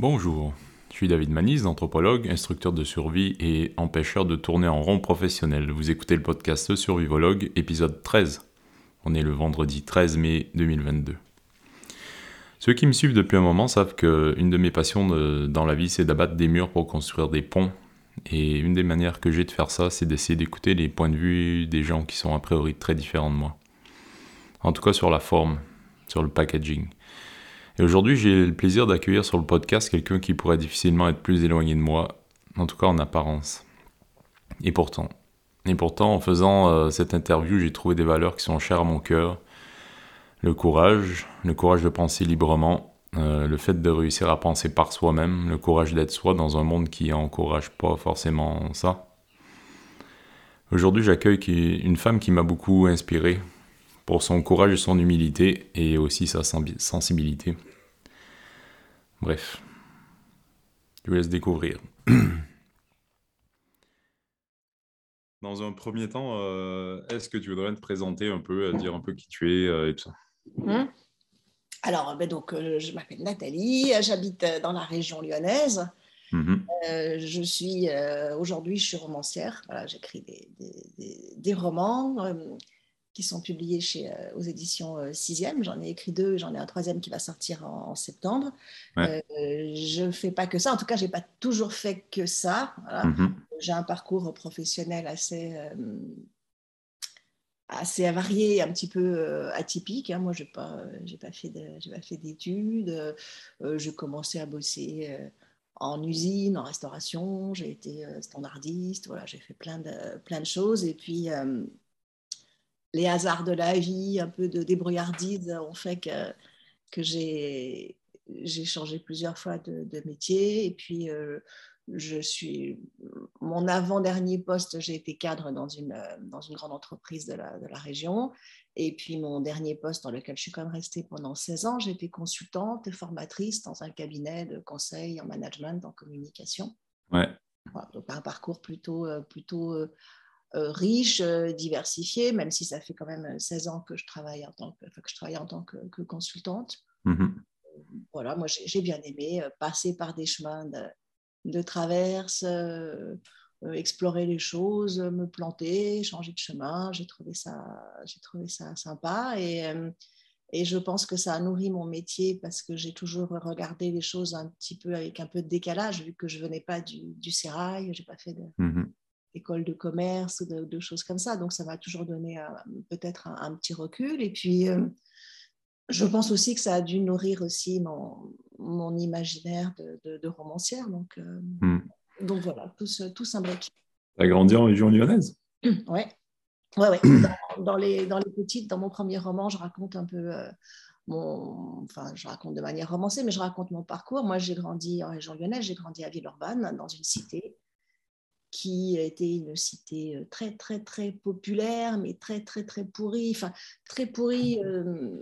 Bonjour, je suis David Manise, anthropologue, instructeur de survie et empêcheur de tourner en rond professionnel. Vous écoutez le podcast Survivologue, épisode 13. On est le vendredi 13 mai 2022. Ceux qui me suivent depuis un moment savent que une de mes passions dans la vie, c'est d'abattre des murs pour construire des ponts. Et une des manières que j'ai de faire ça, c'est d'essayer d'écouter les points de vue des gens qui sont a priori très différents de moi. En tout cas sur la forme, sur le packaging. Et aujourd'hui, j'ai le plaisir d'accueillir sur le podcast quelqu'un qui pourrait difficilement être plus éloigné de moi, en tout cas en apparence. Et pourtant, et pourtant, en faisant euh, cette interview, j'ai trouvé des valeurs qui sont chères à mon cœur. Le courage, le courage de penser librement, euh, le fait de réussir à penser par soi-même, le courage d'être soi dans un monde qui encourage pas forcément ça. Aujourd'hui, j'accueille une femme qui m'a beaucoup inspiré pour son courage et son humilité et aussi sa sensibilité. Bref, je vous laisse découvrir. Dans un premier temps, euh, est-ce que tu voudrais te présenter un peu, euh, dire un peu qui tu es euh, et tout ça? Hum. Alors, ben donc, je m'appelle Nathalie, j'habite dans la région lyonnaise. Mmh je suis aujourd'hui, je suis romancière. Voilà, j'écris des, des, des, romans qui sont publiés chez, euh, aux éditions 6e. Euh, j'en ai écrit deux, j'en ai un troisième qui va sortir en, septembre. Euh, je ne fais pas que ça, en tout cas, je n'ai pas toujours fait que ça. Mhm. J'ai un parcours professionnel assez, assez varié, un petit peu atypique. Hein. Moi, je n'ai pas, pas fait d'études. j'ai commencé à bosser en usine, en restauration, j'ai été standardiste, voilà, j'ai fait plein de, plein de choses. Et puis, les hasards de la vie, un peu de débrouillardise ont fait que, que j'ai changé plusieurs fois de, métier. Et puis, euh, je suis mon avant-dernier poste, j'ai été cadre dans une, dans une grande entreprise de la, de la, région. Et puis, mon dernier poste dans lequel je suis quand même restée pendant 16 ans, j'ai été consultante et formatrice dans un cabinet de conseil en management, en communication. Ouais. donc, un parcours plutôt, euh, plutôt euh, riche, euh, diversifié, même si ça fait quand même 16 ans que je travaille en tant que, que je travaille en tant que, consultante. Mm-hmm. Voilà, moi j'ai bien aimé euh, passer par des chemins de, de traverse, explorer les choses, me planter, changer de chemin. J'ai trouvé ça, j'ai trouvé ça sympa et, et je pense que ça a nourri mon métier parce que j'ai toujours regardé les choses un petit peu avec un peu de décalage vu que je venais pas du, du sérail, j'ai pas fait de, mm-hmm école de commerce, de, de, choses comme ça. Donc, ça m'a toujours donné euh, peut-être un, petit recul. Et puis, euh, je pense aussi que ça a dû nourrir aussi mon, mon imaginaire de, de, romancière. Donc, euh, hmm. donc voilà, tout, tout s'imbrique. Tu as grandi en région lyonnaise? Oui. Ouais, ouais. Dans, les, dans les petites, dans mon premier roman, je raconte un peu mon. Enfin, je raconte de manière romancée, mais je raconte mon parcours. Moi, j'ai grandi en région lyonnaise, j'ai grandi à Villeurbanne, dans une cité qui était une cité euh, très, très, très populaire, mais très, très, très pourrie, enfin, très pourrie euh,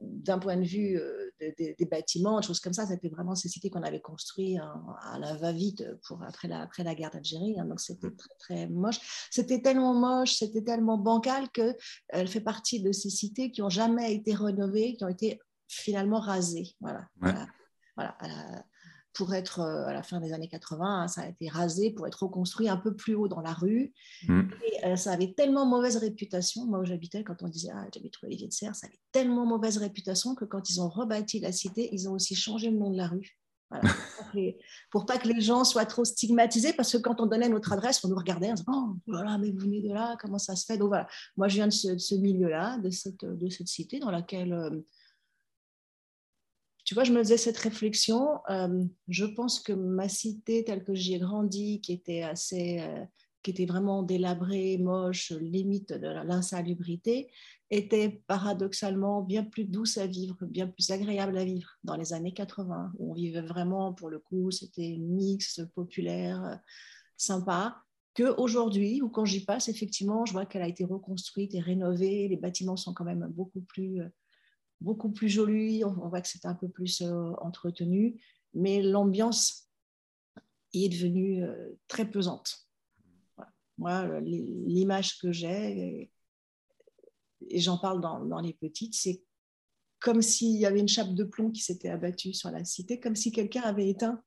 d'un point de vue euh, des bâtiments, des choses comme ça. C'était vraiment ces cités qu'on avait construites à la va-vite pour après la, après la guerre d'Algérie. Hein, donc, c'était très, très moche. C'était tellement moche, c'était tellement bancal qu'elle fait partie de ces cités qui n'ont jamais été rénovées, qui ont été finalement rasées. Voilà. voilà. voilà pour être, euh, à la fin des années 80, hein, ça a été rasé pour être reconstruit un peu plus haut dans la rue. Mm. Et euh, ça avait tellement mauvaise réputation. Moi, où j'habitais, quand on disait Ah, j'habite Olivier de Serre, ça avait tellement mauvaise réputation que quand ils ont rebâti la cité, ils ont aussi changé le nom de la rue. Voilà, pour, pas que les gens soient trop stigmatisés, parce que quand on donnait notre adresse, on nous regardait en disant Oh, voilà, mais vous venez de là, comment ça se fait? Donc voilà, moi je viens de ce, milieu-là, de cette, de cette cité dans laquelle euh, tu vois, je me faisais cette réflexion. Euh, je pense que ma cité telle que j'y ai grandi, qui était assez, euh, qui était vraiment délabrée, moche, limite de l'insalubrité, était paradoxalement bien plus douce à vivre, bien plus agréable à vivre dans les années 80, où on vivait vraiment, pour le coup, c'était mix, populaire, sympa qu'aujourd'hui, ou quand j'y passe, effectivement, je vois qu'elle a été reconstruite et rénovée. Les bâtiments sont quand même beaucoup plus euh, beaucoup plus joli, on, voit que c'est un peu plus euh, entretenu, mais l'ambiance est devenue euh, très pesante. Moi, l'image que j'ai, et, j'en parle dans, les petites, c'est comme s'il y avait une chape de plomb qui s'était abattue sur la cité, comme si quelqu'un avait éteint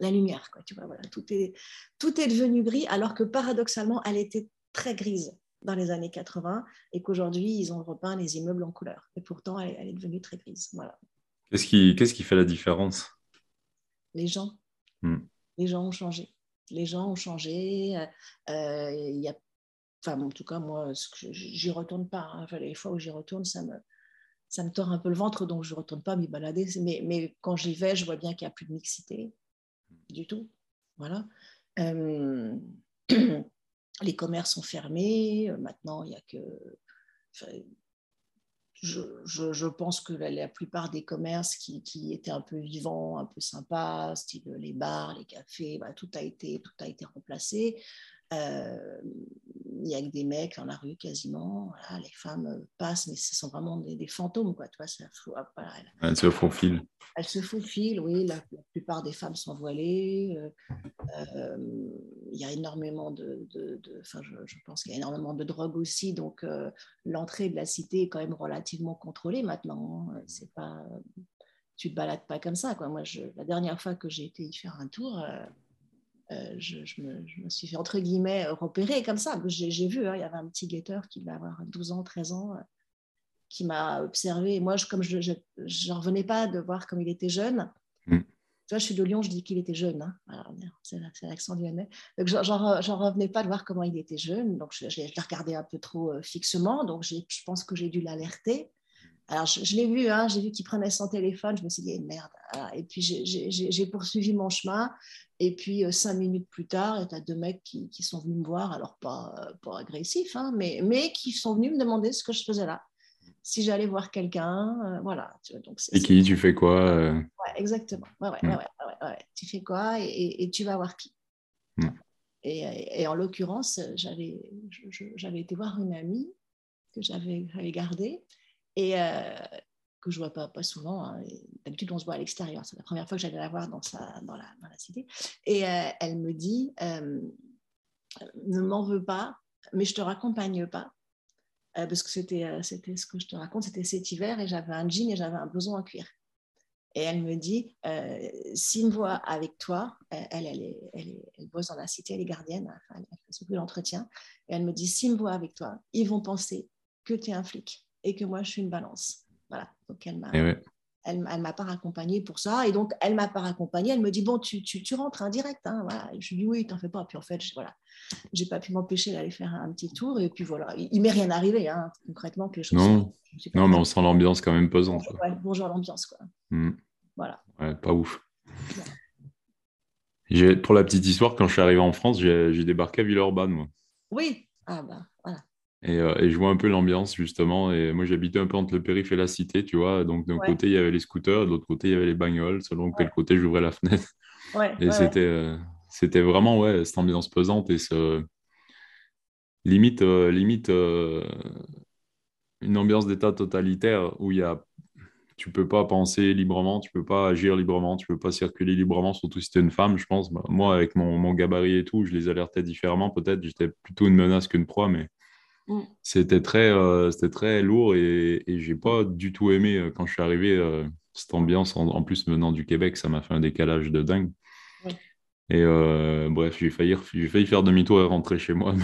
la lumière. Tu vois, tout, est, tout est devenu gris, alors que paradoxalement, elle était très grise dans les années 80 et qu'aujourd'hui, ils ont repeint les immeubles en couleur. Et pourtant, elle, est devenue très grise. Voilà. Qu'est-ce qui, qu'est-ce qui fait la différence? Les gens. Hmm. Les gens ont changé. Les gens ont changé. Euh, il y a, enfin, en tout cas, moi, j'y retourne pas. Hein. les fois où j'y retourne, ça me, ça me tord un peu le ventre, donc je ne retourne pas m'y balader. Mais, mais quand j'y vais, je vois bien qu'il n'y a plus de mixité du tout. Voilà. Euh, les commerces sont fermés. Maintenant, il n'y a que. je, pense que la, plupart des commerces qui, qui, étaient un peu vivants, un peu sympas, style les bars, les cafés, bah, tout, a été, tout a été remplacé. Euh, il n'y a que des mecs dans la rue quasiment. les femmes passent, mais ce sont vraiment des, fantômes. Quoi, tu vois, ça, elles se faufilent. Elles se faufilent, oui. La, plupart des femmes sont voilées. Euh, euh, il y a énormément de. de, je, je, pense qu'il y a énormément de drogue aussi. Donc, l'entrée de la cité est quand même relativement contrôlée maintenant. Hein. C'est pas, tu te balades pas comme ça. Quoi. Moi, je, la dernière fois que j'ai été y faire un tour, euh, je, me, suis fait, entre guillemets, repérer comme ça. J'ai vu, hein, il y avait un petit guetteur qui devait avoir 12 ans, 13 ans, euh, qui m'a observé. moi, je, comme je n'en revenais pas de voir comme il était jeune, mm. Tu vois, je suis de Lyon, je dis qu'il était jeune. Hein. C'est l'accent lyonnais. Donc, j'en revenais pas de voir comment il était jeune. Donc, je, je l'ai regardé un peu trop euh, fixement. Donc, je pense que j'ai dû l'alerter. Alors, je, l'ai vu, hein, j'ai vu qu'il prenait son téléphone, je me suis dit, eh, merde. Et puis, j'ai poursuivi mon chemin. Et puis, euh, cinq minutes plus tard, il y a deux mecs qui, sont venus me voir, alors pas, pas agressifs, hein, mais, mais qui sont venus me demander ce que je faisais là. Si j'allais voir quelqu'un, euh, voilà. donc et qui, tu fais quoi euh? Exactement. Ouais, ouais, ouais, tu fais quoi et, tu vas voir qui? Mm. Et, et, en l'occurrence, j'avais été voir une amie que j'avais gardée et euh, que je vois pas, souvent. Hein, d'habitude, on se voit à l'extérieur. C'est la première fois que j'allais la voir dans, la, cité. Et euh, elle me dit euh, Ne m'en veux pas, mais je te raccompagne pas. parce que c'était, c'était ce que je te raconte, c'était cet hiver et j'avais un jean et j'avais un blouson en cuir. Et elle me dit, s'il me voit avec toi, elle, elle, est, elle, est, elle, bosse dans la cité, elle est gardienne, enfin, elle fait de l'entretien, et elle me dit, s'il me voit avec toi, ils vont penser que tu es un flic et que moi, je suis une balance. Voilà. Donc, elle m'a. Eh elle, m'a pas raccompagnée pour ça. Et donc, elle m'a pas raccompagnée. Elle me dit, bon, tu, tu, tu rentres indirect. Hein, voilà. je lui dis, oui, t'en fais pas. Puis en fait, je, voilà, j'ai pas pu m'empêcher d'aller faire un petit tour. Et puis voilà, il, ne m'est rien arrivé, hein, concrètement, que les choses. Non, non mais on sent l'ambiance quand même pesante. bonjour l'ambiance, quoi. Hmm. Voilà. pas ouf. Pour la petite histoire, quand je suis arrivé en France, j'ai débarqué à Villeurbanne, moi. Oui, ah bah voilà. Euh, et, je vois un peu l'ambiance, justement. Et moi, j'habitais un peu entre le périph' et la cité, tu vois. Donc, d'un côté, il y avait les scooters, de l'autre côté, il y avait les bagnoles, selon quel côté j'ouvrais la fenêtre. et c'était, euh, c'était vraiment, ouais, cette ambiance pesante et ce. Limite, euh, limite une ambiance d'état totalitaire où il y a. Tu peux pas penser librement, tu peux pas agir librement, tu peux pas circuler librement, surtout si tu es une femme, je pense. Bah, moi, avec mon, mon gabarit et tout, je les alertais différemment, peut-être. J'étais plutôt une menace qu'une proie, mais Mm. C'était très, euh, c'était très lourd et, et j'ai pas du tout aimé euh, quand je suis arrivé euh, cette ambiance. En, plus, venant du Québec, ça m'a fait un décalage de dingue. Et bref, j'ai failli, failli faire demi-tour et rentrer chez moi.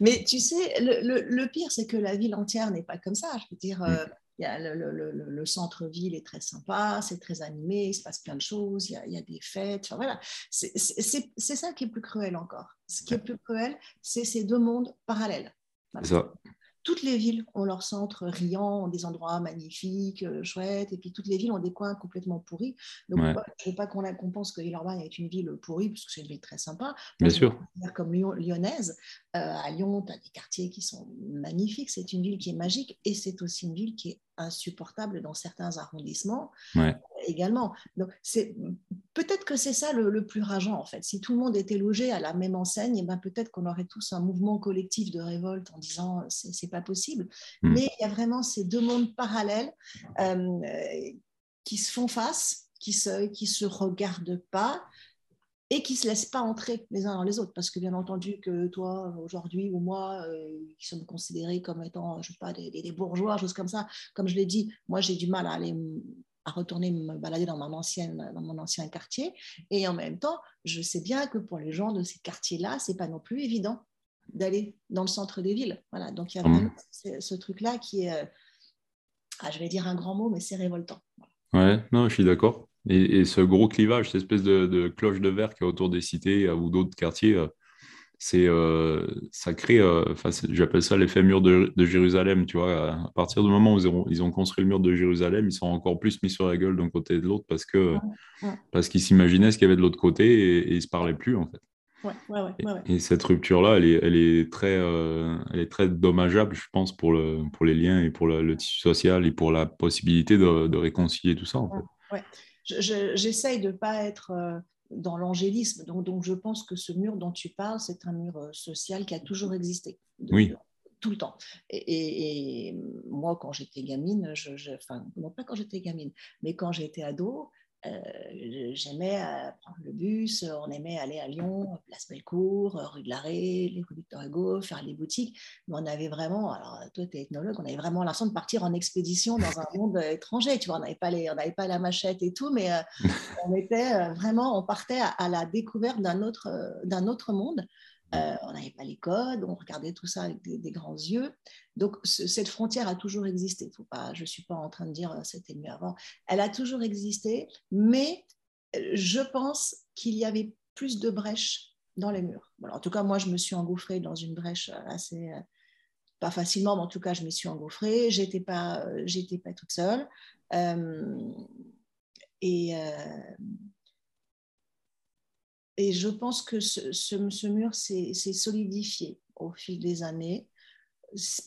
Mais, tu sais, le, le, pire, c'est que la ville entière n'est pas comme ça. Je veux dire, mm le, centre-ville est très sympa, c'est très animé, il se passe plein de choses, il y a, des fêtes. Enfin, voilà. C'est ça qui est plus cruel encore. Ce qui est plus cruel, c'est ces deux mondes parallèles. Ça toutes les villes ont leur centre riant, ont des endroits magnifiques, euh, chouettes, et puis toutes les villes ont des coins complètement pourris. Donc, je ne veux pas qu'on pense que Villeurbanne est une ville pourrie, parce que c'est une ville très sympa. Bien sûr. Comme Lyon, lyonnaise, euh, à Lyon, tu as des quartiers qui sont magnifiques, c'est une ville qui est magique, et c'est aussi une ville qui est insupportable dans certains arrondissements également. Donc, c'est peut-être que c'est ça le, plus rageant, en fait. Si tout le monde était logé à la même enseigne, et eh ben, peut-être qu'on aurait tous un mouvement collectif de révolte en disant c'est pas possible. Hmm. Mais il y a vraiment ces deux mondes parallèles euh, qui se font face, qui se, qui se regardent pas et qui ne se laissent pas entrer les uns dans les autres. Parce que bien entendu que toi, aujourd'hui, ou moi, qui sommes considérés comme étant, je sais pas, des, des, bourgeois, choses comme ça, comme je l'ai dit, moi j'ai du mal à aller à retourner me balader dans mon, ancienne, dans mon ancien quartier. Et en même temps, je sais bien que pour les gens de ces quartiers-là, c'est pas non plus évident d'aller dans le centre des villes. Voilà, donc il y a vraiment mmh. ce, truc-là qui est, euh, ah, je vais dire un grand mot, mais c'est révoltant. Ouais, non, je suis d'accord. Et, ce gros clivage, cette espèce de, cloche de verre qui est autour des cités euh, ou d'autres quartiers, euh, c'est ça crée, j'appelle ça l'effet mur de, Jérusalem, tu vois. À partir du moment où ils ont, ils ont, construit le mur de Jérusalem, ils sont encore plus mis sur la gueule d'un côté et de l'autre parce que parce qu'ils s'imaginaient ce qu'il y avait de l'autre côté et, et ils se parlaient plus en fait. Et, cette rupture-là, elle est, elle, est très, euh, elle est très dommageable, je pense, pour, le, pour les liens et pour le, tissu social et pour la possibilité de, réconcilier tout ça. En fait. J'essaye de ne pas être euh, dans l'angélisme, donc, donc je pense que ce mur dont tu parles, c'est un mur euh, social qui a toujours existé. oui. Tout le temps. Et, moi, quand j'étais gamine, je, enfin, non pas quand j'étais gamine, mais quand j'étais ado, j'aimais euh, prendre le bus, on aimait aller à Lyon, place Bellecour, rue de l'Arrêt, les rues Victor Hugo, faire les boutiques. Mais on avait vraiment, alors toi tu es ethnologue, on avait vraiment l'impression de partir en expédition dans un monde étranger. Tu vois, on n'avait pas, les, on pas la machette et tout, mais euh, on était vraiment, on partait à, la découverte d'un autre, d'un autre monde. Euh, on n'avait pas les codes, on regardait tout ça avec des, grands yeux. Donc, cette frontière a toujours existé. Faut pas, je ne suis pas en train de dire euh, c'était mieux avant. Elle a toujours existé, mais euh, je pense qu'il y avait plus de brèches dans les murs. en tout cas, moi, je me suis engouffrée dans une brèche assez, pas facilement, mais en tout cas, je m'y suis engouffrée. J'étais pas, pas toute seule. et et je pense que ce, ce, mur s'est solidifié au fil des années.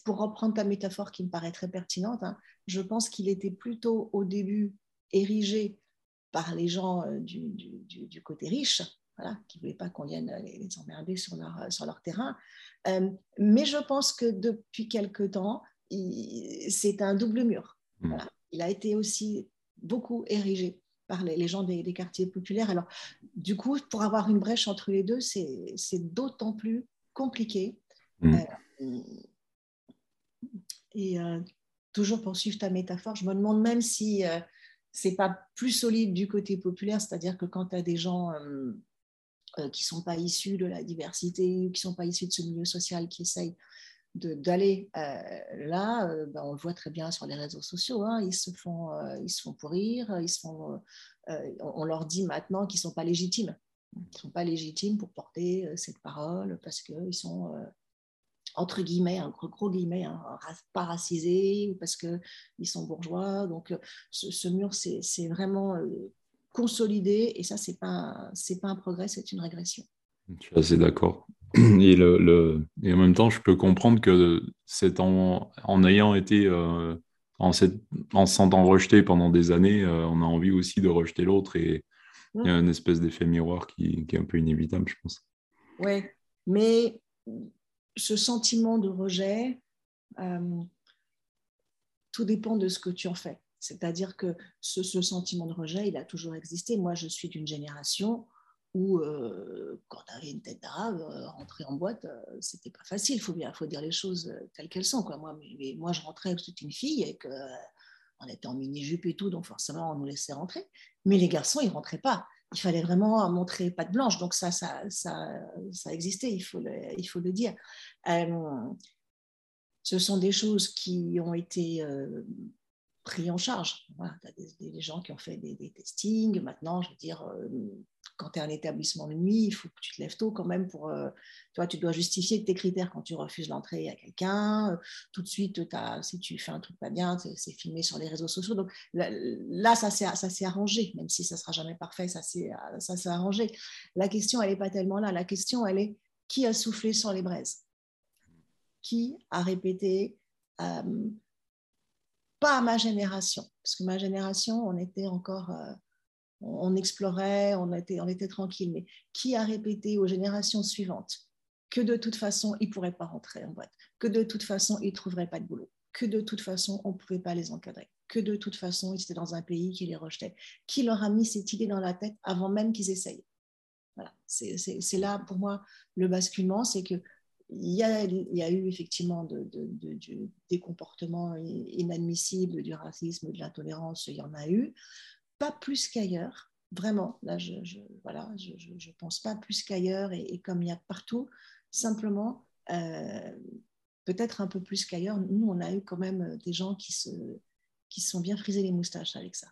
Pour reprendre ta métaphore qui me paraît très pertinente, hein, je pense qu'il était plutôt au début érigé par les gens euh, du, du, du, côté riche, voilà, qui ne voulaient pas qu'on vienne les, emmerder sur leur, sur leur terrain. Euh, mais je pense que depuis quelque temps, c'est un double mur. Mmh. Voilà. Il a été aussi beaucoup érigé par les, gens des, quartiers populaires. Alors, du coup, pour avoir une brèche entre les deux, c'est d'autant plus compliqué. Mm. Euh, et euh, toujours pour suivre ta métaphore, je me demande même si euh, c'est pas plus solide du côté populaire, c'est-à-dire que quand tu as des gens qui sont pas issus de la diversité, qui sont pas issus de ce milieu social, qui essayent d'aller euh, là, euh, ben, on le voit très bien sur les réseaux sociaux, hein, ils, se font, euh, ils se font pourrir, ils font, on leur dit maintenant qu'ils ne sont pas légitimes. Ils ne sont pas légitimes pour porter cette parole parce qu'ils sont, entre guillemets, un gros, gros guillemets, hein, pas racisés ou parce qu'ils sont bourgeois. Donc ce, mur, c'est vraiment consolidé et ça, ce n'est pas, pas un progrès, c'est une régression. Je suis assez d'accord. Et, le, et en même temps, je peux comprendre que c'est en, en ayant été, euh, en, se sentant rejeté pendant des années, euh, on a envie aussi de rejeter l'autre et il y a une espèce d'effet miroir qui, qui, est un peu inévitable, je pense. Oui, mais ce sentiment de rejet, euh, tout dépend de ce que tu en fais. C'est-à-dire que ce, ce, sentiment de rejet, il a toujours existé. Moi, je suis d'une génération où euh, quand tu avais une tête d'arabe, euh, rentrer en boîte, euh, c'était pas facile. Il faut, bien, faut dire les choses telles qu'elles sont. Moi, moi, je rentrais, c'était une fille, et que, on était en mini-jupe et tout, donc forcément, on nous laissait rentrer. Mais les garçons, ils rentraient pas. Il fallait vraiment montrer patte blanche. Donc ça, ça, ça, ça existait, il faut le, il faut le dire. ce sont des choses qui ont été pris en charge. Voilà, tu as des, gens qui ont fait des, testings. Maintenant, je veux dire, euh, quand tu es un établissement de nuit, il faut que tu te lèves tôt quand même pour. Euh, toi, tu dois justifier tes critères quand tu refuses l'entrée à quelqu'un. Euh, tout de suite, as, si tu fais un truc pas bien, c'est filmé sur les réseaux sociaux. Donc là, ça s'est arrangé, même si ça sera jamais parfait, ça s'est arrangé. La question, elle n'est pas tellement là. La question, elle est qui a soufflé sur les braises? Qui a répété pas à ma génération, parce que ma génération, on était encore, euh, on explorait, on était, on était tranquille, mais qui a répété aux générations suivantes que de toute façon, ils ne pourraient pas rentrer en boîte, que de toute façon, ils ne trouveraient pas de boulot, que de toute façon, on ne pouvait pas les encadrer, que de toute façon, ils étaient dans un pays qui les rejetait. Qui leur a mis cette idée dans la tête avant même qu'ils essayent voilà. C'est là, pour moi, le basculement, c'est que il y, a, il y a eu effectivement de, des comportements inadmissibles, du racisme, de l'intolérance, il y en a eu, pas plus qu'ailleurs, vraiment. Là, je, je voilà, je pense pas plus qu'ailleurs, et, comme il y a partout, simplement, euh, peut-être un peu plus qu'ailleurs, nous, on a eu quand même des gens qui se, qui sont bien frisés les moustaches avec ça,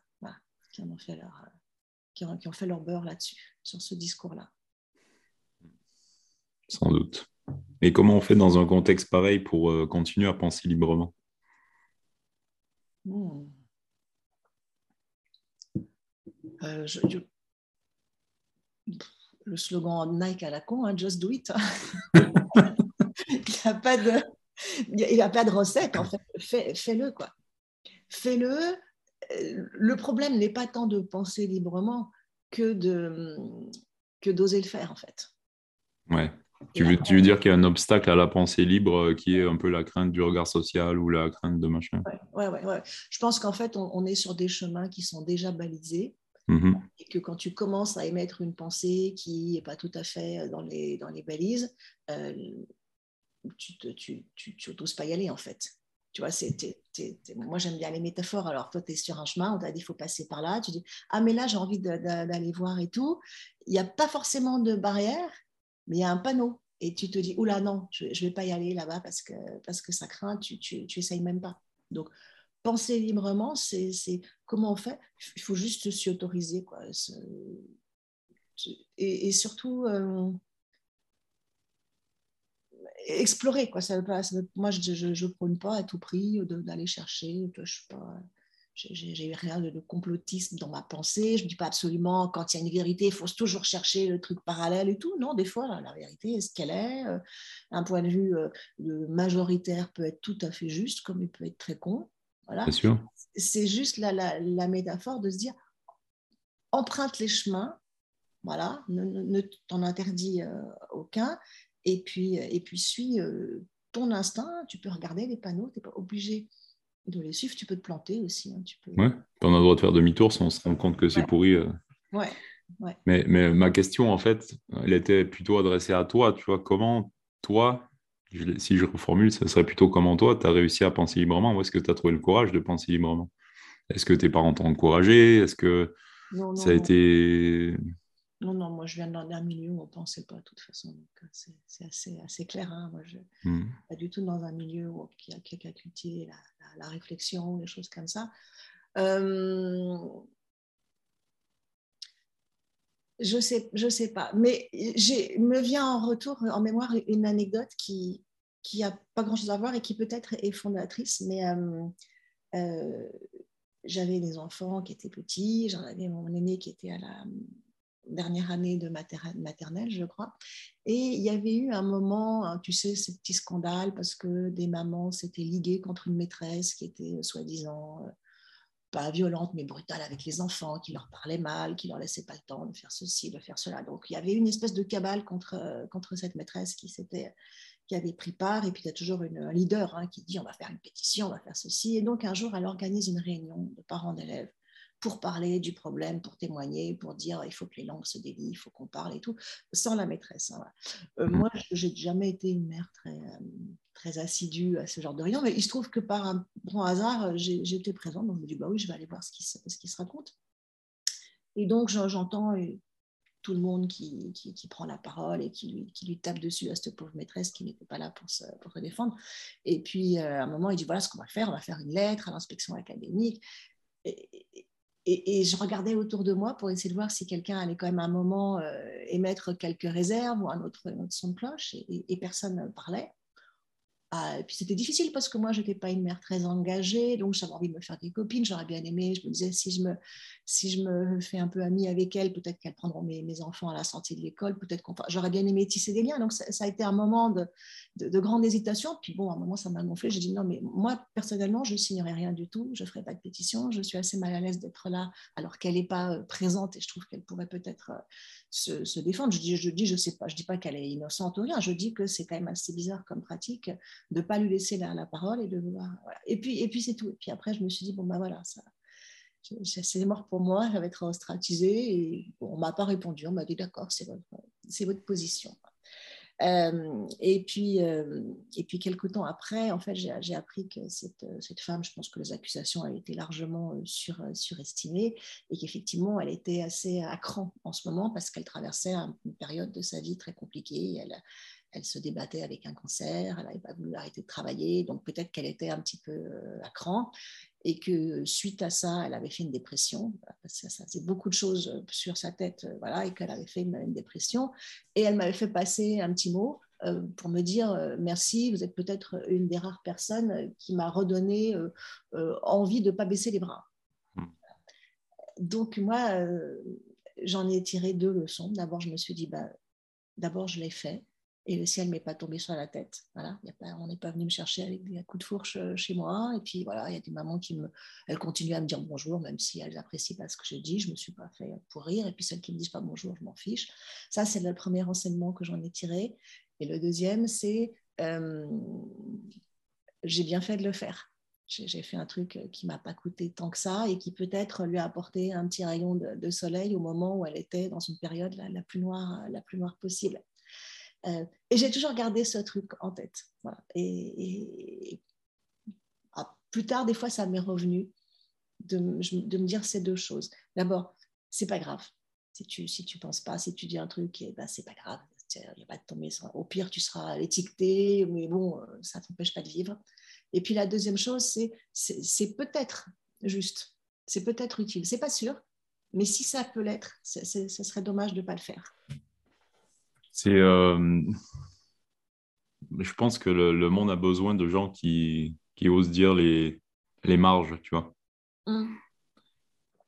qui, ont fait leur, qui ont fait leur beurre là-dessus, sur ce discours-là. Sans doute. Et comment on fait dans un contexte pareil pour euh, continuer à penser librement? Hmm. euh, Le slogan Nike à la con, hein, just do it. il n'y a pas de, il a pas de recette en fait. Fais-le quoi. Fais-le. Euh, le problème n'est pas tant de penser librement que de que d'oser le faire en fait. Ouais. Tu veux, tu veux, dire qu'il y a un obstacle à la pensée libre euh, qui est un peu la crainte du regard social ou la crainte de machin? Oui, ouais, ouais, Je pense qu'en fait, on, est sur des chemins qui sont déjà balisés. Mm-hmm. Et que quand tu commences à émettre une pensée qui n'est pas tout à fait euh, dans les, dans les balises, euh, tu n'oses tu, tu, tu pas y aller en fait. Tu vois, moi j'aime bien les métaphores. Alors toi, tu es sur un chemin, on t'a dit il faut passer par là. Tu dis ah, mais là j'ai envie d'aller voir et tout. Il n'y a pas forcément de barrière, mais il y a un panneau et tu te dis, oula, non, je ne vais pas y aller là-bas parce que, parce que ça craint, tu, tu, tu essayes même pas. Donc, penser librement, c'est comment on fait? Il faut juste s'y autoriser. Quoi. Et, surtout, euh, explorer. Quoi. Ça pas, moi, je ne prône pas à tout prix d'aller chercher. Je ne suis pas j'ai rien de, complotisme dans ma pensée. Je ne dis pas absolument quand il y a une vérité, il faut toujours chercher le truc parallèle et tout. Non, des fois, la, vérité est ce qu'elle est. Euh, un point de vue euh, majoritaire peut être tout à fait juste, comme il peut être très con. Voilà. C'est juste la, la, métaphore de se dire emprunte les chemins, voilà, ne, t'en interdis euh, aucun, et puis, et puis suis ton instinct. Tu peux regarder les panneaux, tu n'es pas obligé de les suivre, tu peux te planter aussi. Hein, tu peux... Ouais, on a le droit de faire demi-tour si on se rend compte que c'est pourri. Euh. Ouais. Ouais. Mais, mais, ma question, en fait, elle était plutôt adressée à toi. Tu vois, comment toi, si je reformule, ça serait plutôt comment toi, tu as réussi à penser librement Ou est-ce que tu as trouvé le courage de penser librement? Est-ce que tes parents t'ont encouragé? Est-ce que ça a été non, non, moi je viens d'un milieu où on ne pensait pas de toute façon. Euh, c'est assez, assez, clair. Hein. Moi, je mmh. pas du tout dans un milieu où, qui, a, qui a cultivé la, la, réflexion, des choses comme ça. Euh, je sais, je sais pas. Mais me vient en retour, en mémoire, une anecdote qui qui a pas grand-chose à voir et qui peut-être est fondatrice. Mais euh, j'avais des enfants qui étaient petits. J'en avais mon aîné qui était à la dernière année de maternelle, je crois. Et il y avait eu un moment, hein, tu sais, ce petit scandale parce que des mamans s'étaient liguées contre une maîtresse qui était euh, soi-disant euh, pas violente mais brutale avec les enfants, qui leur parlait mal, qui leur laissait pas le temps de faire ceci, de faire cela. Donc il y avait une espèce de cabale contre, euh, contre cette maîtresse qui s'était qui avait pris part, et puis il y a toujours une, un leader hein, qui dit on va faire une pétition, on va faire ceci. Et donc un jour, elle organise une réunion de parents d'élèves pour parler du problème, pour témoigner, pour dire il faut que les langues se délient, il faut qu'on parle et tout, sans la maîtresse. Hein, euh, moi, je n'ai jamais été une mère très, euh, très assidue à ce genre de réunion, mais il se trouve que par un grand hasard, j'étais présente, donc je me dis bah oui, je vais aller voir ce qui se, ce qui se raconte. Et donc, j'entends euh, tout le monde qui, qui, prend la parole et qui lui, qui lui tape dessus à cette pauvre maîtresse qui n'était pas là pour se, pour se défendre. Et puis, à un moment, il dit voilà ce qu'on va faire, on va faire une lettre à l'inspection académique. Et, et, je regardais autour de moi pour essayer de voir si quelqu'un allait quand même à un moment euh, émettre quelques réserves ou un autre, un autre son de cloche, et, et personne ne parlait. Ah, et puis c'était difficile parce que moi, je n'étais pas une mère très engagée, donc j'avais envie de me faire des copines, j'aurais bien aimé. Je me disais, si je me, si je me fais un peu amie avec elles, peut-être qu'elles prendront mes, mes, enfants à la sortie de l'école, peut-être qu'on. J'aurais bien aimé tisser des liens. Donc ça, a été un moment de, de, grande hésitation. Puis bon, à un moment, ça m'a gonflé. J'ai dit, non, mais moi, personnellement, je ne signerai rien du tout, je ne ferai pas de pétition, je suis assez mal à l'aise d'être là alors qu'elle n'est pas euh, présente et je trouve qu'elle pourrait peut-être euh, se, se, défendre. Je dis, je dis, je sais pas, je dis pas qu'elle est innocente ou rien, je dis que c'est quand même assez bizarre comme pratique de ne pas lui laisser la, la, parole et de vouloir. Et puis, et puis c'est tout. Et puis après, je me suis dit, bon, ben voilà, ça, c'est mort pour moi, ça va être ostracisé. Et on ne m'a pas répondu, on m'a dit, d'accord, c'est votre, votre position. Euh, et, puis, euh, et puis, quelques temps après, en fait, j'ai appris que cette, cette, femme, je pense que les accusations avaient été largement sur, surestimées et qu'effectivement, elle était assez à cran en ce moment parce qu'elle traversait une période de sa vie très compliquée. Elle, elle se débattait avec un cancer, elle n'avait pas voulu arrêter de travailler, donc peut-être qu'elle était un petit peu à cran et que suite à ça, elle avait fait une dépression, que ça faisait beaucoup de choses euh, sur sa tête, euh, voilà, et qu'elle avait fait une, dépression. Et elle m'avait fait passer un petit mot euh, pour me dire merci, vous êtes peut-être une des rares personnes qui m'a redonné envie de ne pas baisser les bras. Hmm. Donc moi, j'en ai tiré deux leçons. D'abord, je me suis dit, bah, d'abord, je l'ai fait et le ciel m'est pas tombé sur la tête. Voilà, on n'est pas venu me chercher avec des coups de fourche euh, chez moi. Et puis voilà, il y a des mamans qui me, elles continuent à me dire bonjour, même si elles n'apprécient pas ce que je dis. Je me suis pas fait pour rire. Et puis celles qui me disent pas bonjour, je m'en fiche. Ça, c'est le premier enseignement que j'en ai tiré. Et le deuxième, c'est euh, j'ai bien fait de le faire. J'ai fait un truc qui m'a pas coûté tant que ça et qui peut-être lui a apporté un petit rayon de, soleil au moment où elle était dans une période la plus noire, la plus noire possible. Euh, et j'ai toujours gardé ce truc en tête. Et, ah, plus tard, des fois, ça m'est revenu de, me dire ces deux choses. D'abord, c'est pas grave. Si tu si tu penses pas, si tu dis un truc, et ben, c'est pas grave. Il a pas de. Au pire, tu seras étiqueté, mais bon, euh, ça t'empêche pas de vivre. Et puis la deuxième chose, c'est c'est peut-être juste, c'est peut-être utile. C'est pas sûr, mais si ça peut l'être, ce serait dommage de ne pas le faire. C'est, euh, je pense que le, monde a besoin de gens qui, qui osent dire les, les marges, tu vois. Mm.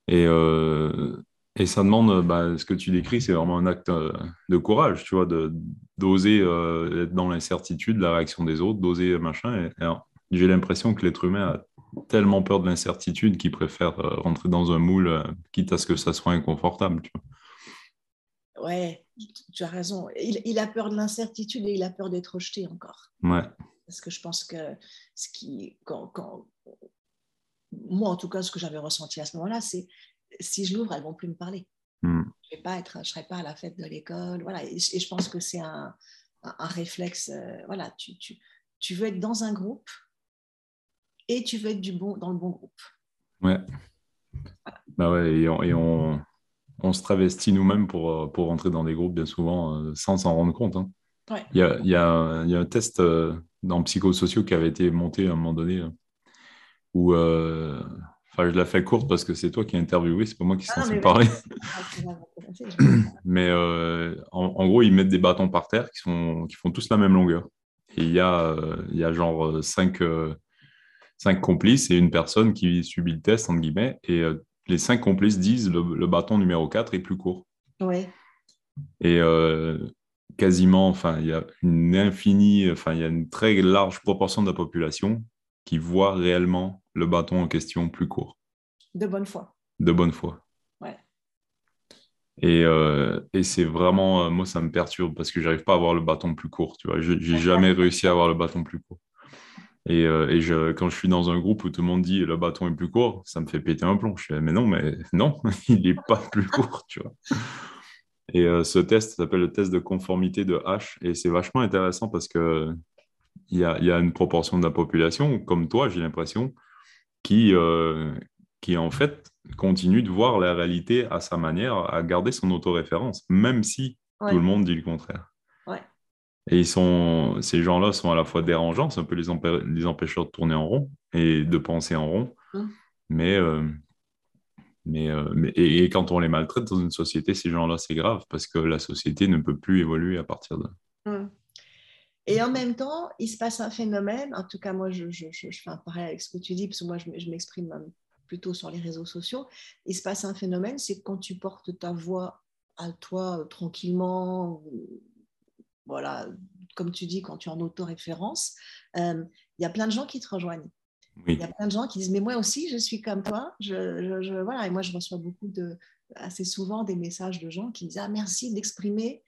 Et, euh, et ça demande, bah, ce que tu décris, c'est vraiment un acte euh, de courage, tu vois, de, d'oser être dans l'incertitude, la réaction des autres, d'oser machin. Et, j'ai l'impression que l'être humain a tellement peur de l'incertitude qu'il préfère rentrer dans un moule, quitte à ce que ça soit inconfortable, tu vois. Ouais, tu as raison. Il, a peur de l'incertitude et il a peur d'être rejeté encore. Ouais. Parce que je pense que ce qui, quand, moi en tout cas, ce que j'avais ressenti à ce moment-là, c'est si je l'ouvre, elles vont plus me parler. Hmm. Je ne pas être, je serai pas à la fête de l'école, voilà. Et, je pense que c'est un, un, réflexe. Euh, voilà, tu, tu, tu, veux être dans un groupe et tu veux être du bon dans le bon groupe. Ouais. Bah ouais, et on on se travestit nous-mêmes pour, euh, pour rentrer dans des groupes bien souvent euh, sans s'en rendre compte. Hein. Il, y a, il, y a, il, y a, un test euh, dans psychosociaux qui avait été monté à un moment donné où, enfin, je la fais courte parce que c'est toi qui as interviewé, c'est pas moi qui s'en suis parlé. mais en, gros, ils mettent des bâtons par terre qui, sont, qui font tous la même longueur. Et il y a, il y a genre cinq, cinq complices et une personne qui subit le test, entre guillemets. Et les cinq complices disent le, le bâton numéro 4 est plus court. Oui. Et euh, quasiment, enfin, il y a une infinie, enfin, il y a une très large proportion de la population qui voit réellement le bâton en question plus court. De bonne foi. De bonne foi. Ouais. Et, euh, et c'est vraiment, euh, moi, ça me perturbe parce que j'arrive pas à avoir le bâton plus court. Tu vois, j'ai jamais réussi à avoir le bâton plus court. Et, euh, et je, quand je suis dans un groupe où tout le monde dit le bâton est plus court, ça me fait péter un plomb. Je fais, mais non, mais non, il n'est pas plus court, tu vois. Et euh, ce test s'appelle le test de conformité de H. Et c'est vachement intéressant parce que il y a, y a, une proportion de la population, comme toi, j'ai l'impression, qui, euh, qui en fait continue de voir la réalité à sa manière, à garder son autoréférence, même si tout le monde dit le contraire. Et ils sont, ces gens-là sont à la fois dérangeants, c'est un peu les, les, empêcheurs de tourner en rond et de penser en rond. Mmh. Mais, euh, mais, euh, mais et, quand on les maltraite dans une société, ces gens-là, c'est grave parce que la société ne peut plus évoluer à partir de. Mmh. Et en même temps, il se passe un phénomène, en tout cas, moi, je, je, je, fais un pareil avec ce que tu dis, parce que moi, je, m'exprime plutôt sur les réseaux sociaux. Il se passe un phénomène, c'est quand tu portes ta voix à toi euh, tranquillement, voilà, comme tu dis, quand tu es en autoréférence, euh, il y a plein de gens qui te rejoignent. Il y a plein de gens qui disent, mais moi aussi, je suis comme toi. Je, voilà. Et moi, je reçois beaucoup de, assez souvent des messages de gens qui me disent, ah, merci d'exprimer,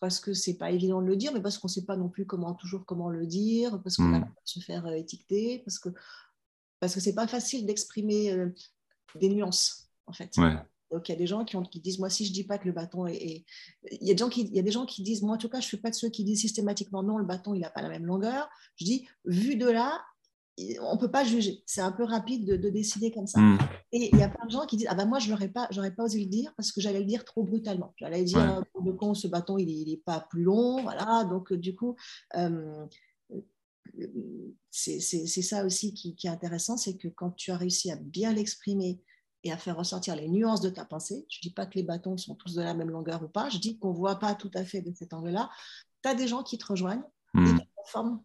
parce que c'est pas évident de le dire, mais parce qu'on ne sait pas non plus comment, toujours comment le dire, parce qu'on va mm. se faire euh, étiqueter, parce que parce que c'est pas facile d'exprimer euh, des nuances, en fait. Donc, il y a des gens qui, ont, qui, disent, moi, si je ne dis pas que le bâton est... Il, y a des gens qui, il y a des gens qui disent, moi, en tout cas, je ne suis pas de ceux qui disent systématiquement, non, le bâton, il n'a pas la même longueur. Je dis, vu de là, on ne peut pas juger. C'est un peu rapide de, décider comme ça. Hmm. Et il y a plein de gens qui disent, ah ben moi, je n'aurais pas, pas osé le dire parce que j'allais le dire trop brutalement. J'allais dire, de con, ce bâton, il n'est pas plus long. Voilà. Donc, du coup... Euh, c'est ça aussi qui, qui est intéressant, c'est que quand tu as réussi à bien l'exprimer et à faire ressortir les nuances de ta pensée. Je ne dis pas que les bâtons sont tous de la même longueur ou pas, je dis qu'on ne voit pas tout à fait de cet angle-là. Tu as des gens qui te rejoignent et hmm. qui forment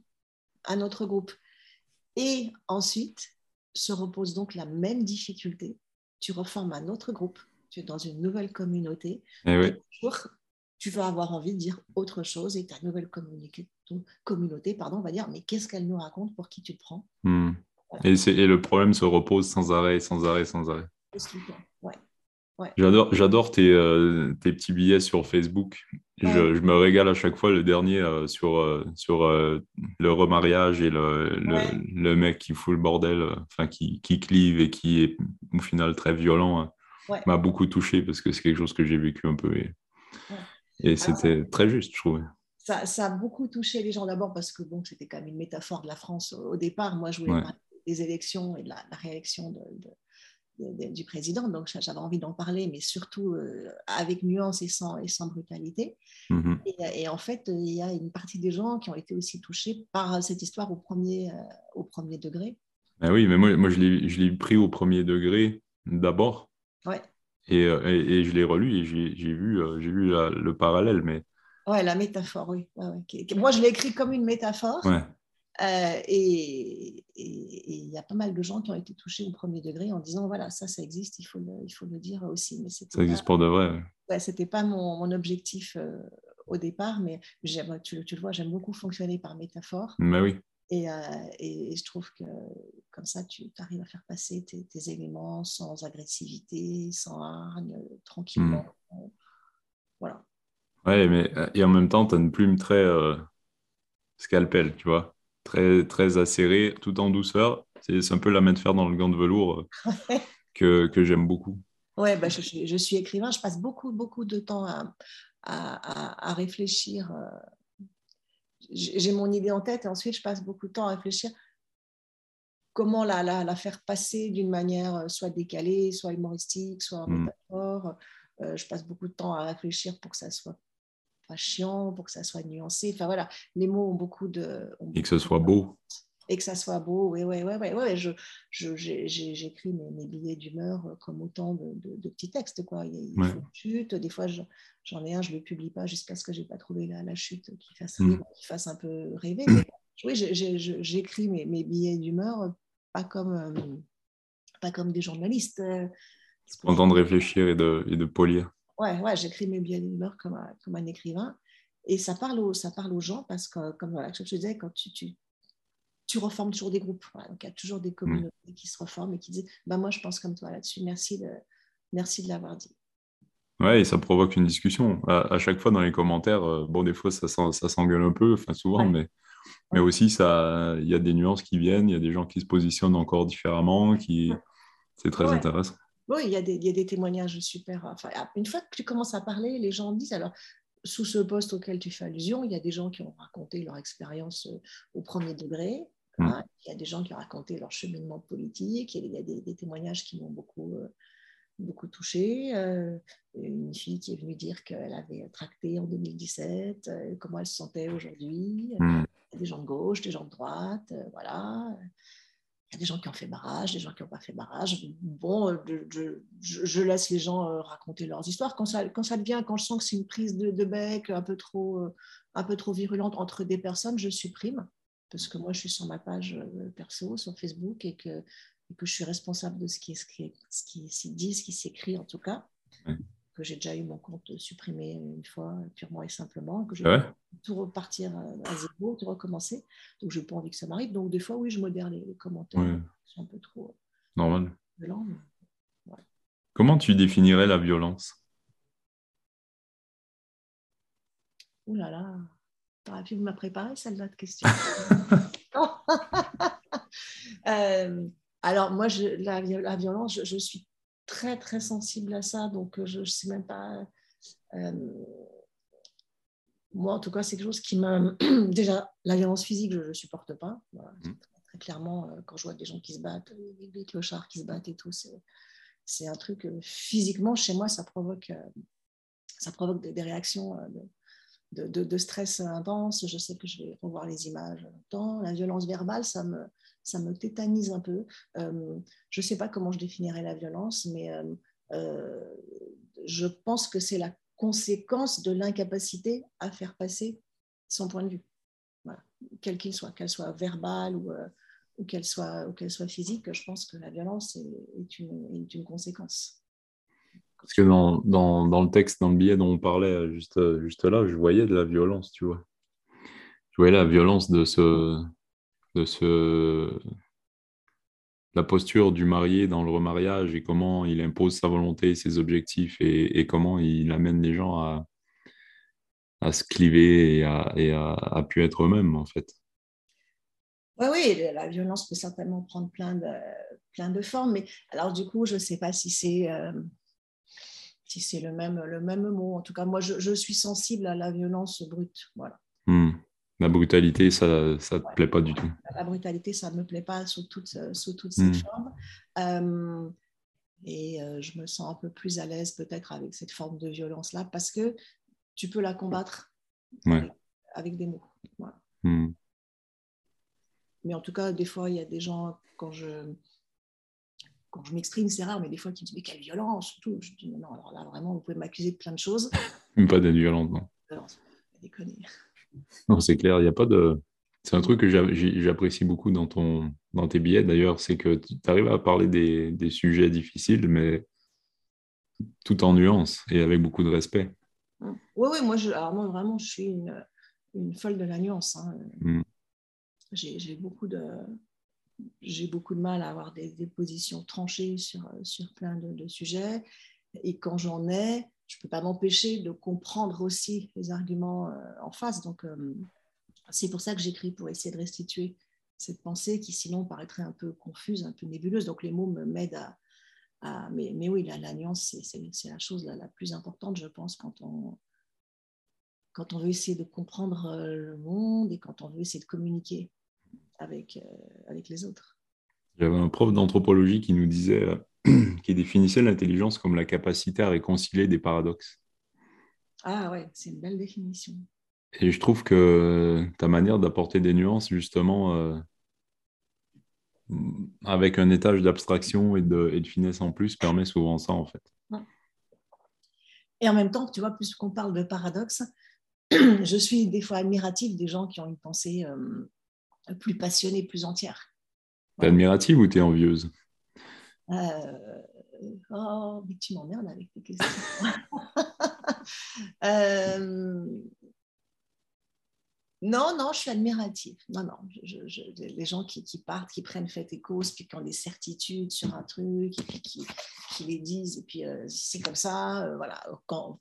un autre groupe. Et ensuite, se repose donc la même difficulté. Tu reformes un autre groupe, tu es dans une nouvelle communauté. Eh et, tu vas avoir envie de dire autre chose et ta nouvelle communauté, pardon, va dire mais qu'est-ce qu'elle nous raconte, pour qui tu te prends? Hmm. et, et, le problème se repose sans arrêt, sans arrêt, sans arrêt. J'adore, j'adore tes, euh, tes, petits billets sur Facebook. Je, me régale à chaque fois. Le dernier euh, sur, euh, sur le remariage et le, le, mec qui fout le bordel, enfin qui, qui, clive et qui est au final très violent, hein, m'a beaucoup touché parce que c'est quelque chose que j'ai vécu un peu. Et, et c'était très juste, je trouvais. Ça, ça, a beaucoup touché les gens d'abord parce que bon, c'était quand même une métaphore de la France au départ. Moi, je voulais parler des élections et de la, la réélection de du président. Donc, j'avais envie d'en parler, mais surtout euh, avec nuance et sans, et sans brutalité. Mm-hmm. Et, en fait, il y a une partie des gens qui ont été aussi touchés par cette histoire au premier, euh, au premier degré. Ben oui, mais moi, moi je l'ai pris au premier degré d'abord. Ouais. Et, euh, et, je l'ai relu et j'ai vu, vu le parallèle. Mais... Ouais, la métaphore, oui. Moi, je l'ai écrit comme une métaphore. Ouais. Euh, et il y a pas mal de gens qui ont été touchés au premier degré en disant voilà, ça, ça existe, il faut le, il faut le dire aussi. Mais ça existe pour de vrai. Ouais, c'était pas mon, mon objectif euh, au départ, mais tu, tu, le vois, j'aime beaucoup fonctionner par métaphore. Mais oui. Et, euh, et, je trouve que comme ça, tu arrives à faire passer tes, éléments sans agressivité, sans hargne, tranquillement. Hmm. Voilà. Ouais, mais et en même temps, tu as une plume très scalpel, tu vois très, très acéré, tout en douceur. C'est un peu la main de fer dans le gant de velours euh, que, que j'aime beaucoup. Ouais, bah, je, je, suis écrivain, je passe beaucoup, beaucoup de temps à, à, à, réfléchir. Euh, j'ai mon idée en tête et ensuite je passe beaucoup de temps à réfléchir comment la, la, la faire passer d'une manière euh, soit décalée, soit humoristique, soit en hmm. métaphore. je passe beaucoup de temps à réfléchir pour que ça soit chiant, pour que ça soit nuancé. Enfin voilà, les mots ont beaucoup de. et que ce soit beau. Et que ça soit beau, oui, oui, oui, oui. Ouais, je, j'écris mes, mes, billets d'humeur comme autant de, de, petits textes. Quoi. Il y a une chute, des fois j'en ai un, je ne le publie pas jusqu'à ce que je n'ai pas trouvé la, la chute qui fasse, mm. qui fasse un peu rêver. Mais, oui, j'écris mes, mes, billets d'humeur pas comme, euh, pas comme des journalistes. Euh, Content de réfléchir et de, et de polir ouais, ouais, j'écris mes billets d'humeur comme, un, comme un écrivain. Et ça parle, aux, ça parle aux gens parce que, comme voilà, je te disais, quand tu, tu, tu reformes toujours des groupes. donc, il y a toujours des communautés qui se reforment et qui disent bah, Moi, je pense comme toi là-dessus. Merci de, merci de l'avoir dit. Ouais, et ça provoque une discussion. À, chaque fois, dans les commentaires, euh, bon, des fois, ça, ça s'engueule un peu, enfin, souvent, mais, mais aussi, il y a des nuances qui viennent, il y a des gens qui se positionnent encore différemment, qui... c'est très intéressant. Oui, il y, a des, il y, a des, témoignages super. Enfin, une fois que tu commences à parler, les gens disent alors, sous ce poste auquel tu fais allusion, il y a des gens qui ont raconté leur expérience euh, au premier degré. Mm. Hein, il y a des gens qui ont raconté leur cheminement politique. Il y a des, témoignages qui m'ont beaucoup, euh, beaucoup touché. Euh, une fille qui est venue dire qu'elle avait tracté en 2017, comment elle se sentait aujourd'hui. Mm. Des gens de gauche, des gens de droite, voilà. Il y a des gens qui ont fait barrage, des gens qui n'ont pas fait barrage. Bon, euh, je, laisse les gens euh, raconter leurs histoires. Quand ça, devient, quand je sens que c'est une prise de, bec un peu, trop, euh, un peu trop virulente entre des personnes, je supprime. Parce que moi, je suis sur ma page perso, sur Facebook, et que, je suis responsable de ce qui, est, ce qui s'y dit, ce qui s'écrit en tout cas que j'ai déjà eu mon compte supprimé une fois, purement et simplement, que je vais tout repartir à zéro, tout recommencer. Donc, je n'ai pas envie que ça m'arrive. Donc, des fois, oui, je modère les, commentaires. C'est un peu trop Normal. violent. Comment tu définirais la violence? Ouh là là, aurais pu me préparer celle-là de question. euh, alors, moi, je, la, la, violence, je, je suis très, très sensible à ça, donc je ne sais même pas. moi, en tout cas, c'est quelque chose qui m'a. Déjà, la violence physique, je ne supporte pas. Mmh. Très clairement, quand je vois des gens qui se battent, des clochards qui se battent et tout, c'est un truc physiquement, chez moi, ça provoque, ça provoque des, réactions de, de, stress intense. Je sais que je vais revoir les images longtemps. La violence verbale, ça me, ça me tétanise un peu. Euh, je ne sais pas comment je définirais la violence, mais euh, euh, je pense que c'est la conséquence de l'incapacité à faire passer son point de vue, quel qu'il soit, qu'elle soit verbale ou, qu'elle soit, ou soit physique. Je pense que la violence est, une, est une conséquence. Parce que dans, dans, dans, le texte, dans le billet dont on parlait juste, juste là, je voyais de la violence, tu vois. Je voyais la violence de ce, de ce, la posture du marié dans le remariage et comment il impose sa volonté, ses objectifs et, comment il amène les gens à, à se cliver et à, et à, pu être eux-mêmes, en fait. Oui, oui, la violence peut certainement prendre plein de, plein de formes, mais alors du coup, je ne sais pas si c'est euh, si c'est le même, le même mot. En tout cas, moi, je, je suis sensible à la violence brute. Voilà. Hmm. La brutalité, ça ne te plaît pas du tout. La brutalité, ça ne me plaît pas sous toutes, sous toutes ses hmm. formes. Euh, et euh, je me sens un peu plus à l'aise peut-être avec cette forme de violence-là parce que tu peux la combattre avec, des mots. Hmm. Mais en tout cas, des fois, il y a des gens, quand je, quand je m'exprime, c'est rare, mais des fois, qui me disent Mais quelle violence tout. Je dis Non, alors là, vraiment, vous pouvez m'accuser de plein de choses. pas d'être violente, non. Non, déconner. Non, c'est clair, il n'y a pas de. C'est un truc que j'apprécie beaucoup dans, ton, dans tes billets d'ailleurs, c'est que tu arrives à parler des, des, sujets difficiles, mais tout en nuance et avec beaucoup de respect. Oui, oui, moi, je, alors moi vraiment, je suis une, une folle de la nuance. Hein. Mm. J'ai beaucoup de j'ai beaucoup de mal à avoir des, des positions tranchées sur, sur plein de, de sujets. Et quand j'en ai, je ne peux pas m'empêcher de comprendre aussi les arguments euh, en face. Donc, euh, c'est pour ça que j'écris, pour essayer de restituer cette pensée qui sinon paraîtrait un peu confuse, un peu nébuleuse. Donc, les mots m'aident à, mais, mais, oui, la, nuance, c'est la chose la, plus importante, je pense, quand on, veut essayer de comprendre euh, le monde et quand on veut essayer de communiquer avec, avec les autres. J'avais un prof d'anthropologie qui nous disait qui définissait l'intelligence comme la capacité à réconcilier des paradoxes. Ah ouais, c'est une belle définition. Et je trouve que ta manière d'apporter des nuances, justement, euh, avec un étage d'abstraction et de, et de, finesse en plus, permet souvent ça, en fait. Et en même temps, tu vois, plus qu'on parle de paradoxes, je suis des fois admirative des gens qui ont une pensée euh, plus passionnée, plus entière. T'es admirative ou t'es envieuse? Euh, oh, mais tu m'emmerdes avec tes questions. euh, non, non, je suis admirative. Non, non, les gens qui, partent, qui prennent fait et cause, puis qui ont des certitudes sur un truc, et puis qui, les disent, et puis euh, c'est comme ça, voilà, quand,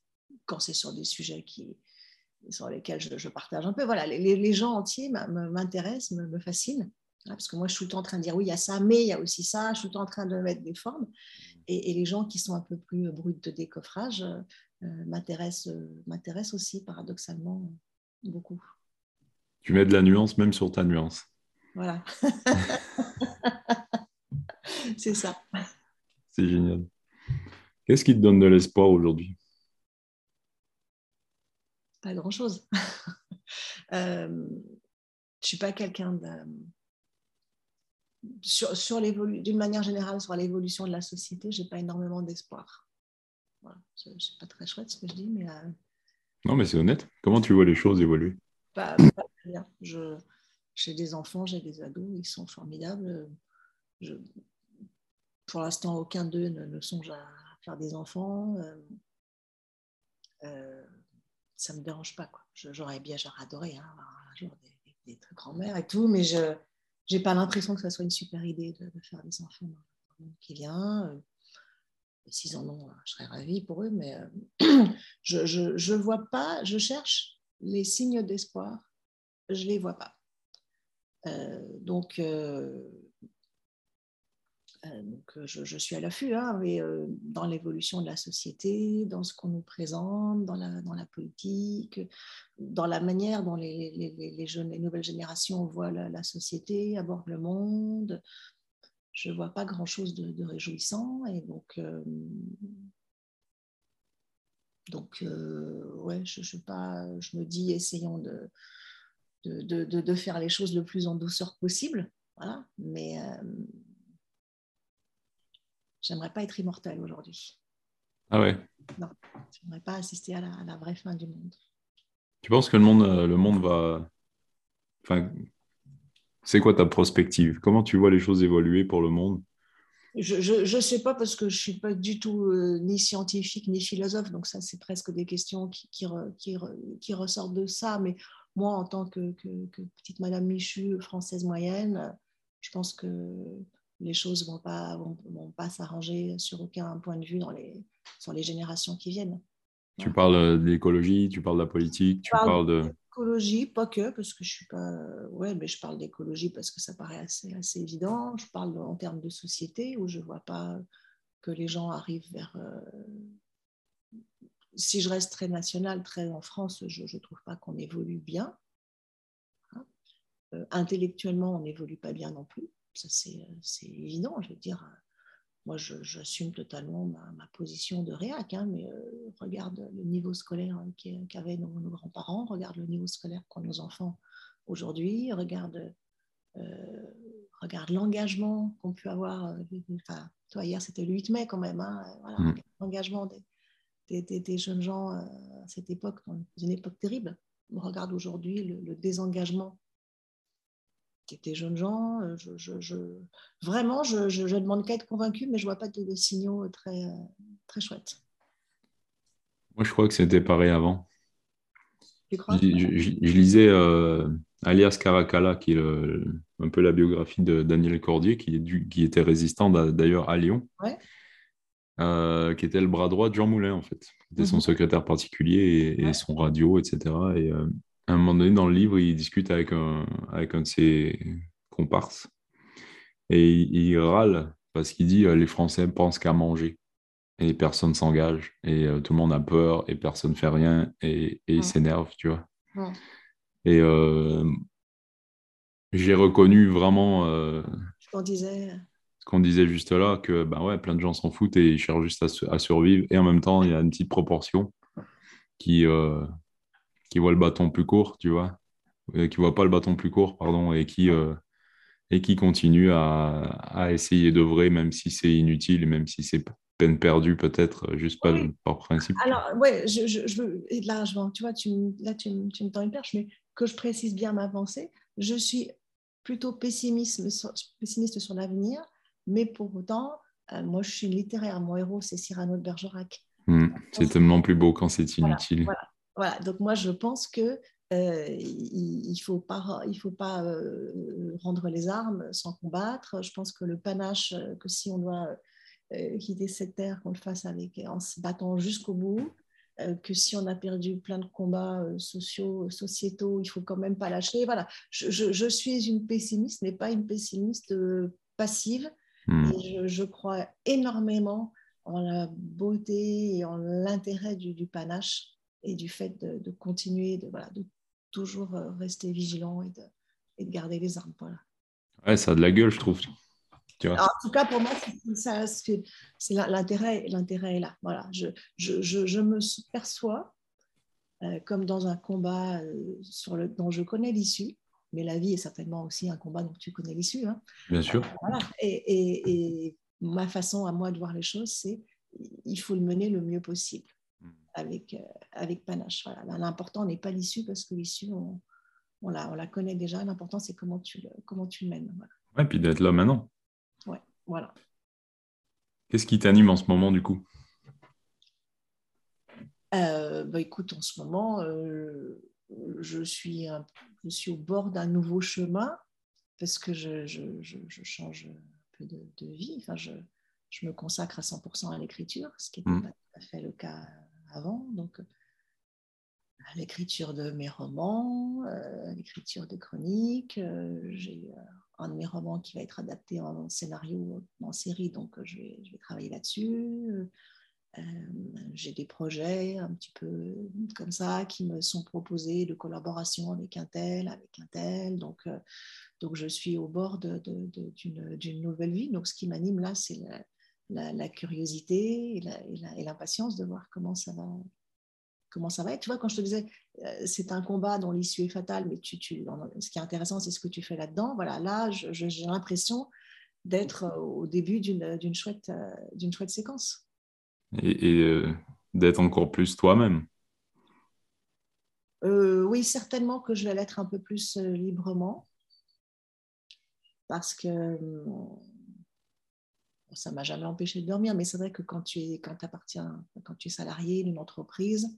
c'est sur des sujets qui, sur lesquels je, partage un peu, voilà, les, gens entiers m'intéressent, me fascinent. Hein, parce que moi, je suis tout le temps en train de dire oui, il y a ça, mais il y a aussi ça. Je suis tout le temps en train de mettre des formes. Et, les gens qui sont un peu plus bruts de décoffrage euh, euh, m'intéressent aussi, paradoxalement, beaucoup. Tu mets de la nuance même sur ta nuance. Voilà. C'est ça. C'est génial. Qu'est-ce qui te donne de l'espoir aujourd'hui? Pas grand-chose. euh, je ne suis pas quelqu'un de sur, sur d'une manière générale sur l'évolution de la société, j'ai pas énormément d'espoir. Voilà. C'est pas très chouette ce que je dis, mais. Euh, non, mais c'est honnête. Comment tu vois les choses évoluer? Pas, très bien. j'ai des enfants, j'ai des ados, ils sont formidables. Je, pour l'instant, aucun d'eux ne, songe à faire des enfants. Euh, euh, ça me dérange pas. J'aurais bien, j'aurais adoré hein, un jour des, des, des grands-mères et tout, mais je j'ai pas l'impression que ça soit une super idée de, faire des enfants dans le monde qui vient. Euh, s'ils en ont, je serais ravie pour eux, mais euh, je vois pas, je cherche les signes d'espoir, je les vois pas. Euh, donc, donc, je, suis à l'affût, hein, mais dans l'évolution de la société, dans ce qu'on nous présente, dans la, politique, dans la manière dont les, nouvelles générations voient la, société, abordent le monde, je ne vois pas grand-chose de, réjouissant. Et donc, donc ouais, je, je, pas, je me dis, essayons de, de, de, faire les choses le plus en douceur possible. Voilà. Mais j'aimerais pas être immortel aujourd'hui. Ah ouais Non, j'aimerais pas assister à la, vraie fin du monde. Tu penses que le monde, euh, le monde va. Enfin, c'est quoi ta prospective? Comment tu vois les choses évoluer pour le monde? Je ne sais pas parce que je ne suis pas du tout euh, ni scientifique ni philosophe, donc ça c'est presque des questions qui, qui, qui, qui, ressortent de ça. Mais moi, en tant que, que petite Madame Michu, française moyenne, je pense que les choses ne vont pas, vont, pas s'arranger sur aucun point de vue dans les, sur les générations qui viennent. Tu parles euh, d'écologie, tu parles de la politique, tu parles de... D'écologie, pas que, parce que je suis pas... Ouais, mais je parle d'écologie parce que ça paraît assez, assez évident. Je parle en termes de société, où je ne vois pas que les gens arrivent vers... Euh, si je reste très national, très en France, je ne trouve pas qu'on évolue bien. Hein. Euh, intellectuellement, on n'évolue pas bien non plus ça c'est évident, je veux dire. Moi, j'assume totalement ma, position de réac, hein, mais euh, regarde le niveau scolaire qu'avaient nos, grands-parents, regarde le niveau scolaire qu'ont nos enfants aujourd'hui, regarde, euh, regarde l'engagement qu'on peut avoir. Euh, enfin, toi, hier, c'était le 8 mai quand même. Hein, voilà, mmh. L'engagement des, des, des, jeunes gens à cette époque, dans une époque terrible. On regarde aujourd'hui le, désengagement des jeunes gens. Euh, je, vraiment, je, demande qu'à être convaincu, mais je vois pas de, signaux très, très chouettes. Moi, je crois que c'était pareil avant. Tu crois? Je, lisais euh, Alias Caracalla, qui est un peu la biographie de Daniel Cordier, qui, est qui était résistant d'ailleurs à Lyon. Euh, qui était le bras droit de Jean Moulin, en fait. Qui était son mhm. secrétaire particulier et, son radio, etc. Et, à un moment donné, dans le livre, il discute avec un, avec un de ses comparses et il, râle parce qu'il dit euh, les Français pensent qu'à manger et personne s'engage et euh, tout le monde a peur et personne fait rien et, il s'énerve, tu vois. Et euh, j'ai reconnu vraiment ce qu'on disait. Ce qu'on disait juste là, que ben ouais, plein de gens s'en foutent et ils cherchent juste à, à, survivre. Et en même temps, il y a une petite proportion qui, qui voit le bâton plus court, tu vois, euh, qui voit pas le bâton plus court, pardon, et qui, euh, et qui continue à, à essayer d'œuvrer, même si c'est inutile, même si c'est peine perdue peut-être, juste pas par principe. Alors, ouais, je, je, veux, là, je, tu vois, tu, là, tu, tu me tends une perche, mais que je précise bien ma pensée, je suis plutôt pessimiste, pessimiste sur l'avenir, mais pour autant, euh, moi, je suis littéraire. Mon héros, c'est Cyrano de Bergerac. Hmm, c'est tellement plus beau quand c'est inutile. voilà. Voilà, donc moi je pense que euh, il ne faut pas, il faut pas euh, rendre les armes sans combattre. Je pense que le panache, euh, que si on doit quitter cette terre, qu'on le fasse avec, en se battant jusqu'au bout, que si on a perdu plein de combats sociaux, sociétaux, il faut quand même pas lâcher. Voilà, je, je, suis une pessimiste, mais pas une pessimiste passive. Hmm. Et je, crois énormément en la beauté et en l'intérêt du, du panache et du fait de, continuer, de, voilà, de toujours euh, rester vigilant et de, et de garder les armes. Voilà. Ouais, ça a de la gueule, je trouve. Tu vois. en tout cas, pour moi, c'est l'intérêt, l'intérêt est là. Voilà, je, je, je, me perçois euh, comme dans un combat euh, sur le, dont je connais l'issue, mais la vie est certainement aussi un combat dont tu connais l'issue. Hein. Bien sûr. voilà. et, et, et, ma façon à moi de voir les choses, c'est il faut le mener le mieux possible avec, euh, avec panache. Voilà. L'important n'est pas l'issue parce que l'issue, on, on, la, on la connaît déjà. L'important, c'est comment tu le, comment tu le mènes. Voilà. Ouais, puis d'être là maintenant. Ouais, voilà. Qu'est-ce qui t'anime en ce moment, du coup? Euh, bah, Écoute, en ce moment, euh, je, suis je suis au bord d'un nouveau chemin parce que je, je, je change un peu de, de vie. Enfin, je, me consacre à 100% à l'écriture, ce qui n'était mmh. pas tout à fait le cas avant. Donc, à l'écriture de mes romans, à l'écriture de chroniques. Euh, j'ai un de mes romans qui va être adapté en scénario, en série, donc je vais, travailler là-dessus. J'ai des projets un petit peu comme ça qui me sont proposés de collaboration avec un tel, avec un tel. Donc, donc je suis au bord d'une nouvelle vie. Donc ce qui m'anime là, c'est curiosité et l'impatience de voir comment ça va, comment ça va être. Tu vois, quand je te disais, euh, c'est un combat dont l'issue est fatale, mais tu, tu, ce qui est intéressant, c'est ce que tu fais là-dedans. Voilà, là, j'ai l'impression d'être euh, au début d'une chouette, euh, d'une chouette séquence. Et, d'être encore plus toi-même. oui, certainement que je vais l'être un peu plus librement. Parce que ça m'a jamais empêché de dormir, mais c'est vrai que quand tu es, quand appartiens, quand tu es salarié d'une entreprise,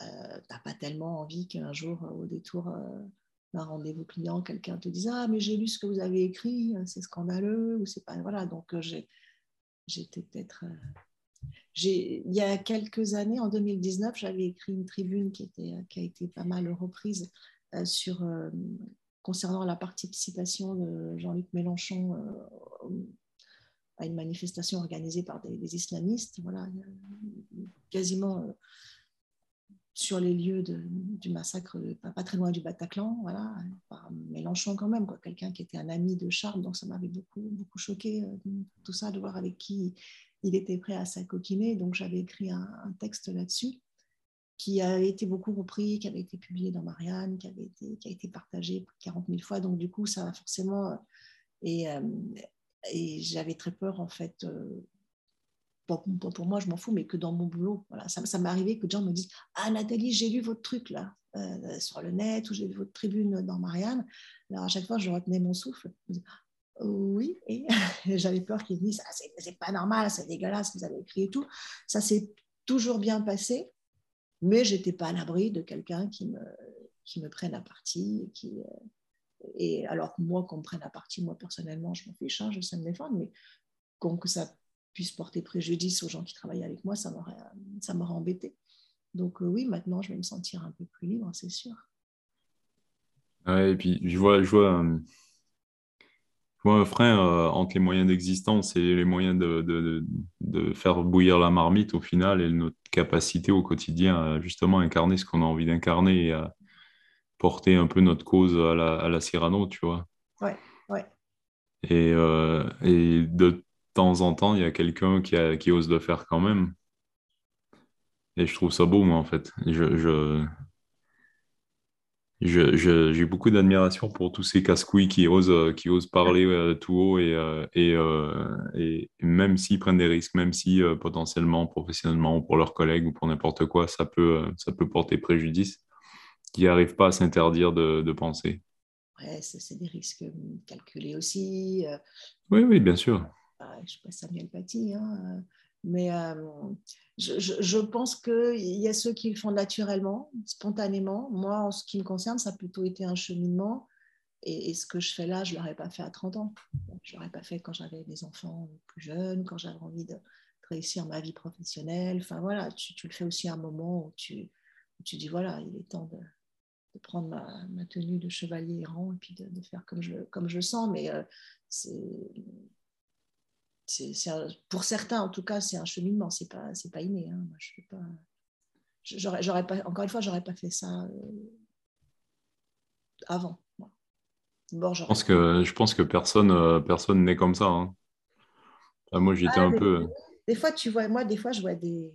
euh, tu n'as pas tellement envie qu'un jour, au détour euh, d'un rendez-vous client, quelqu'un te dise Ah, mais j'ai lu ce que vous avez écrit, euh, c'est scandaleux, ou c'est pas. Voilà, donc j'étais peut-être. il y a quelques années, en 2019, j'avais écrit une tribune qui, était, qui a été pas mal reprise sur, concernant la participation de Jean-Luc Mélenchon à une manifestation organisée par des, islamistes. Voilà, quasiment sur les lieux du massacre, pas, très loin du Bataclan, voilà, par Mélenchon quand même, quoi, quelqu'un qui était un ami de Charles, donc ça m'avait beaucoup, beaucoup choqué euh, tout ça, de voir avec qui il était prêt à s'acoquiner. Donc j'avais écrit un, texte là-dessus qui a été beaucoup repris, qui avait été publié dans Marianne, qui, avait été, qui a été partagé 40 000 fois. Donc du coup, ça a forcément... Et, euh, et j'avais très peur, en fait, euh, pour, moi, je m'en fous, mais que dans mon boulot. Voilà, ça, ça m'est arrivé que des gens me disent Ah, Nathalie, j'ai lu votre truc là, euh, sur le net, ou j'ai vu votre tribune dans Marianne. Alors, à chaque fois, je retenais mon souffle. oui, et j'avais peur qu'ils disent ah, c'est pas normal, c'est dégueulasse, vous avez écrit et tout. Ça s'est toujours bien passé, mais j'étais pas à l'abri de quelqu'un qui me, qui me prenne à partie. Qui, euh, et alors, moi, qu'on prenne à partie, moi, personnellement, je m'en fiche, hein, je sais me défendre, mais que ça puisse porter préjudice aux gens qui travaillent avec moi, ça m'aurait, m'aurait embêté. Donc euh, oui, maintenant, je vais me sentir un peu plus libre, c'est sûr. Ouais, et puis je vois, je vois, euh, je vois un frein euh, entre les moyens d'existence et les moyens de, faire bouillir la marmite au final et notre capacité au quotidien à justement incarner ce qu'on a envie d'incarner porter un peu notre cause à la, à la Cyrano, tu vois. Ouais, ouais. Et, et de temps en temps, il y a quelqu'un qui, qui, ose le faire quand même. Et je trouve ça beau, moi, en fait. Je, je, j'ai beaucoup d'admiration pour tous ces casse-couilles qui osent, qui osent parler euh, tout haut et, euh, et, euh, et, même s'ils prennent des risques, même si potentiellement, professionnellement ou pour leurs collègues ou pour n'importe quoi, ça peut, ça peut porter préjudice, qui n'arrivent pas à s'interdire de, de penser. Ouais, c'est des risques calculés aussi. Oui, oui, bien sûr je ne sais pas Samuel Paty, hein, euh, mais euh, je, je, pense qu'il y a ceux qui le font naturellement, spontanément. Moi, en ce qui me concerne, ça a plutôt été un cheminement. Et, ce que je fais là, je ne l'aurais pas fait à 30 ans. Je ne l'aurais pas fait quand j'avais des enfants plus jeunes, quand j'avais envie de, réussir ma vie professionnelle. Enfin voilà, tu, tu, le fais aussi à un moment où tu, tu dis voilà, il est temps de, de prendre ma, ma, tenue de chevalier errant et puis de, de, faire comme je, comme je sens. Mais euh, c'est pour certains, en tout cas, c'est un cheminement, c'est pas, c'est pas inné. Hein. Moi, je pas, j'aurais, j'aurais pas, encore une fois, j'aurais pas fait ça euh, avant. Bon, je pense que je pense que personne, euh, personne n'est comme ça. Hein. moi, j'étais ah, un peu. Des fois, tu vois, moi, des fois, je vois des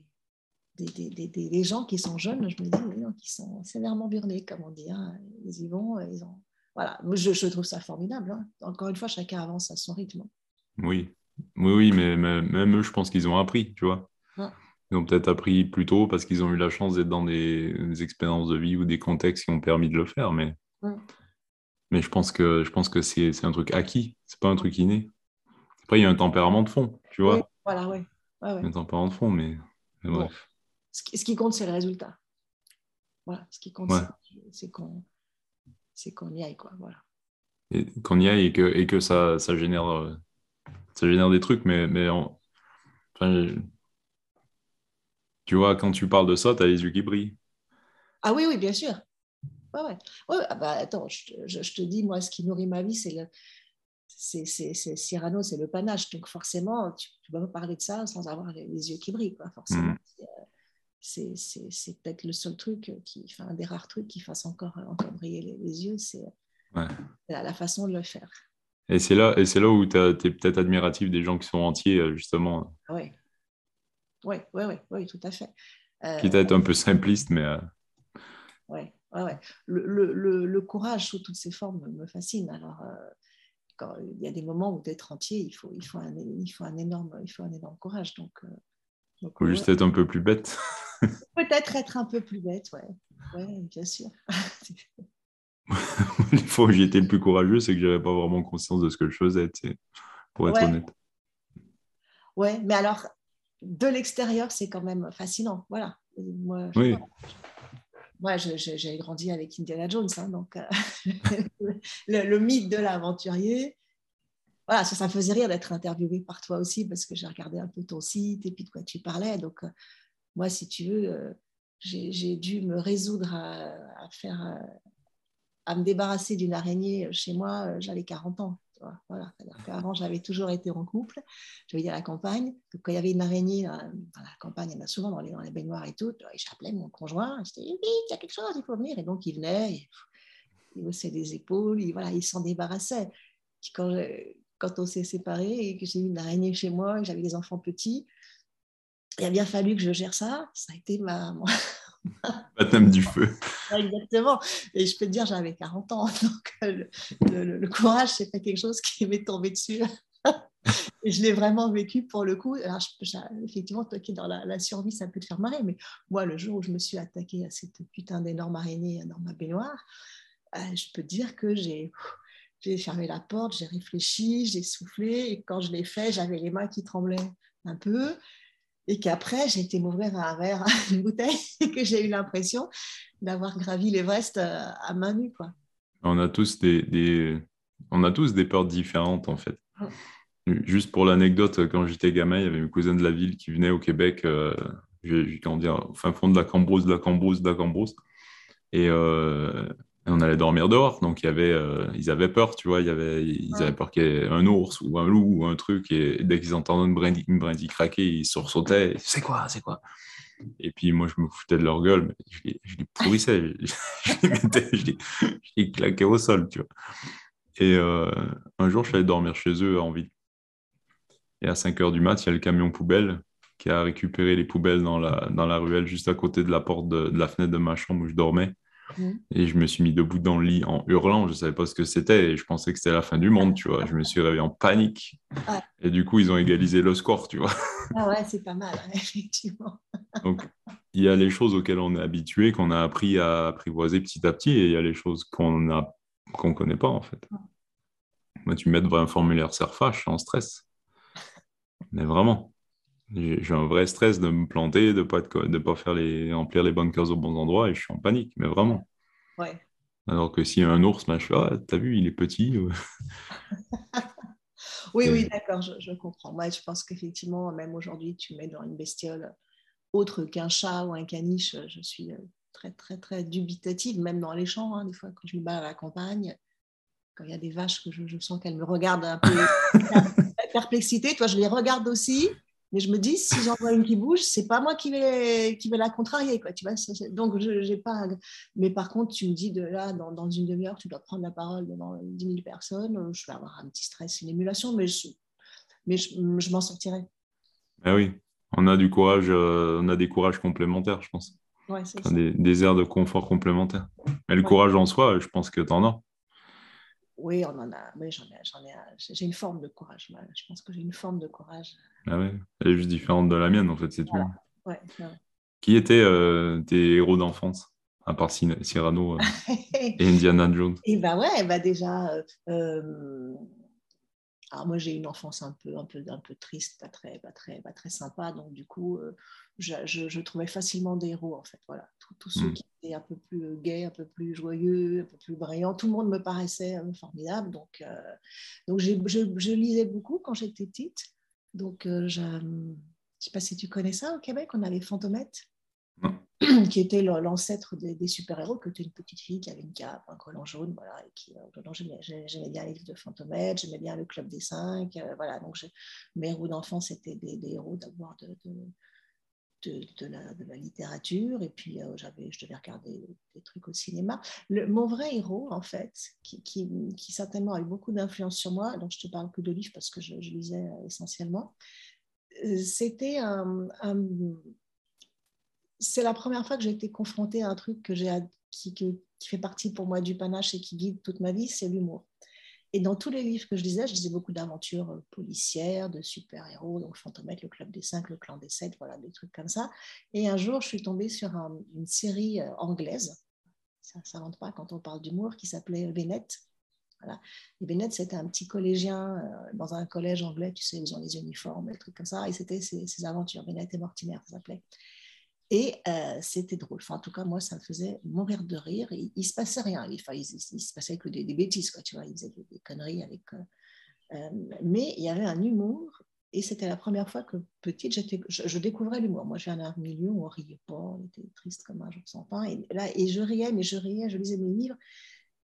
des, des, des, gens qui sont jeunes, je me dis, qui sont sévèrement burnés, comme on dit. Hein. Ils y vont, ils ont. Voilà, je, je trouve ça formidable. Hein. Encore une fois, chacun avance à son rythme. Oui, oui, oui, mais, même eux, je pense qu'ils ont appris, tu vois. Ils ont peut-être appris plus tôt parce qu'ils ont eu la chance d'être dans des, expériences de vie ou des contextes qui ont permis de le faire, mais, mais je pense que, je pense que c'est un truc acquis, c'est pas un truc inné. Après, il y a un tempérament de fond, tu vois. Oui, voilà, oui. Un tempérament de fond, mais, bref. Ce qui, compte, c'est le résultat. Voilà, ce qui compte, c'est qu'on qu'on y aille, quoi. Voilà. Qu'on y aille et que, et que ça, ça génère euh, ça génère des trucs, mais, mais tu vois, quand tu parles de ça, tu as les yeux qui brillent. Ah oui, oui, bien sûr. Ouais, ouais. ouais ah bah, attends, je, je, te dis, moi, ce qui nourrit ma vie, c'est le, c'est Cyrano, c'est le panache. Donc forcément, tu ne peux pas parler de ça sans avoir les, yeux qui brillent. Quoi, forcément. Mm. C'est peut-être le seul truc, qui, enfin, un des rares trucs qui fasse encore, encore briller les, yeux, c'est la, façon de le faire. Et c'est là, et là où tu es peut-être admiratif des gens qui sont entiers, euh, justement. Oui, oui, oui, oui, tout à fait. Euh, Quitte à être un peu simpliste, mais. Euh... Oui, ouais, ouais. Le, le, le, courage sous toutes ses formes me fascine. Alors, euh, quand il y a des moments où d'être entier, il faut, il, faut un, il, faut un énorme, il faut un énorme courage. Donc, euh, il faut juste être un peu plus bête. Peut-être être un peu plus bête, ouais. Ouais, bien sûr. Les fois où j'étais le plus courageux, c'est que j'avais pas vraiment conscience de ce que je faisais, pour être honnête. Ouais, mais alors, de l'extérieur, c'est quand même fascinant. Voilà. Moi, oui. Moi, j'ai grandi avec Indiana Jones, hein, donc euh, le, mythe de l'aventurier. Voilà, ça, ça me faisait rire d'être interviewé par toi aussi parce que j'ai regardé un peu ton site et puis de quoi tu parlais. Donc, euh, moi, si tu veux, euh, j'ai dû me résoudre à, faire, à me débarrasser d'une araignée chez moi. J'avais 40 ans. Voilà. Avant, j'avais toujours été en couple. Je vais dire à la campagne. quand il y avait une araignée dans la campagne, il y en a souvent dans les, dans les baignoires et tout. J'appelais mon conjoint. Je disais, oui, il y a quelque chose, il faut venir. Et donc, il venait, il, haussait des épaules, il, voilà, il s'en débarrassait. quand, quand on s'est séparés et que j'ai eu une araignée chez moi, que j'avais des enfants petits, il a bien fallu que je gère ça. Ça a été ma, Baptême du feu. Exactement. Et je peux te dire, j'avais 40 ans. Donc, euh, le, courage, c'est pas quelque chose qui m'est tombé dessus. Et je l'ai vraiment vécu pour le coup. Alors, effectivement, toi qui es dans la, survie, ça peut te faire marrer. Mais moi, le jour où je me suis attaquée à cette putain d'énorme araignée dans ma baignoire, euh, je peux te dire que j'ai. J'ai fermé la porte, j'ai réfléchi, j'ai soufflé, et quand je l'ai fait, j'avais les mains qui tremblaient un peu et qu'après, j'ai été m'ouvrir un verre, une bouteille, et que j'ai eu l'impression d'avoir gravi l'Everest euh, à main nue. Quoi. On, a tous des, on a tous des peurs différentes, en fait. Juste pour l'anecdote, quand j'étais gamin, il y avait une cousine de la ville qui venait au Québec, euh, je, comment dire, au fin fond de la Cambrousse, de la Cambrousse, de la Cambrousse. Et euh, on allait dormir dehors, donc il y avait, euh, ils avaient peur, tu vois, il y avait, ils avaient peur qu'il y ait un ours ou un loup ou un truc, et dès qu'ils entendaient une brindille, une brindille craquer, ils sursautaient, c'est quoi, c'est quoi? Et puis moi, je me foutais de leur gueule, mais je les, je les pourrissais, je, les mettais, je les, claquais au sol, tu vois. Et euh, un jour, je suis allé dormir chez eux en ville. Et à 5 heures du mat, il y a le camion poubelle qui a récupéré les poubelles dans la, dans la ruelle juste à côté de la porte de la fenêtre de ma chambre où je dormais. Mm. Et je me suis mis debout dans le lit en hurlant. Je ne savais pas ce que c'était et je pensais que c'était la fin du monde, tu vois. Je me suis réveillé en panique. Et du coup, ils ont égalisé le score, tu vois. Ah ouais, c'est pas mal, effectivement. Donc, il y a les choses auxquelles on est habitué, qu'on a appris à apprivoiser petit à petit, et il y a les choses qu'on a qu'on connaît pas, en fait. Moi, tu mets devant un formulaire je suis en stress. Mais vraiment. J'ai un vrai stress de me planter, de ne pas, de pas faire les, remplir les bonnes cases aux bons endroits et je suis en panique, mais vraiment. Ouais. Alors que a un ours, ben, je fais Ah, t'as vu, il est petit. oui, oui, d'accord, je, comprends. Moi, je pense qu'effectivement, même aujourd'hui, tu mets dans une bestiole autre qu'un chat ou un caniche, je suis euh, très, très, très dubitative, même dans les champs, hein, des fois, quand je me bats à la campagne, quand il y a des vaches que je, je sens qu'elles me regardent un peu perplexité, toi, je les regarde aussi. Mais je me dis, si j'en vois une qui bouge, c'est pas moi qui vais, qui vais la contrarier. Quoi, tu vois donc, j'ai pas. Mais par contre, tu me dis, de là, dans, dans une demi-heure, tu dois prendre la parole devant 10 000 personnes. Euh, je vais avoir un petit stress, une émulation, mais je, mais je, m'en sortirai. Ah oui, on a du courage, euh, on a des courages complémentaires, je pense. Ouais, des, des, airs de confort complémentaires. Mais le courage en soi, je pense que tu en as. Oui, on en a. Oui, j'en ai, j'en ai, j'ai une forme de courage. Je pense que j'ai une forme de courage. Ah ouais, elle est juste différente de la mienne, en fait, c'est tout. Ouais, Qui étaient euh, tes héros d'enfance, à part Cyrano euh, et Indiana Jones? Et bah ouais, bah déjà, euh, alors moi j'ai une enfance un peu, un peu, un peu triste, pas très, pas très, pas très sympa, donc du coup, je, je, trouvais facilement des héros en fait. Voilà, tous ceux hmm. qui étaient un peu plus gays, un peu plus joyeux, un peu plus brillants, tout le monde me paraissait formidable. Donc, donc je, je, lisais beaucoup quand j'étais petite. Donc, euh, je ne sais pas si tu connais ça au Québec, on avait Fantomette. qui était l'ancêtre des, super-héros, qui était une petite fille qui avait une cape, un collant jaune, voilà, et qui, euh, j'aimais bien les livres de Fantomètre, j'aimais bien le Club des Cinq, euh, voilà, donc mes héros d'enfance étaient des, héros d'avoir de, de, la, de, la, littérature, et puis euh, j'avais, je devais regarder des trucs au cinéma. Mon vrai héros, en fait, qui, qui, qui certainement a eu beaucoup d'influence sur moi, donc je te parle que de livres parce que je, lisais essentiellement, c'était un c'est la première fois que j'ai été confrontée à un truc que qui, qui, fait partie pour moi du panache et qui guide toute ma vie, c'est l'humour. Et dans tous les livres que je lisais, je lisais beaucoup d'aventures euh, policières, de super-héros, donc Fantomètre, le Club des Cinq, le Clan des Sept, voilà, des trucs comme ça. Et un jour, je suis tombée sur une série euh, anglaise, ça ne rentre pas quand on parle d'humour, qui s'appelait Bennett. Voilà. Et Bennett, c'était un petit collégien euh, dans un collège anglais, tu sais, ils ont les uniformes, des trucs comme ça, et c'était ses, ses aventures. Bennett et Mortimer, ça s'appelait. Et euh, c'était drôle. Enfin, en tout cas, moi, ça me faisait mourir de rire. Il ne se passait rien. Il, il, se passait que des, bêtises, quoi, tu vois. Il faisait des, conneries avec. Euh, euh, mais il y avait un humour. Et c'était la première fois que petite, je, je, découvrais l'humour. Moi, viens d'un milieu où on riait pas, on était triste comme un jour sans pain. Et, là, et je riais, mais je riais, je lisais mes livres.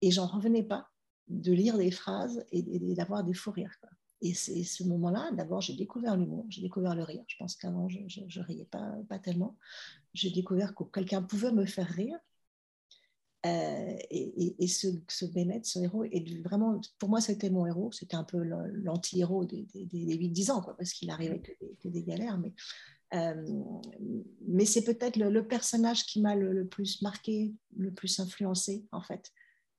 Et j'en revenais pas de lire des phrases et, d'avoir des fous rires. Et c'est ce moment-là, d'abord, j'ai découvert l'humour, j'ai découvert le rire. Je pense qu'avant, je ne riais pas, pas tellement. J'ai découvert que quelqu'un pouvait me faire rire. Euh, et, ce, ce, Bennett, ce héros, est vraiment, pour moi, c'était mon héros. C'était un peu l'anti-héros des, des, 8-10 ans, quoi, parce qu'il arrivait que des, des galères. Mais, euh, mais c'est peut-être le, personnage qui m'a le, plus marqué, le plus influencé, en fait.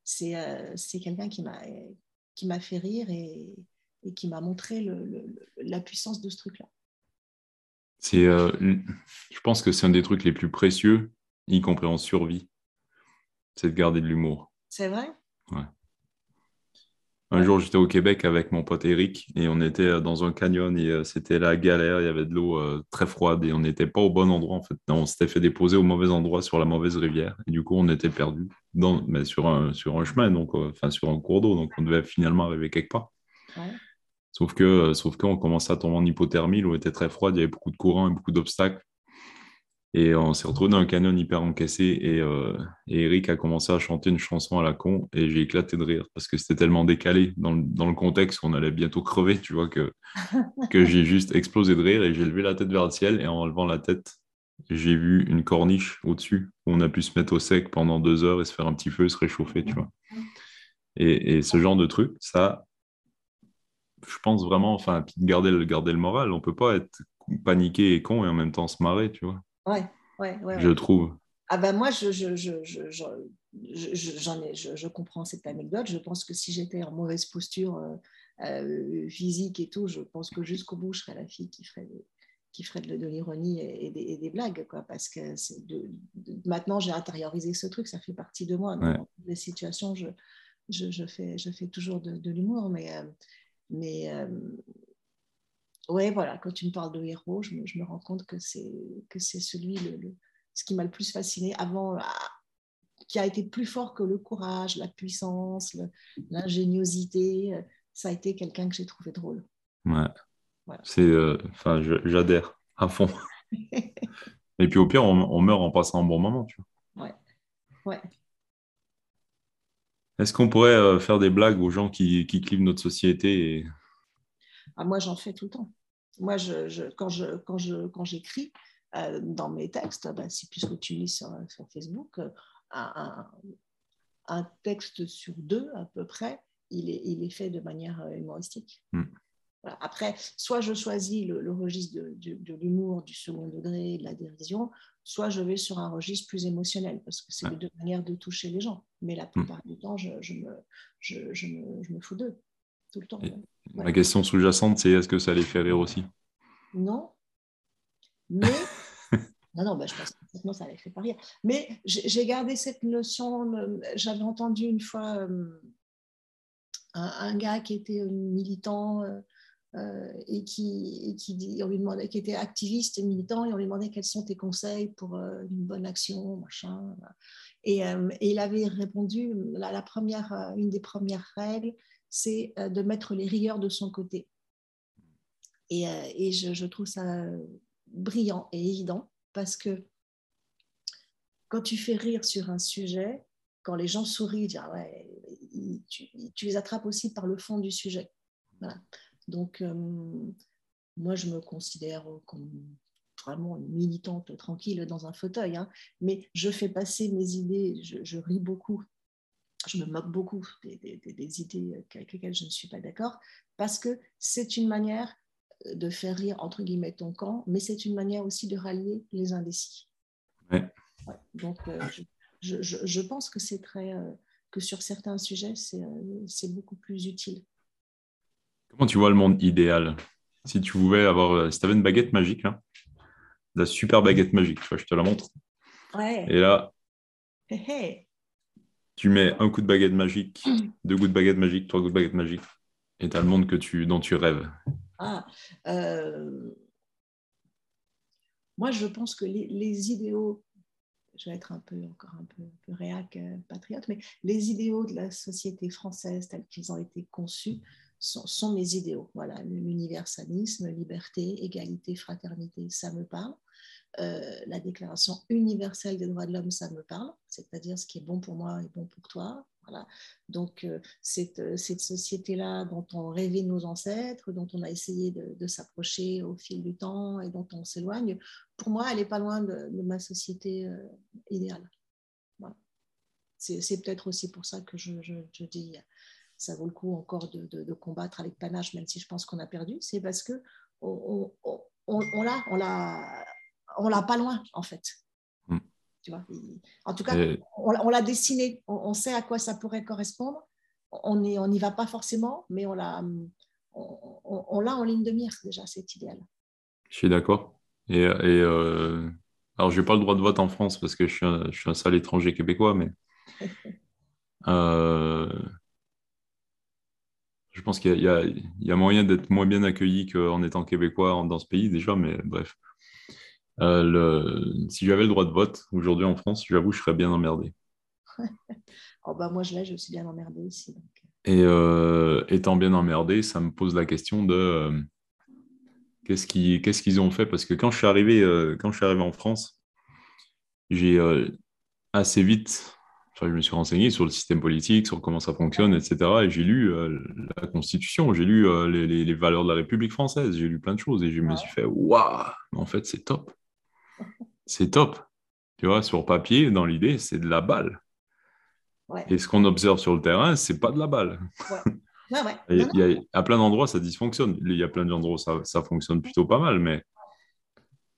C'est euh, quelqu'un qui m'a fait rire et, et qui m'a montré le, la puissance de ce truc-là. C'est, euh, je pense que c'est un des trucs les plus précieux, y compris en survie, c'est de garder de l'humour. C'est vrai? Ouais. Un jour, j'étais au Québec avec mon pote Eric et on était euh, dans un canyon et euh, c'était la galère. Il y avait de l'eau très froide et on n'était pas au bon endroit en fait. On s'était fait déposer au mauvais endroit sur la mauvaise rivière et du coup, on était perdu mais sur un, sur un chemin, donc, enfin sur un cours d'eau. Donc, on devait finalement arriver quelque part. Ouais. Sauf que, euh, sauf qu'on commençait à tomber en hypothermie, l'eau était très froide, il y avait beaucoup de courant et beaucoup d'obstacles. Et on s'est retrouvé dans un canyon hyper encaissé euh, et, Eric a commencé à chanter une chanson à la con et j'ai éclaté de rire parce que c'était tellement décalé dans le, dans le contexte qu'on allait bientôt crever, tu vois, que, que j'ai juste explosé de rire et j'ai levé la tête vers le ciel et en levant la tête, j'ai vu une corniche au-dessus où on a pu se mettre au sec pendant deux heures et se faire un petit feu, se réchauffer, tu vois. Et, et ce genre de truc, ça, je pense vraiment, enfin, garder le, garder le moral. On peut pas être paniqué et con et en même temps se marrer, tu vois. Ouais, ouais, ouais. Je trouve. Ah ben moi, je, je, je, je, j'en ai, je, comprends cette anecdote. Je pense que si j'étais en mauvaise posture euh, euh, physique et tout, je pense que jusqu'au bout, je serais la fille qui ferait, qui ferait de, l'ironie et, des, blagues, quoi. Parce que c'est de, maintenant, j'ai intériorisé ce truc, ça fait partie de moi. Dans les situations, je, je, fais, je fais toujours de, l'humour, mais euh, mais euh, ouais, voilà, quand tu me parles de héros, je me, rends compte que c'est que c'est celui, le, ce qui m'a le plus fasciné avant, ah, qui a été plus fort que le courage, la puissance, l'ingéniosité. Ça a été quelqu'un que j'ai trouvé drôle. Ouais. C'est, euh, enfin, j'adhère à fond. Et puis au pire, on, on, meurt en passant un bon moment, tu vois. Ouais. Ouais. Est-ce qu'on pourrait euh, faire des blagues aux gens qui, qui clivent notre société ah, Moi, j'en fais tout le temps. Moi, je, quand, je, quand, je, quand j'écris euh, dans mes textes, bah, c'est puisque tu lis sur, sur Facebook, euh, un, un, texte sur deux à peu près, il est, il est fait de manière humoristique. Hmm. Après, soit je choisis le, registre de, de, l'humour, du second degré, de la dérision, soit je vais sur un registre plus émotionnel, parce que c'est les deux manières de toucher les gens. Mais la plupart du temps, je, je, me, je, je, me, je me fous d'eux, tout le temps. La question sous-jacente, c'est est-ce que ça les fait rire aussi? Non. Mais. non, non, bah, je pense que ça les fait pas rire. Mais j'ai gardé cette notion. Euh, j'avais entendu une fois euh, un, un, gars qui était militant. Euh, et, qui, on lui demandait, qui était activiste et militant, et on lui demandait quels sont tes conseils pour euh, une bonne action, machin. Et, euh, et il avait répondu, la, première, une des premières règles, c'est de mettre les rieurs de son côté. Et, je, trouve ça brillant et évident parce que quand tu fais rire sur un sujet, quand les gens sourient, ah tu, tu, les attrapes aussi par le fond du sujet. Voilà. Donc, euh, moi, je me considère comme vraiment une militante tranquille dans un fauteuil, hein, mais je fais passer mes idées, je, ris beaucoup, je me moque beaucoup des, des, idées avec lesquelles je ne suis pas d'accord, parce que c'est une manière de faire rire, entre guillemets, ton camp, mais c'est une manière aussi de rallier les indécis. donc, euh, je, je, je, pense que c'est très, euh, que sur certains sujets, c'est beaucoup plus utile. Comment tu vois le monde idéal? Si tu pouvais avoir, euh, si tu avais une baguette magique, là, la super baguette magique, tu vois, je te la montre. Ouais. Et là, tu mets un coup de baguette magique, deux coups de baguette magique, trois coups de baguette magique, et tu as le monde que tu, dont tu rêves. Ah, euh, moi, je pense que les, idéaux, je vais être un peu encore un peu, réac euh, patriote, mais les idéaux de la société française tels qu'ils ont été conçus sont, mes idéaux. Voilà, l'universalisme, liberté, égalité, fraternité, ça me parle. Euh, la déclaration universelle des droits de l'homme, ça me parle, c'est-à-dire ce qui est bon pour moi est bon pour toi. Voilà. Donc, euh, cette, cette société-là dont ont rêvé nos ancêtres, dont on a essayé de, s'approcher au fil du temps et dont on s'éloigne, pour moi, elle n'est pas loin de, ma société euh, idéale. Voilà. C'est peut-être aussi pour ça que je dis ça vaut le coup encore de, combattre avec panache, même si je pense qu'on a perdu, c'est parce que on, on, on, l'a, on l'a, on l'a pas loin en fait. Hmm. Tu vois en tout cas, on, l'a dessiné, on, sait à quoi ça pourrait correspondre. On n'y on va pas forcément, mais on l'a, on, l'a en ligne de mire déjà, c'est idéal. Je suis d'accord. Et, et euh, alors, je n'ai pas le droit de vote en France parce que je suis un, je suis un sale étranger québécois, mais euh, je pense qu'il y, a moyen d'être moins bien accueilli qu'en étant québécois dans ce pays déjà, mais bref. Euh, si j'avais le droit de vote aujourd'hui en France, j'avoue, je serais bien emmerdé. oh bah moi, je l'ai, je suis bien emmerdé aussi. Et euh, étant bien emmerdé, ça me pose la question de euh, qu'est-ce qu'ils ont fait? Parce que quand je suis arrivé, quand je suis arrivé en France, j'ai assez vite je me suis renseigné sur le système politique, sur comment ça fonctionne, etc. Et j'ai lu euh, la Constitution, j'ai lu euh, les, valeurs de la République française, j'ai lu plein de choses et je me suis fait waouh, en fait, c'est top. C'est top. Tu vois, sur papier, dans l'idée, c'est de la balle. Et ce qu'on observe sur le terrain, c'est pas de la balle. il y a, à plein d'endroits, ça dysfonctionne. Il y a plein d'endroits où ça, ça fonctionne plutôt pas mal, mais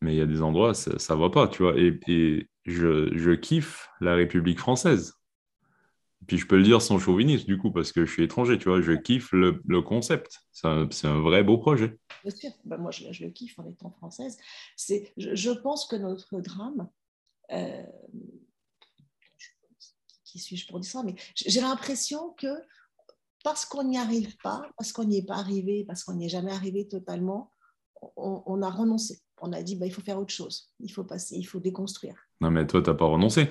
mais il y a des endroits, ça ne va pas, tu vois. Et, et je, je, kiffe la République française. Puis je peux le dire sans chauvinisme, du coup, parce que je suis étranger, tu vois. Je kiffe le, le concept. C'est un, un, vrai beau projet. Bien sûr, ben moi je, je, le kiffe en étant française. C'est, je, je, pense que notre drame, euh, qui suis-je pour dire ça, mais j'ai l'impression que parce qu'on n'y arrive pas, parce qu'on n'y est pas arrivé, parce qu'on n'y est jamais arrivé totalement, on, on a renoncé on a dit bah, il faut faire autre chose, il faut passer, il faut déconstruire. Non, mais toi, tu n'as pas renoncé.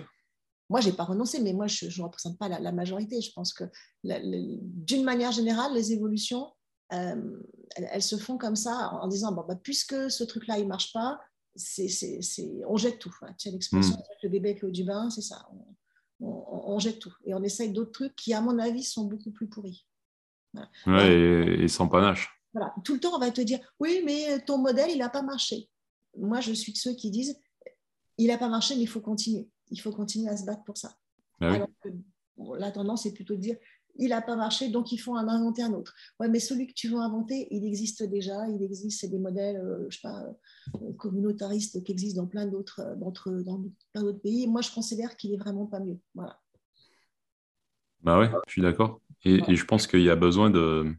Moi, je n'ai pas renoncé, mais moi, je ne représente pas la, majorité. Je pense que d'une manière générale, les évolutions, euh, elles, se font comme ça en, disant bon, bah, puisque ce truc-là, il ne marche pas, c'est, on jette tout. Tu as l'expression hmm. le bébé avec l'eau du bain, c'est ça. On, jette tout. Et on essaye d'autres trucs qui, à mon avis, sont beaucoup plus pourris. Ouais, et, et, sans panache. Voilà. Tout le temps, on va te dire oui, mais ton modèle, il n'a pas marché moi, je suis de ceux qui disent il n'a pas marché, mais il faut continuer. Il faut continuer à se battre pour ça. Ah Alors que, la tendance est plutôt de dire il n'a pas marché, donc il faut en inventer un autre. Ouais, mais celui que tu veux inventer, il existe déjà. Il existe des modèles, euh, je sais pas, euh, communautaristes qui existent dans plein d'autres, euh, dans plein d'autres pays. moi, je considère qu'il est vraiment pas mieux. Voilà. Bah ouais, je suis d'accord. Et, et, je pense qu'il y a besoin de,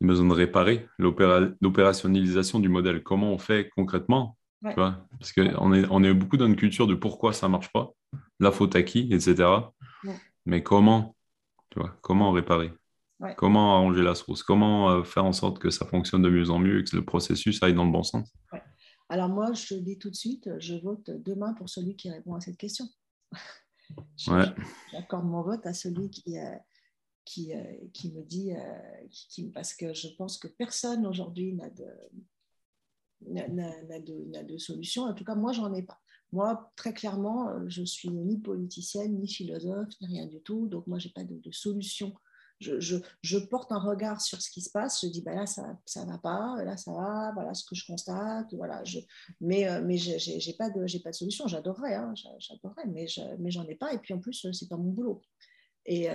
il besoin de réparer l'opérationnalisation du modèle. Comment on fait concrètement Parce qu'on est, on est beaucoup dans une culture de pourquoi ça ne marche pas, la faute à qui, etc. Mais comment tu vois, Comment réparer? Comment arranger la source Comment euh, faire en sorte que ça fonctionne de mieux en mieux et que le processus aille dans le bon sens? Alors moi, je dis tout de suite, je vote demain pour celui qui répond à cette question. J'accorde mon vote à celui qui, a qui, euh, qui me dit, euh, qui, parce que je pense que personne aujourd'hui n'a de, n'a de, de, solution. En tout cas, moi, j'en ai pas. moi, très clairement, je suis ni politicienne, ni philosophe, ni rien du tout. Donc, moi, je n'ai pas de, solution. Je, porte un regard sur ce qui se passe. Je dis, bah là, ça ne va pas, là, ça va, voilà ce que je constate. Voilà. Mais, mais je n'ai pas, de, pas de solution. J'adorerais, hein, j'adorerais, mais je mais j'en ai pas. Et puis, en plus, ce n'est pas mon boulot. Et,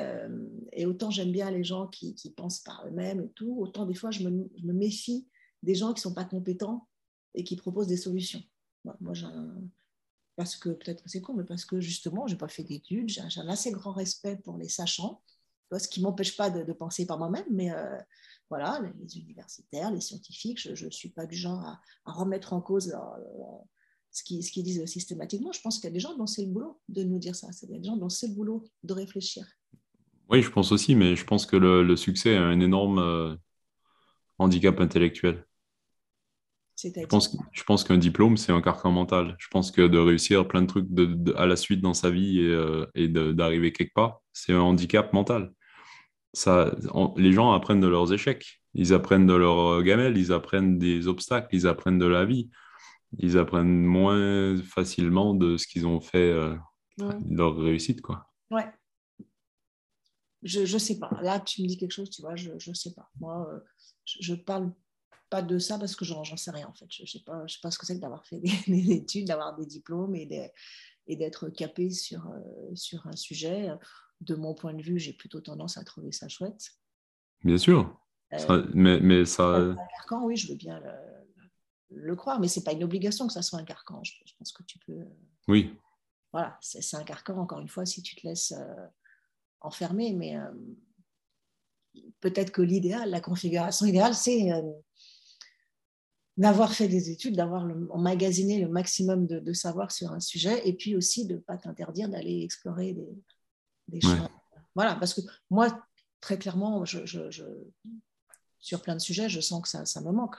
et autant j'aime bien les gens qui, qui, pensent par eux-mêmes et tout, autant des fois, je me, je me méfie des gens qui ne sont pas compétents et qui proposent des solutions. Moi, j'ai parce que peut-être que c'est con, mais parce que justement, je n'ai pas fait d'études, j'ai un assez grand respect pour les sachants, ce qui ne m'empêche pas de, penser par moi-même, mais euh, voilà, les, universitaires, les scientifiques, je ne suis pas du genre à, remettre en cause euh, ce qu'ils disent systématiquement. Je pense qu'il y a des gens dont c'est le boulot de nous dire ça, c'est des gens dont c'est le boulot de réfléchir. Oui, je pense aussi, mais je pense que le, succès a un énorme euh, handicap intellectuel. Je pense, je pense qu'un diplôme, c'est un carcan mental. Je pense que de réussir plein de trucs à la suite dans sa vie et, euh, d'arriver quelque part, c'est un handicap mental. Ça, les gens apprennent de leurs échecs, ils apprennent de leurs gamelles, ils apprennent des obstacles, ils apprennent de la vie. Ils apprennent moins facilement de ce qu'ils ont fait, euh, de leur réussite. Quoi. Ouais. Je ne sais pas. Là, tu me dis quelque chose, tu vois, je ne sais pas. Moi, euh, je, je parle pas de ça parce que j'en sais rien en fait. Je ne sais, pas, je sais pas ce que c'est que d'avoir fait des, études, d'avoir des diplômes et d'être capé sur, euh, sur un sujet. De mon point de vue, j'ai plutôt tendance à trouver ça chouette. Bien sûr. Euh, mais, mais ça. Un carcan, oui, je veux bien le, croire, mais ce n'est pas une obligation que ça soit un carcan. Je, pense que tu peux. Oui. Voilà, c'est un carcan, encore une fois, si tu te laisses euh, enfermer, mais peut-être que l'idéal, la configuration idéale, c'est d'avoir fait des études, d'avoir emmagasiné le maximum de, savoir sur un sujet, et puis aussi de ne pas t'interdire d'aller explorer des, choses. Voilà, parce que moi, très clairement, je, sur plein de sujets, je sens que ça, ça me manque,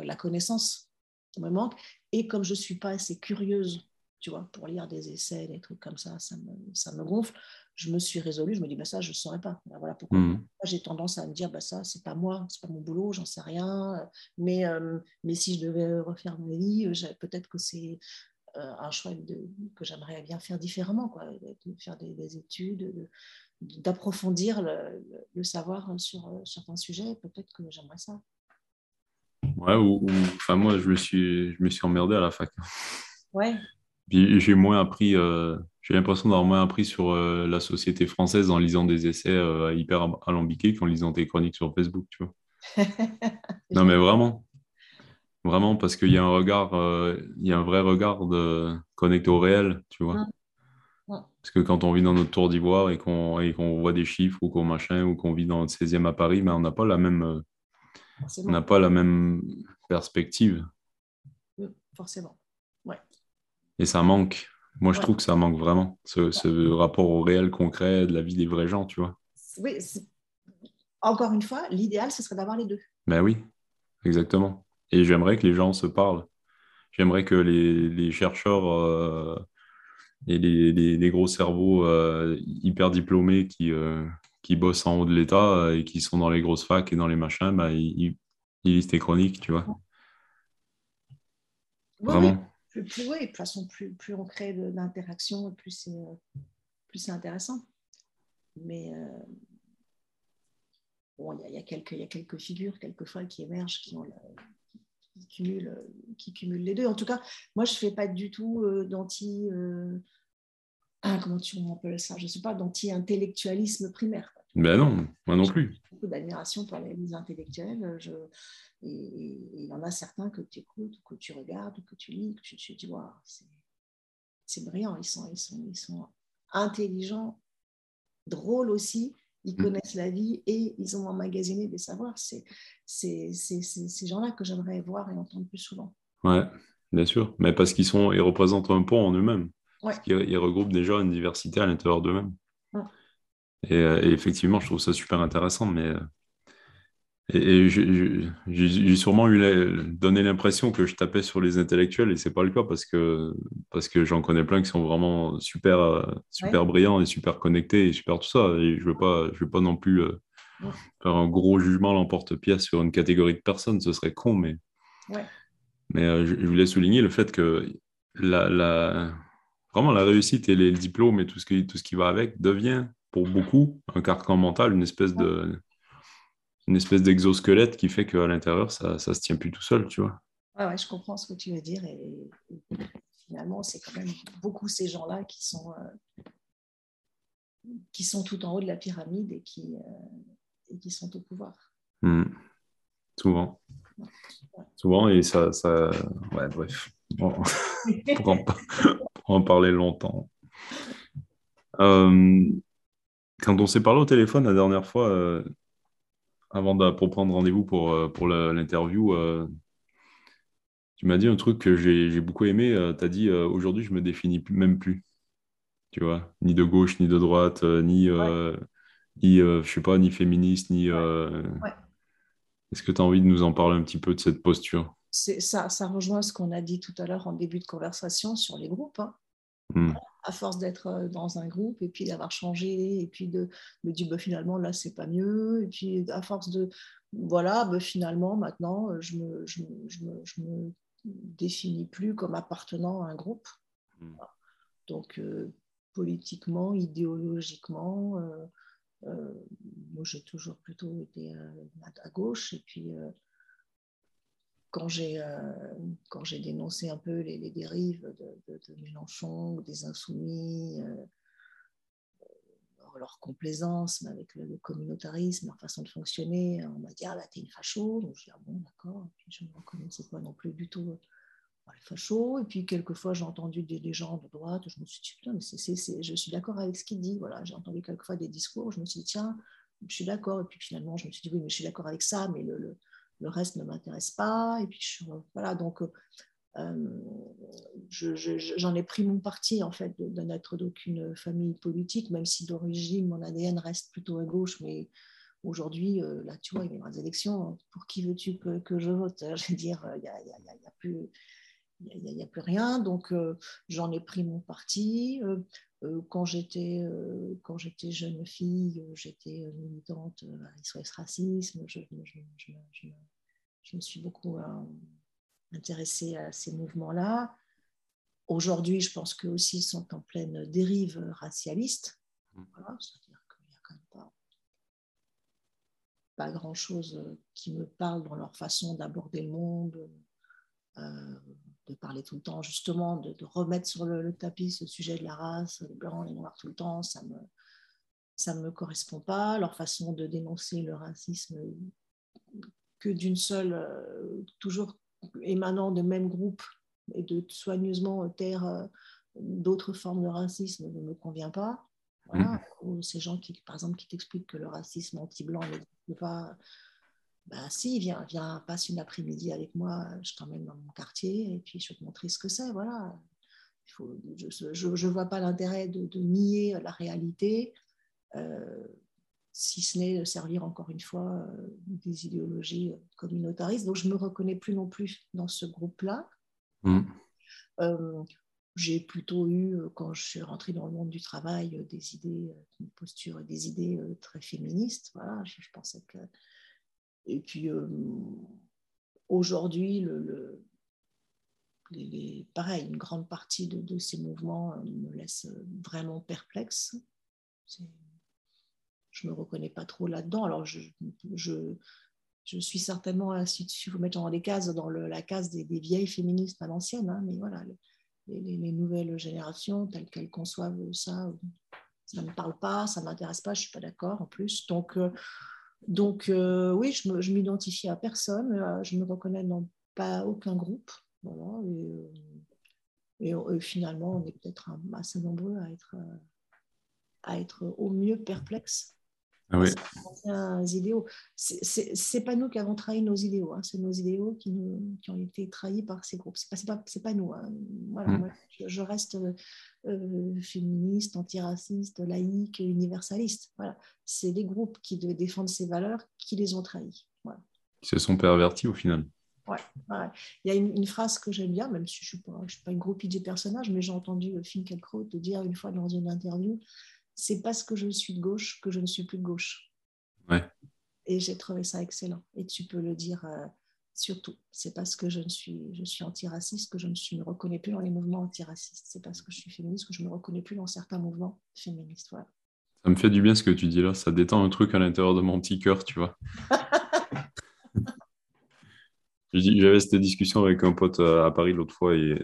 la connaissance me manque, et comme je ne suis pas assez curieuse, tu vois, pour lire des essais, des trucs comme ça, ça me, ça me gonfle je me suis résolue, je me dis, bah, ça, je ne saurais pas. Ben, voilà pourquoi. Mmh. J'ai tendance à me dire, bah, ça, c'est pas moi, c'est pas mon boulot, j'en sais rien. Mais, euh, mais si je devais refaire ma vie, euh, peut-être que c'est euh, un choix de, que j'aimerais bien faire différemment, quoi, de faire des, études, d'approfondir le, savoir sur certains sujets. Peut-être que j'aimerais ça. Ouais, ou, enfin, moi, je me, suis, je me suis emmerdé à la fac. Ouais. J'ai moins appris j'ai l'impression d'avoir moins appris sur euh, la société française en lisant des essais euh, hyper alambiqués qu'en lisant tes chroniques sur Facebook, tu vois. non, mais vraiment. Vraiment, parce qu'il y a un regard, euh, il y a un vrai regard de... connecté au réel, tu vois. Parce que quand on vit dans notre tour d'ivoire et qu'on voit des chiffres ou qu'on machin ou qu'on vit dans notre 16e à Paris, mais on n'a pas la même on n'a pas la même perspective. Forcément. Ouais. Et ça manque. Moi, je trouve que ça manque vraiment, ce, rapport au réel concret de la vie des vrais gens, tu vois. Oui, encore une fois, l'idéal, ce serait d'avoir les deux. Ben oui, exactement. Et j'aimerais que les gens se parlent. J'aimerais que les, chercheurs euh, et les, gros cerveaux euh, hyper diplômés qui, euh, qui bossent en haut de l'État et qui sont dans les grosses facs et dans les machins, ben, ils, lisent tes chroniques, tu vois. vraiment plus, de toute façon, plus, plus on crée d'interaction, plus c'est euh, plus intéressant. Mais euh, bon, il y, a quelques, y a quelques figures, quelquefois, qui émergent, qui, ont qui, cumulent, qui cumulent les deux. En tout cas, moi, je fais pas du tout euh, d'anti. Ah, comment tu appelles ça? Je sais pas, d'anti-intellectualisme primaire. Ben non, moi non plus. Beaucoup d'admiration pour les intellectuels. Je, et, il y en a certains que tu écoutes, que tu regardes, que tu lis, que tu, te dis, c'est brillant, ils sont, ils, sont, ils sont intelligents, drôles aussi, ils mm. connaissent la vie et ils ont emmagasiné des savoirs. C'est ces gens-là que j'aimerais voir et entendre plus souvent. Ouais, bien sûr, mais parce qu'ils sont, ils représentent un pont en eux-mêmêmes. Ouais. Ils, regroupent déjà une diversité à l'intérieur d'eux-mêmes. Euh, et, effectivement, je trouve ça super intéressant, mais euh, et, j'ai sûrement eu donné l'impression que je tapais sur les intellectuels et c'est pas le cas parce que, parce que j'en connais plein qui sont vraiment super, euh, super brillants et super connectés et super tout ça. Et je veux pas, je veux pas non plus euh, faire un gros jugement l'emporte-pièce sur une catégorie de personnes, ce serait con, mais, mais euh, je, voulais souligner le fait que la, la, vraiment la réussite et les diplômes et tout ce qui, tout ce qui va avec devient pour beaucoup un carcan mental, une espèce de une espèce d'exosquelette qui fait qu'à l'intérieur, ça ne se tient plus tout seul, tu vois. Ouais, ouais, je comprends ce que tu veux dire. Et, finalement, c'est quand même beaucoup ces gens-là qui sont, euh, qui sont tout en haut de la pyramide et qui, euh, et qui sont au pouvoir. Hmm. Souvent. Souvent, et ça. ça... Ouais, bref. pour, en, en, parler longtemps. Euh, quand on s'est parlé au téléphone la dernière fois, euh, avant de, pour prendre rendez-vous pour, euh, pour l'interview, tu m'as dit un truc que j'ai beaucoup aimé. tu as dit aujourd'hui, je me définis même plus. Tu vois, ni de gauche, ni de droite, ni, ni je sais pas, ni féministe, ni. Est-ce que tu as envie de nous en parler un petit peu de cette posture? Ça, ça rejoint ce qu'on a dit tout à l'heure en début de conversation sur les groupes. Hein. Hmm. À force d'être euh, dans un groupe et puis d'avoir changé et puis de me dire bah, finalement là c'est pas mieux et puis à force de voilà bah, finalement maintenant euh, je me, je, je, me, je me, définis plus comme appartenant à un groupe. Hmm. Donc euh, politiquement, idéologiquement, moi j'ai toujours plutôt été à, gauche et puis quand j'ai euh, quand j'ai dénoncé un peu les, dérives de, Mélenchon ou des insoumis, euh, leur complaisance avec le, communautarisme, leur façon de fonctionner, on m'a dit ah là t'es une facho, donc je dis ah bon d'accord, puis je ne me reconnaissais pas non plus du tout euh, les fachos, et puis quelquefois j'ai entendu des, gens de droite, je me suis dit putain mais je suis d'accord avec ce qu'il dit, voilà. J'ai entendu quelquefois des discours, je me suis dit tiens je suis d'accord, et puis finalement je me suis dit oui mais je suis d'accord avec ça, mais le reste ne m'intéresse pas. Et puis, voilà, donc, euh, j'en ai pris mon parti, en fait, de, n'être d'aucune famille politique, même si d'origine, mon ADN reste plutôt à gauche, mais aujourd'hui, euh, là, tu vois, il y a les élections, pour qui veux-tu que, je vote? Je veux dire, il n'y a, a, plus... A, plus rien, donc euh, j'en ai pris mon parti. Quand j'étais quand j'étais jeune fille, j'étais militante à SOS Racisme. je, je me suis beaucoup euh, intéressée à ces mouvements-là. Aujourd'hui, je pense qu'eux aussi sont en pleine dérive racialiste. Mm. C'est-à-dire qu'il n'y a quand même pas, pas grand-chose qui me parle dans leur façon d'aborder le monde, euh, de parler tout le temps, justement, de, remettre sur le, tapis ce sujet de la race, les blancs, les noirs tout le temps, ça me, ça ne me correspond pas. Leur façon de dénoncer le racisme que d'une seule, euh, toujours émanant de même groupe et de soigneusement taire euh, d'autres formes de racisme ne me convient pas. Voilà. Mm. Ou ces gens qui, par exemple, qui t'expliquent que le racisme anti-blanc n'existe pas. Bah si, viens, viens, passe une après-midi avec moi, je t'emmène dans mon quartier et puis je vais te montrer ce que c'est. Voilà. Il faut, je ne vois pas l'intérêt de, de, nier la réalité. Euh, si ce n'est servir encore une fois euh, des idéologies communautaristes. Donc je ne me reconnais plus non plus dans ce groupe-là. Mm. Euh, j'ai plutôt eu, quand je suis rentrée dans le monde du travail, des idées, une posture, des idées très féministes. Voilà, je, pensais que. Et puis aujourd'hui, le, les, pareil, une grande partie de, ces mouvements me laisse vraiment perplexe. Je me reconnais pas trop là-dedans. Alors, je, je, suis certainement, si tu veux mettre dans les cases, dans la case des, vieilles féministes à l'ancienne, hein, mais voilà, les, les, nouvelles générations, telles qu'elles conçoivent ça, ça ne me parle pas, ça ne m'intéresse pas, je ne suis pas d'accord en plus. Donc, euh, donc euh, oui, je m'identifie à personne, euh, je me reconnais dans pas aucun groupe. Voilà, et, finalement, on est peut-être assez nombreux à à être au mieux perplexes ah oui. idéaux. C'est pas nous qui avons trahi nos idéaux, hein. c'est nos idéaux qui, nous, qui, ont été trahis par ces groupes. C'est pas, pas, pas, nous. Hein. Voilà, mm. je, reste euh, féministe, antiraciste, laïque, universaliste. Voilà. C'est les groupes qui devaient défendre ces valeurs qui les ont trahis. Voilà. Ils se sont pervertis au final. Ouais, Il y a une, phrase que j'aime bien, même si je ne suis, pas, je suis pas une groupie du personnage, mais j'ai entendu Finkielkraut dire une fois dans une interview c'est parce que je suis de gauche que je ne suis plus de gauche. Ouais. Et j'ai trouvé ça excellent. Et tu peux le dire, euh, Surtout, c'est parce que je ne suis, je suis antiraciste que je ne suis, me reconnais plus dans les mouvements antiracistes. C'est parce que je suis féministe que je ne me reconnais plus dans certains mouvements féministes. Voilà. Ça me fait du bien ce que tu dis là. Ça détend un truc à l'intérieur de mon petit cœur, tu vois. J'avais cette discussion avec un pote euh, à Paris l'autre fois et,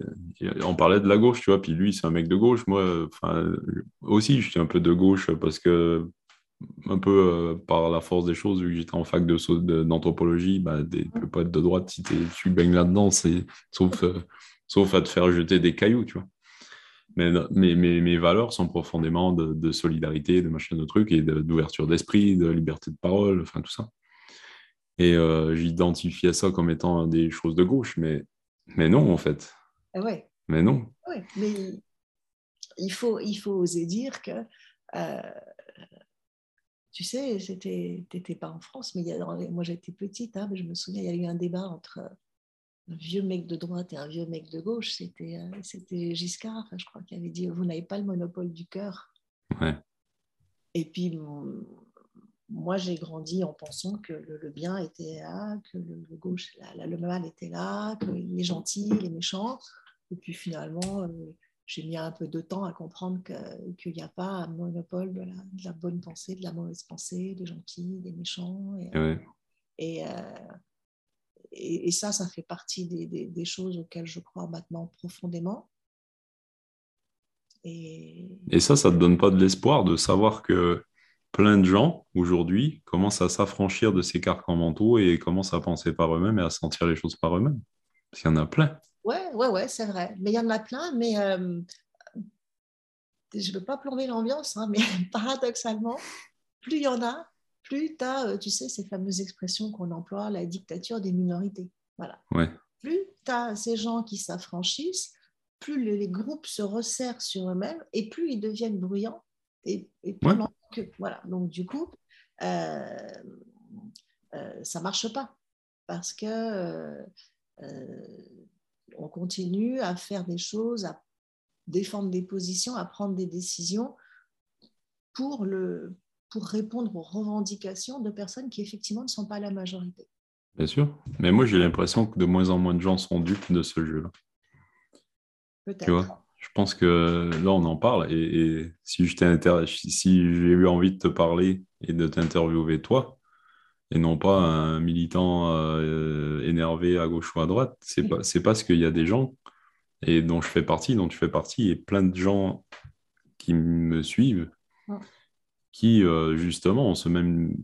on parlait de la gauche, tu vois. Puis lui, c'est un mec de gauche. Moi, aussi, je suis un peu de gauche parce que, un peu euh, par la force des choses, vu que j'étais en fac d'anthropologie, de, bah, tu peux pas être de droite si tu baignes là-dedans, sauf, euh, sauf à te faire jeter des cailloux, tu vois. Mais, mais, mes valeurs sont profondément de, de, solidarité, de machin de trucs et d'ouverture d'esprit, de liberté de parole, enfin tout ça. Et euh, j'identifiais ça comme étant des choses de gauche, mais, mais non, en fait. Ah ouais. Mais non. Oui, mais il faut, il faut oser dire que, euh, tu sais, tu n'étais pas en France, mais il y a, moi j'étais petite, hein, mais je me souviens, il y a eu un débat entre un vieux mec de droite et un vieux mec de gauche. C'était euh, c'était Giscard, je crois, qui avait dit Vous n'avez pas le monopole du cœur. Ouais. Et puis, moi, j'ai grandi en pensant que le, bien était là, que le, gauche, le mal était là, que les gentils, les méchants. Et puis finalement, euh, j'ai mis un peu de temps à comprendre qu'il n'y a pas un monopole de la, bonne pensée, de la mauvaise pensée, des gentils, des méchants. Et, euh, et, ça, ça fait partie des, des, choses auxquelles je crois maintenant profondément. Et, et ça, ça ne te donne pas de l'espoir de savoir que plein de gens aujourd'hui commencent à s'affranchir de ces carcans mentaux et commencent à penser par eux-mêmes et à sentir les choses par eux-mêmes. Parce qu'il y en a plein. Ouais, ouais, ouais, c'est vrai. Mais il y en a plein, mais euh, je ne veux pas plomber l'ambiance, hein, mais paradoxalement, plus il y en a, plus tu as, euh, tu sais, ces fameuses expressions qu'on emploie, la dictature des minorités. Voilà. Ouais. Plus tu as ces gens qui s'affranchissent, plus les groupes se resserrent sur eux-mêmes et plus ils deviennent bruyants et, et que. Voilà. Donc, du coup, euh, euh, ça ne marche pas parce que euh, on continue à faire des choses, à défendre des positions, à prendre des décisions pour, le, pour répondre aux revendications de personnes qui effectivement ne sont pas la majorité. Bien sûr, mais moi j'ai l'impression que de moins en moins de gens sont dupes de ce jeu-là. Peut-être je pense que là, on en parle. Et, si si j'ai eu envie de te parler et de t'interviewer toi, et non pas un militant euh, énervé à gauche ou à droite, c'est pas c'est parce qu'il y a des gens et dont je fais partie, dont tu fais partie, et plein de gens qui me suivent, qui euh, justement ont ce même,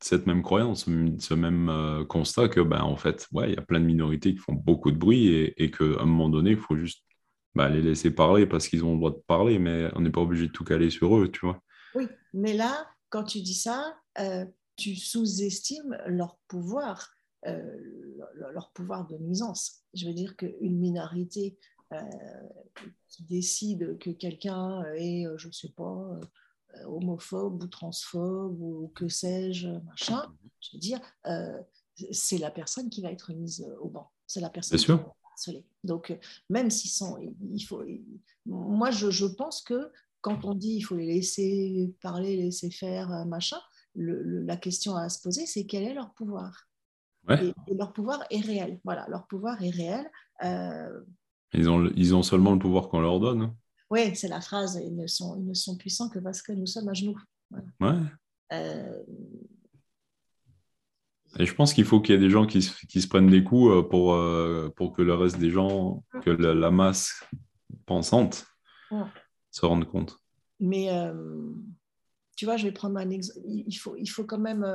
cette même croyance, ce même euh, constat que, ben, en fait, ouais, il y a plein de minorités qui font beaucoup de bruit et, et qu'à un moment donné, il faut juste bah, les laisser parler parce qu'ils ont le droit de parler, mais on n'est pas obligé de tout caler sur eux, tu vois. Oui, mais là, quand tu dis ça, euh, tu sous-estimes leur pouvoir, euh, leur pouvoir de nuisance. Je veux dire qu'une minorité euh, qui décide que quelqu'un est, je ne sais pas, homophobe ou transphobe ou que sais-je, machin, je veux dire, c'est la personne qui va être mise au banc. C'est la personne. Bien sûr. Donc, euh, même s'ils sont. Il faut, moi, je, pense que quand on dit il faut les laisser parler, laisser faire, euh, machin, la question à se poser, c'est quel est leur pouvoir? Et, leur pouvoir est réel. Voilà, leur pouvoir est réel. Euh, ils, ont, ils ont seulement le pouvoir qu'on leur donne. Hein. Oui, c'est la phrase. Ils ne, sont, ils ne sont puissants que parce que nous sommes à genoux. Ouais. Et je pense qu'il faut qu'il y ait des gens qui, qui, se prennent des coups euh, pour, euh, pour que le reste des gens, que la, masse pensante se rende compte. Mais euh, tu vois, je vais prendre un exemple. Il faut, il faut quand même.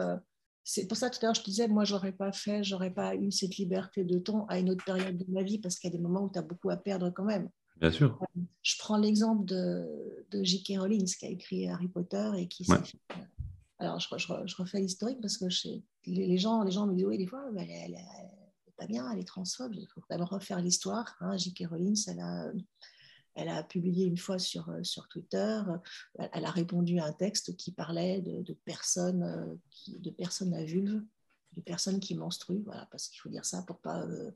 c'est pour ça tout à l'heure je te disais, moi j'aurais pas fait, j'aurais pas eu cette liberté de ton à une autre période de ma vie parce qu'il y a des moments où tu as beaucoup à perdre quand même. Bien sûr. Je prends l'exemple de, de J.K. Rowling qui a écrit Harry Potter et qui s'est fait alors, je, refais l'historique parce que les, gens, les gens me disent Oui, des fois, elle, n'est pas bien, elle est transphobe. Il faut même refaire l'histoire. Hein. J.K. Rowling, elle a, elle a publié une fois sur, sur Twitter, elle a répondu à un texte qui parlait de, personnes, de personnes à vulve, de personnes qui menstruent, voilà, parce qu'il faut dire ça pour pas, euh,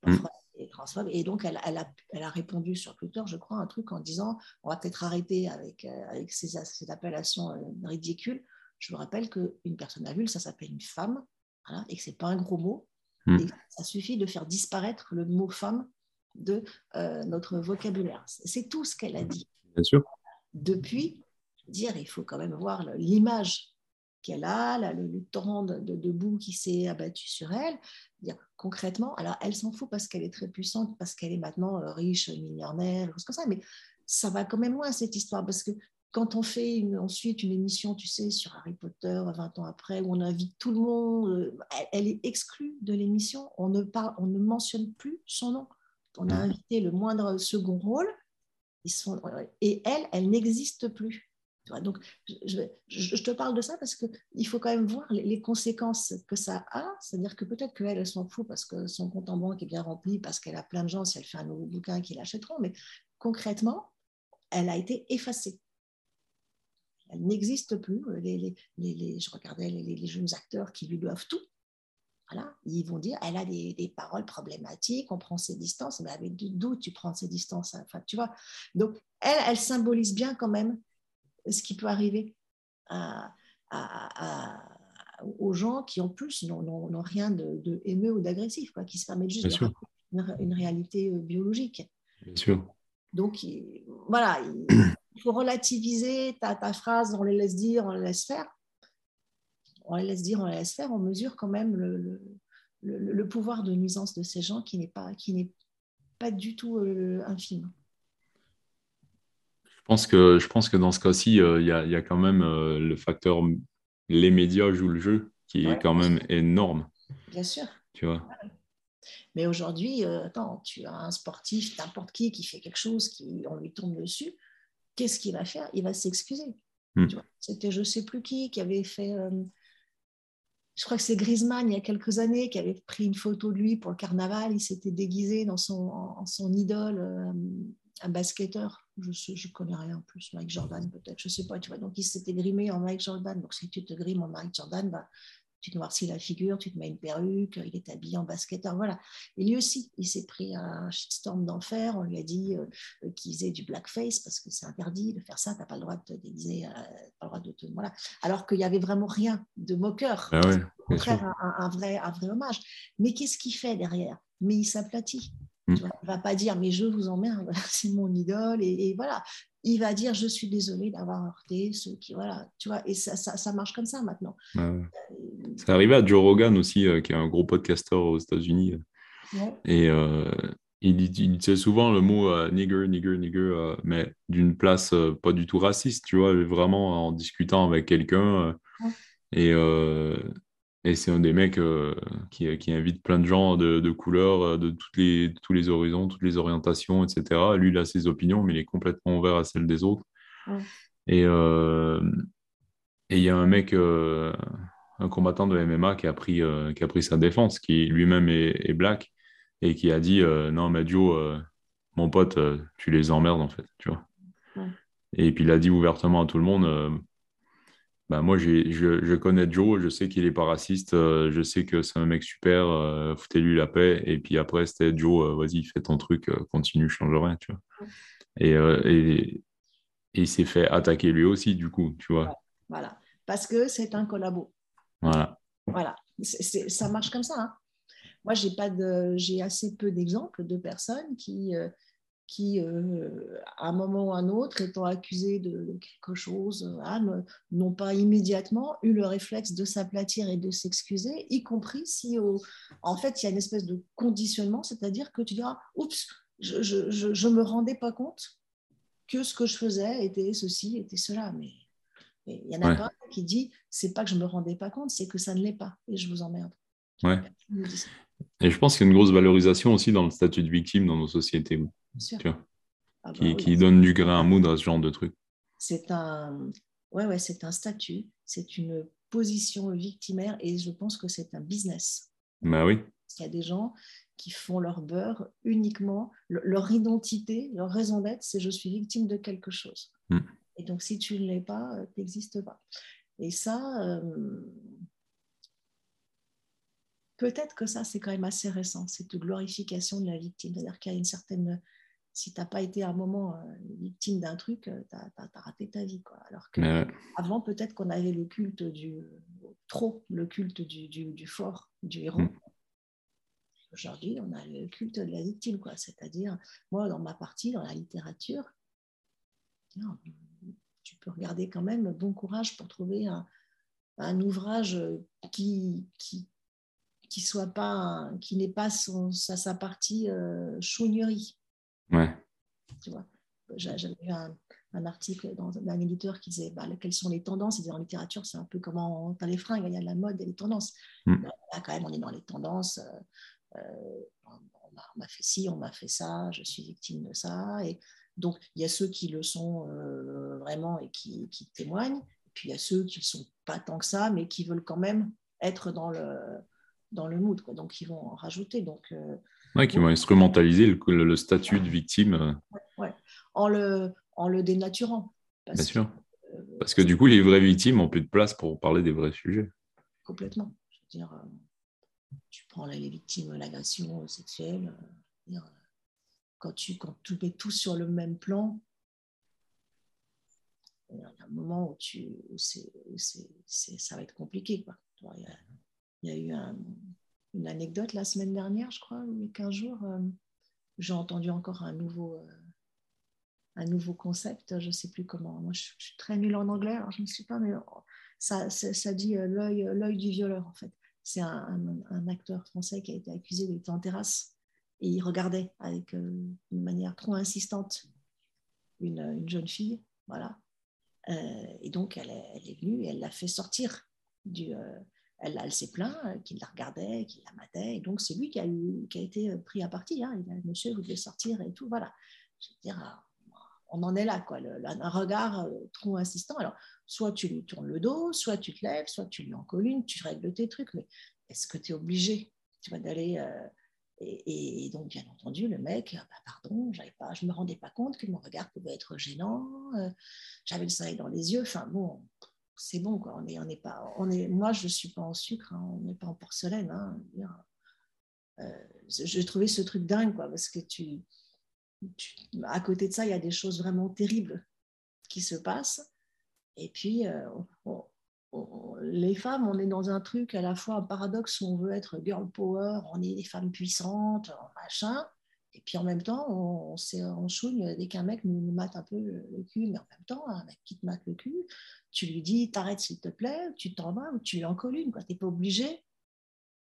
pas mm. transphobe. Et donc, elle, elle, a, elle, a, répondu sur Twitter, je crois, un truc en disant on va peut-être arrêter avec, euh, avec ces, ces appellations euh, ridicules je vous rappelle qu'une personne adulte, ça s'appelle une femme, et que ce n'est pas un gros mot. Hmm. ça suffit de faire disparaître le mot femme de euh, notre vocabulaire. C'est tout ce qu'elle a dit. Bien sûr. Depuis, dire, il faut quand même voir l'image qu'elle a, le, torrent de, de, boue qui s'est abattu sur elle. Dire, concrètement, alors elle s'en fout parce qu'elle est très puissante, parce qu'elle est maintenant euh, riche, millionnaire, comme ça, mais ça va quand même loin cette histoire parce que quand on fait ensuite une émission, tu sais, sur Harry Potter 20 ans après, où on invite tout le monde, euh, elle, est exclue de l'émission. On ne parle, on ne mentionne plus son nom. On a mmh. invité le moindre second rôle, ils sont, et elle, elle n'existe plus. Donc, je, te parle de ça parce qu'il faut quand même voir les, conséquences que ça a. C'est-à-dire que peut-être qu'elle, elle s'en fout parce que son compte en banque est bien rempli, parce qu'elle a plein de gens, si elle fait un nouveau bouquin, qui l'achèteront. Mais concrètement, elle a été effacée. Elle n'existe plus. Les, je regardais les, jeunes acteurs qui lui doivent tout. Voilà, ils vont dire, elle a des, paroles problématiques, on prend ses distances, mais avec d'où tu prends ses distances enfin, tu vois. Donc, elle, elle symbolise bien quand même ce qui peut arriver aux gens qui, en plus, n'ont rien de, haineux ou d'agressif, qui se permettent juste de une, une, réalité euh, biologique. Bien sûr. Donc, voilà, il faut relativiser ta, ta, phrase, on les laisse dire, on les laisse faire. On les laisse dire, on les laisse faire, on mesure quand même le, le, pouvoir de nuisance de ces gens qui n'est pas, qui pas du tout euh, infime. Je pense, que, je pense que dans ce cas-ci, euh, il y, a, y, a, quand même euh, le facteur les médias jouent le jeu qui est quand même énorme. Bien sûr. Tu vois. Mais aujourd'hui, attends, tu as un sportif, n'importe qui, qui fait quelque chose, qui, on lui tombe dessus qu'est-ce qu'il va faire? Il va s'excuser. Hmm. C'était je ne sais plus qui qui avait fait. Euh, je crois que c'est Griezmann il y a quelques années qui avait pris une photo de lui pour le carnaval. Il s'était déguisé dans son, en, son idole, euh, un basketteur. Je ne je connais rien en plus, Mike Jordan peut-être, je ne sais pas. Tu vois, donc il s'était grimé en Mike Jordan. Donc si tu te grimes en Mike Jordan, bah, tu te noircis la figure, tu te mets une perruque, il est habillé en basketteur, voilà. Et lui aussi, il s'est pris un shitstorm d'enfer, on lui a dit euh, euh, qu'il faisait du blackface parce que c'est interdit de faire ça, tu n'as pas le droit de te déguiser, euh, pas le droit de te... Voilà. Alors qu'il n'y avait vraiment rien de moqueur, ah au contraire, un, vrai, un vrai hommage. Mais qu'est-ce qu'il fait derrière? Mais il s'aplatit. Il ne va pas dire, mais je vous emmerde, c'est mon idole, et, voilà. Il va dire je suis désolé d'avoir heurté ceux qui voilà tu vois et ça, ça, marche comme ça maintenant. Euh, c'est arrivé à Joe Rogan aussi euh, qui est un gros podcasteur aux États-Unis et euh, il, il, disait souvent le mot nigger nigger nigger mais d'une place pas du tout raciste tu vois vraiment en discutant avec quelqu'un et et c'est un des mecs euh, qui, qui, invite plein de gens de, de couleurs, euh, de toutes les, tous les horizons, toutes les orientations, etc. Lui, il a ses opinions, mais il est complètement ouvert à celles des autres. Et euh, et il y a un mec, un combattant de MMA qui a pris, qui a pris sa défense, qui lui-même est, est, black, et qui a dit Non, mais Joe, mon pote, tu les emmerdes, en fait. Tu vois. Et puis il a dit ouvertement à tout le monde bah, moi, je, je, connais Joe, je sais qu'il n'est pas raciste, euh, je sais que c'est un mec super, euh, foutez-lui la paix. Et puis après, c'était Joe, euh, vas-y, fais ton truc, continue, change rien, tu vois. Et, et, il s'est fait attaquer lui aussi, du coup, tu vois. Voilà, parce que c'est un collabo. Voilà. Voilà, ça marche comme ça. Hein. Moi, j'ai assez peu d'exemples de personnes qui qui, euh, à un moment ou à un autre, étant accusés de, quelque chose, euh, n'ont pas immédiatement eu le réflexe de s'aplatir et de s'excuser, y compris si, en fait, il y a une espèce de conditionnement, c'est-à-dire que tu diras, oups, je ne me rendais pas compte que ce que je faisais était ceci, était cela. Mais il y en a pas qui dit, c'est pas que je me rendais pas compte, c'est que ça ne l'est pas, et je vous emmerde. Ouais. Et je pense qu'il y a une grosse valorisation aussi dans le statut de victime dans nos sociétés. Ah qui, bah donne du grain à moudre à ce genre de truc. C'est un, ouais, ouais, c'est un statut, c'est une position victimaire et je pense que c'est un business. Bah oui. Il y a des gens qui font leur beurre uniquement, leur identité, leur raison d'être, c'est je suis victime de quelque chose. Hmm. Et donc si tu ne l'es pas, euh, tu n'existes pas. Et ça, euh, peut-être que ça, c'est quand même assez récent, cette glorification de la victime. C'est-à-dire qu'il y a une certaine si tu n'as pas été à un moment euh, victime d'un truc, euh, tu as, raté ta vie. Quoi. Alors que avant, peut-être qu'on avait le culte du trop, le culte du, du, fort, du héros. Mm. Aujourd'hui, on a le culte de la victime, quoi. C'est-à-dire, moi, dans ma partie, dans la littérature, tu peux regarder quand même bon courage pour trouver un, ouvrage qui, qui, qui soit pas qui n'est pas son, sa, sa partie euh, chougnerie. Ouais. Tu vois, j'avais vu un, un, article dans un éditeur qui disait bah, quelles sont les tendances? Et en littérature, c'est un peu comment tu as les fringues, il y a la mode et les tendances. Mm. Là, quand même, on est dans les tendances. Euh, euh on m'a fait ci, on m'a fait ça, je suis victime de ça. Et donc, il y a ceux qui le sont euh, vraiment et qui, qui, témoignent. Et puis, il y a ceux qui ne sont pas tant que ça, mais qui veulent quand même être dans le, dans le mood. Quoi. Donc, ils vont en rajouter. Donc, euh, ouais, qui vont instrumentaliser le, le statut de victime. Euh. Ouais, En, le, en le dénaturant. Bien sûr. Euh, parce que du coup, les vraies victimes ont plus de place pour parler des vrais sujets. Complètement. Je veux dire, tu prends les victimes l'agression sexuelle. quand, tu, quand tu mets tout sur le même plan, il y a un moment où, tu, ça va être compliqué. Quoi. Il y a, il y a eu une anecdote la semaine dernière, je crois, a 15 jours. Euh, j'ai entendu encore un nouveau, euh, un nouveau concept, je ne sais plus comment. Moi, je, suis très nulle en anglais, alors je ne sais pas, mais ça, ça, dit euh, l'œil du violeur, en fait. C'est un, acteur français qui a été accusé d'être en terrasse et il regardait avec une manière trop insistante une, une jeune fille, voilà. et donc, elle est, venue et elle l'a fait sortir du, elle, s'est plaint euh, qu'il la regardait, qu'il la matait. Et donc, c'est lui qui a, eu, qui a été euh, pris à partie. Hein. Il a, monsieur, vous devez sortir et tout. Voilà. Je veux dire, euh, on en est là, quoi. un regard trop insistant. Alors, soit tu lui tournes le dos, soit tu te lèves, soit tu lui en colline, tu règles tes trucs. Mais est-ce que tu es obligé tu vas d'aller. et, donc, bien entendu, le mec, bah, pardon, pas, je ne me rendais pas compte que mon regard pouvait être gênant. J'avais le soleil dans les yeux. Enfin, bon, c'est bon, quoi. On est, on est pas, on est, moi, je ne suis pas en sucre, hein. on n'est pas en porcelaine. Hein. Euh, J'ai trouvé ce truc dingue, quoi, parce que tu, à côté de ça, il y a des choses vraiment terribles qui se passent. Et puis, euh, les femmes, on est dans un truc à la fois un paradoxe où on veut être girl power, on est des femmes puissantes, machin. Et puis en même temps, on, on, chougne dès qu'un mec nous, mate un peu le, cul, mais en même temps, un mec qui te mate le cul, tu lui dis t'arrêtes s'il te plaît, tu t'en vas ou tu lui en colles une. Tu n'es pas obligé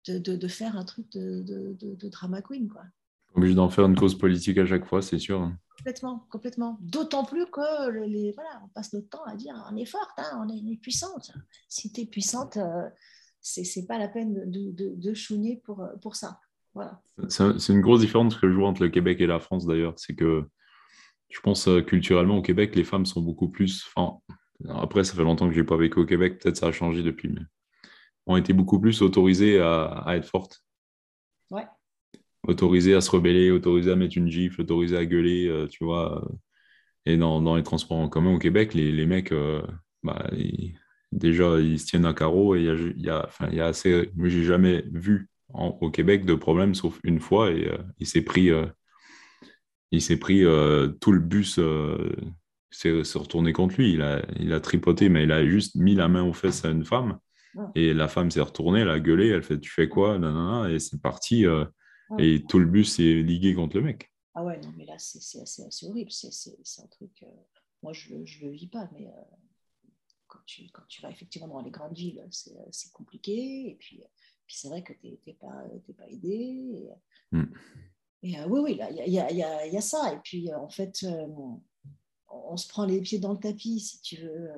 de, de, faire un truc de, de, drama queen. Quoi. Obligé d'en faire une cause politique à chaque fois, c'est sûr. Hein. Complètement, complètement. D'autant plus que les, voilà, on passe notre temps à dire on est forte, hein, on, est, puissante. Si tu es puissante, euh, c'est pas la peine de, de, de chouiner pour, pour ça. C'est une grosse différence que je vois entre le Québec et la France d'ailleurs. C'est que je pense euh, culturellement au Québec, les femmes sont beaucoup plus. Enfin, après, ça fait longtemps que je n'ai pas vécu au Québec, peut-être ça a changé depuis, mais ont été beaucoup plus autorisées à, être fortes. Ouais. Autorisées à se rebeller, autorisées à mettre une gifle, autorisées à gueuler, euh, tu vois. Et dans, dans, les transports en commun au Québec, les, les mecs, euh, bah, déjà, ils se tiennent à carreau et il y a, y, a, y a assez. Moi, j'ai jamais vu au Québec de problème, sauf une fois, et euh, il s'est pris, euh, il s'est pris euh, tout le bus s'est retourné contre lui. Il a, il a tripoté, mais il a juste mis la main aux fesses à une femme. Et la femme s'est retournée, elle a gueulé, elle fait Tu fais quoi Et c'est parti. Et tout le bus s'est ligué contre le mec. Ah ouais, non, mais là, c'est assez, assez, horrible. C'est un truc. moi, je ne le vis pas, mais quand, tu, quand tu vas effectivement dans les grandes villes, c'est compliqué. Et puis, puis c'est vrai que tu n'es pas, pas aidé. Et, mm. et euh, oui, oui, il y a, y, a, y a, ça. Et puis, euh, en fait, euh, on, se prend les pieds dans le tapis, si tu veux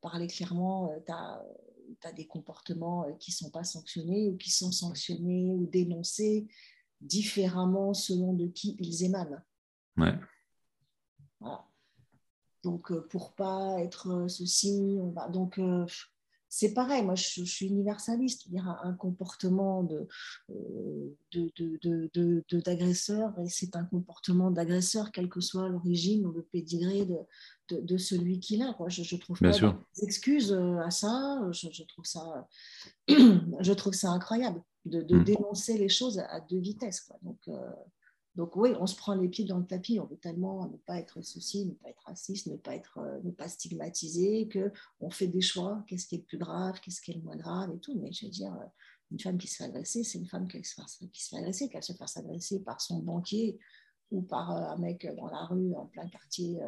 parler clairement. tu as, des comportements qui ne sont pas sanctionnés ou qui sont sanctionnés ou dénoncés différemment selon de qui ils émanent. Ouais. Voilà. Donc, pour pas être ceci, on va. Donc, c'est pareil, moi je, suis universaliste, dire un, comportement de, d'agresseur, et c'est un comportement d'agresseur, quelle que soit l'origine ou le pédigré de, de, celui qu'il a. Je ne trouve pas d'excuses à ça, je, trouve ça, je trouve ça incroyable de, mmh. dénoncer les choses à, deux vitesses. Donc, donc oui, on se prend les pieds dans le tapis, on veut tellement ne pas être ceci, ne pas être raciste, ne pas être euh, ne pas stigmatisé, que on fait des choix, qu'est-ce qui est le plus grave, qu'est-ce qui est le moins grave et tout. Mais je veux dire, Une femme qui se fait agresser, c'est une femme qui se fait, qui se fait agresser, qu'elle se fasse agresser par son banquier ou par un mec dans la rue, en plein quartier,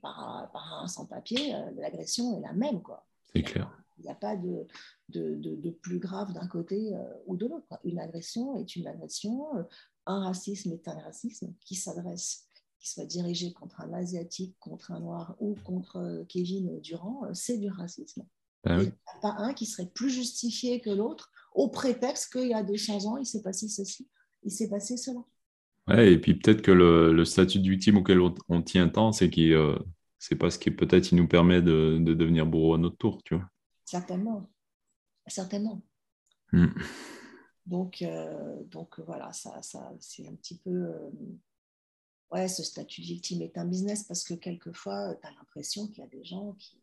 par, par, un sans-papier, l'agression est la même. quoi. C'est clair. Il n'y a pas de, de, de, plus grave d'un côté ou de l'autre. Une agression est une agression. Un racisme est un racisme qui s'adresse qui soit dirigé contre un Asiatique, contre un Noir ou contre euh, Kevin Durand, euh, c'est du racisme. Ah il n'y a pas un qui serait plus justifié que l'autre au prétexte qu'il y a 200 ans, il s'est passé ceci, il s'est passé cela. Ouais, et puis peut-être que le, statut de victime auquel on, tient tant, c'est que euh, c'est parce qu'il peut-être il nous permet de, devenir bourreau à notre tour, tu vois. Certainement, certainement. Hmm. Donc, donc voilà, ça, ça c'est un petit peu ouais, ce statut de victime est un business parce que quelquefois, tu as l'impression qu'il y a des gens qui,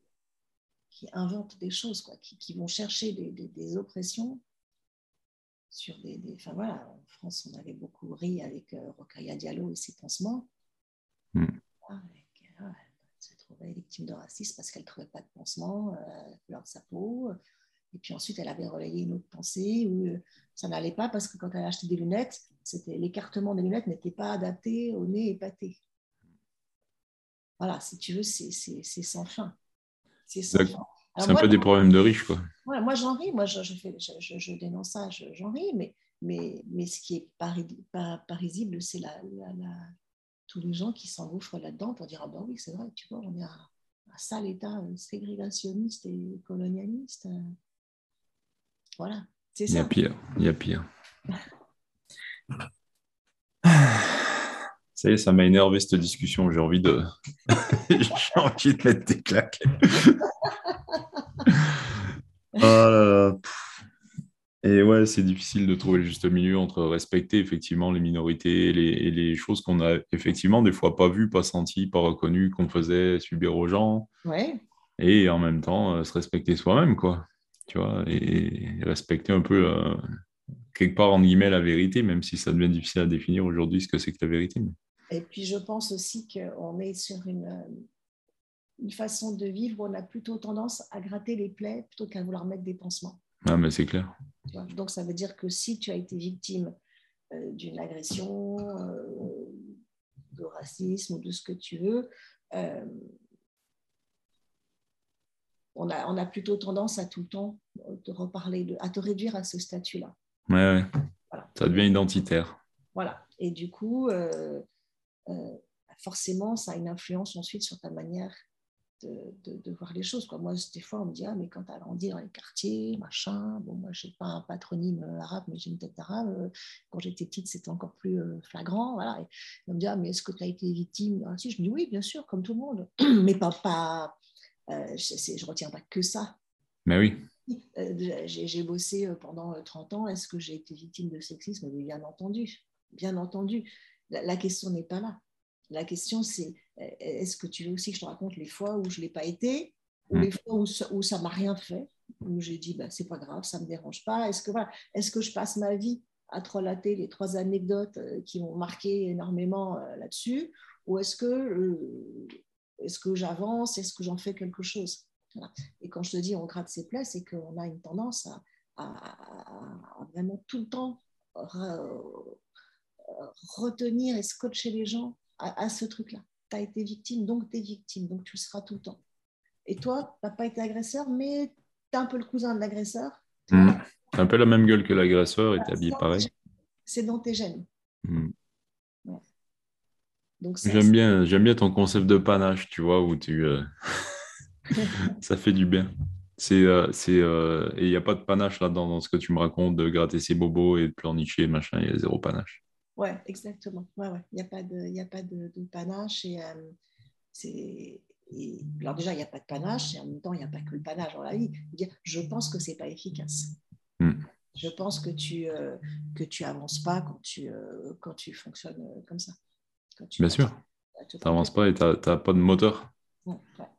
qui inventent des choses, quoi, qui, qui vont chercher des, des, oppressions sur des, Enfin voilà, en France, on avait beaucoup ri avec euh, Diallo et ses pansements. Mm. Ah, elle se trouvait victime de racisme parce qu'elle ne trouvait pas de pansement euh, couleur de sa peau. Et puis ensuite, elle avait relayé une autre pensée où euh, ça n'allait pas parce que quand elle a acheté des lunettes, c'était l'écartement des lunettes n'était pas adapté au nez épaté. Voilà, si tu veux, c'est sans fin. C'est un peu des problèmes de riches, quoi. moi, j'en ris, moi, je, fais, je, dénonce ça, j'en ris, mais, mais, mais ce qui est pas, pas, risible, c'est la, tous les gens qui s'engouffrent là-dedans pour dire Ah, ben oui, c'est vrai, tu vois, on est à un sale état euh, ségrégationniste et colonialiste. Euh. Voilà, c'est ça. Il y a pire, il y a pire. Ça y est, ça m'a énervé cette discussion. J'ai envie de, j'ai envie de mettre des claques. Oh et ouais, c'est difficile de trouver le juste milieu entre respecter effectivement les minorités et les, choses qu'on a effectivement des fois pas vues, pas senties, pas reconnues, qu'on faisait subir aux gens. Ouais. Et en même temps, euh, se respecter soi-même, quoi. Tu vois, et respecter un peu euh, quelque part en guillemets la vérité, même si ça devient difficile à définir aujourd'hui ce que c'est que la vérité. Et puis je pense aussi qu'on est sur une, euh, une façon de vivre où on a plutôt tendance à gratter les plaies plutôt qu'à vouloir mettre des pansements. Ah, mais c'est clair. Donc ça veut dire que si tu as été victime euh, d'une agression, euh, de racisme ou de ce que tu veux, on, a, on a plutôt tendance à tout le temps te reparler, de, à te réduire à ce statut-là. Ouais, Ça devient identitaire. Voilà. Et du coup, euh, euh, forcément, ça a une influence ensuite sur ta manière de, voir les choses. Quoi. Moi, des fois, on me dit Ah, mais quand tu as grandi dans les quartiers, machin, bon, moi, je n'ai pas un patronyme arabe, mais j'ai une tête arabe. Quand j'étais petite, c'était encore plus euh, flagrant. Voilà. Et on me dit Ah, mais est-ce que tu as été victime? Ah, si, Je me dis Oui, bien sûr, comme tout le monde. mais pas. pas je ne retiens pas que ça. Mais oui. Euh, j'ai bossé euh, pendant 30 euh, ans. Est-ce que j'ai été victime de sexisme? Bien entendu. Bien entendu. La, question n'est pas là. La question, c'est est-ce que tu veux aussi que je te raconte les fois où je ne l'ai pas été, ou mm. les fois où ça ne m'a rien fait, où j'ai dit bah, c'est pas grave, ça ne me dérange pas. Est-ce que, voilà, est que je passe ma vie à te relater les trois anecdotes qui m'ont marqué énormément là-dessus, ou est-ce que, est-ce que j'avance, est-ce que j'en fais quelque chose? Et quand je te dis on gratte ses plaies, c'est qu'on a une tendance à, vraiment tout le temps retenir et scotcher les gens à, ce truc-là. Tu as été victime, donc tu es victime, donc tu le seras tout le temps. Et toi, tu n'as pas été agresseur, mais tu es un peu le cousin de l'agresseur. Mmh. Tu un peu la même gueule que l'agresseur et tu habillé pareil. C'est dans tes gènes. Mmh. J'aime bien, j'aime bien ton concept de panache, tu vois, où tu, euh, ça fait du bien. C'est, euh, c'est, euh, et il n'y a pas de panache là-dedans dans ce que tu me racontes de gratter ses bobos et de pleurnicher, machin, il y a zéro panache. Ouais, exactement. Ouais, ouais. Il n'y a pas de, y a pas de, panache. Et, euh, c'est, alors déjà, il n'y a pas de panache et en même temps, il n'y a pas que le panache dans la vie. Je pense que ce n'est pas efficace. Hmm. Je pense que tu que tu avances pas quand tu, quand tu fonctionnes comme ça. Bien sûr. Tu n'avances pas et tu n'as pas de moteur.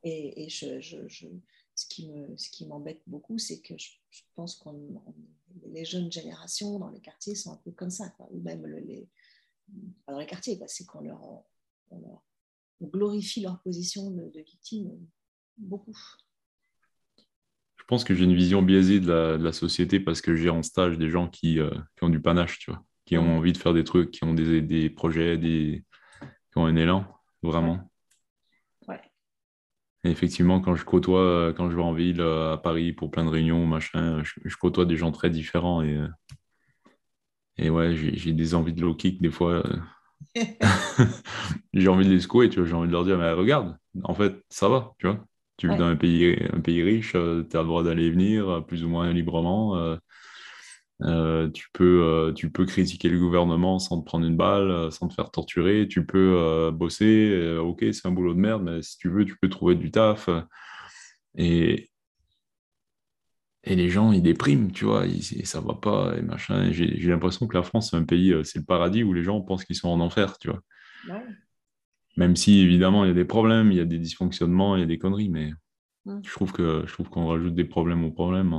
Et, je, je, ce qui me, ce qui m'embête beaucoup, c'est que je, pense que les jeunes générations dans les quartiers sont un peu comme ça, quoi. ou même les, dans les quartiers, c'est qu'on leur, on glorifie leur position de, victime beaucoup. Je pense que j'ai une vision biaisée de la, société parce que j'ai en stage des gens qui, euh, qui, ont du panache, tu vois, qui ont envie de faire des trucs, qui ont des, des projets, des, qui ont un élan, vraiment. Ouais. Et effectivement, quand je côtoie, euh, quand je vais en ville, à Paris, pour plein de réunions, machin, je, côtoie des gens très différents et, et ouais, j'ai des envies de low kick des fois. j'ai envie de les secouer, tu vois, j'ai envie de leur dire, mais regarde, en fait, ça va, tu vois. Tu vis dans un pays, un pays riche, euh, tu as le droit d'aller et venir euh, plus ou moins librement. Euh, tu, peux, tu peux critiquer le gouvernement sans te prendre une balle, sans te faire torturer. Tu peux bosser. ok, c'est un boulot de merde, mais si tu veux, tu peux trouver du taf. Et, et les gens, ils dépriment, tu vois, ils, ça va pas, et machin. J'ai l'impression que la France, c'est un pays, c'est le paradis où les gens pensent qu'ils sont en enfer, tu vois. Même si, évidemment, il y a des problèmes, il y a des dysfonctionnements, il y a des conneries, mais trouve que je trouve qu'on rajoute des problèmes aux problèmes.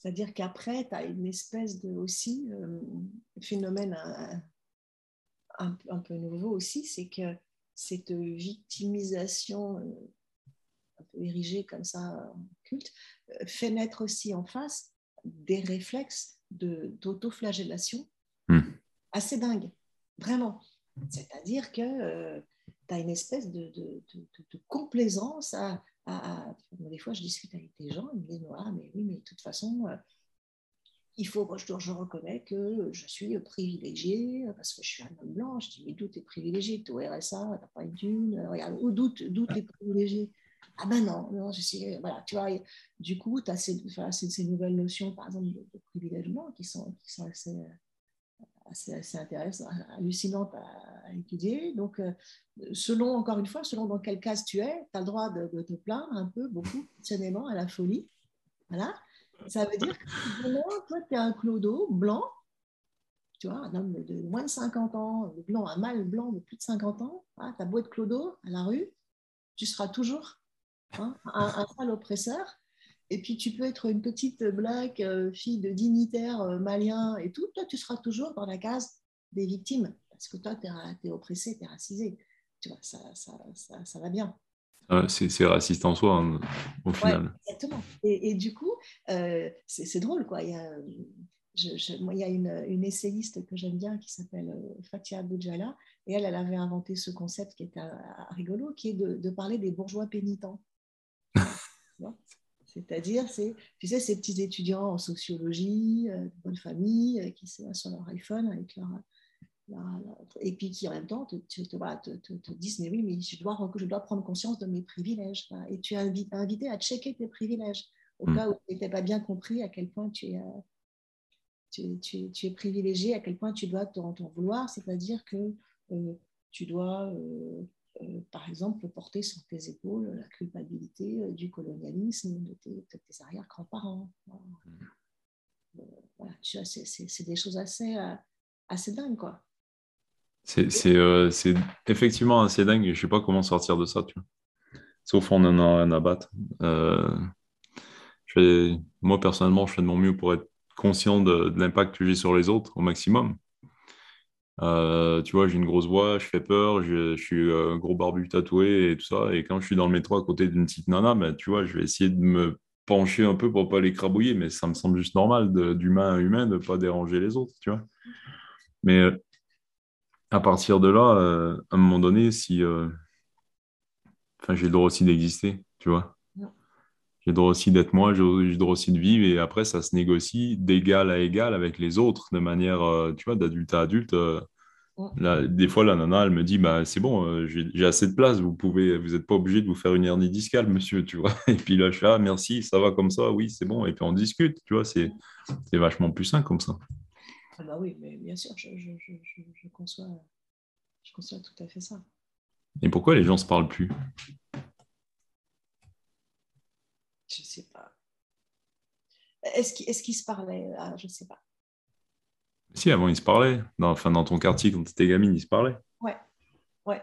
C'est-à-dire qu'après, tu as une espèce de aussi euh, phénomène un, un, peu nouveau aussi, c'est que cette victimisation euh, un peu érigée comme ça en culte euh, fait naître aussi en face des réflexes d'autoflagellation hmm. assez dingues, vraiment. C'est-à-dire que euh, tu as une espèce de, complaisance à, Des fois, je discute avec des gens, ils me disent Ah, mais oui, mais de toute façon, euh, il faut, je, je reconnais que je suis privilégié parce que je suis un homme blanc. Je dis Mais d'où tu es privilégié Tu es au RSA, tu n'as pas une thune. Regarde, d'où tu es privilégié ah ben non, non, je voilà, tu vois, du coup, tu as ces, nouvelles notions, par exemple, de, blanc qui sont, qui sont assez, assez, assez intéressantes, hallucinantes à, étudier. Donc, euh, selon, encore une fois, selon dans quelle case tu es, tu as le droit de, te plaindre un peu, beaucoup, passionnément, à la folie. Voilà. Ça veut dire que toi, tu es un clodo blanc, tu vois, un homme de moins de 50 ans, blanc, un mâle blanc de plus de 50 ans, hein, beau être clodo à la rue, tu seras toujours hein, un, un sale oppresseur et puis tu peux être une petite black euh, fille de dignitaire euh, malien et tout, toi tu seras toujours dans la case des victimes, parce que toi tu es, oppressé, tu es racisé. Tu vois, ça, ça, ça, va bien. c'est raciste en soi, hein, au final. exactement. Et, du coup, euh, c'est drôle, quoi. Il y a, moi, il y a une, une essayiste que j'aime bien qui s'appelle Fatia Boudjala, et elle, elle avait inventé ce concept qui est rigolo, qui est de, de parler des bourgeois pénitents. C'est-à-dire, c'est, tu sais, ces petits étudiants en sociologie, euh, de bonne famille, euh, qui sont sur leur iPhone avec leur, et puis qui en même temps te, te, disent, mais oui, mais je dois, je dois prendre conscience de mes privilèges. Et tu es invité, à checker tes privilèges, au mm. cas où tu n'étais pas bien compris à quel point tu es, euh, tu, es privilégié, à quel point tu dois t'en, vouloir, c'est-à-dire que tu dois euh, par exemple, porter sur tes épaules la culpabilité euh, du colonialisme de tes, tes arrière-grands-parents. Voilà. Euh, tu vois, c'est des choses assez, assez dingues, quoi. C'est effectivement assez dingue. Je ne sais pas comment sortir de ça, tu vois. Sauf en en a un à battre. moi, personnellement, je fais de mon mieux pour être conscient de l'impact que j'ai sur les autres au maximum. Euh, tu vois, j'ai une grosse voix, je fais peur, je, suis un gros barbu tatoué et tout ça. Et quand je suis dans le métro à côté d'une petite nana, ben, tu vois, je vais essayer de me pencher un peu pour pas l'écrabouiller, mais ça me semble juste normal d'humain à humain de pas déranger les autres, tu vois. Mais euh, à partir de là, euh, à un moment donné, si. Enfin, j'ai le droit aussi d'exister, tu vois. J'ai le droit aussi d'être moi, j'ai le droit aussi de vivre, et après, ça se négocie d'égal à égal avec les autres, de manière, tu vois, d'adulte à adulte des fois, la nana, elle me dit bah, C'est bon, euh, j'ai assez de place, vous pouvez, vous n'êtes pas obligé de vous faire une hernie discale, monsieur, tu vois. Et puis là, je fais Ah, merci, ça va comme ça, oui, c'est bon. Et puis on discute, tu vois, c'est vachement plus sain comme ça. Ah, bah oui, mais bien sûr, je, je, je, je, conçois, je conçois tout à fait ça. Et pourquoi les gens ne se parlent plus? Je ne sais pas. Est-ce qu'ils se parlaient Je ne sais pas. Si, avant, ils se parlaient. Dans, enfin, dans ton quartier, quand tu étais gamine, ils se parlaient. Ouais, ouais.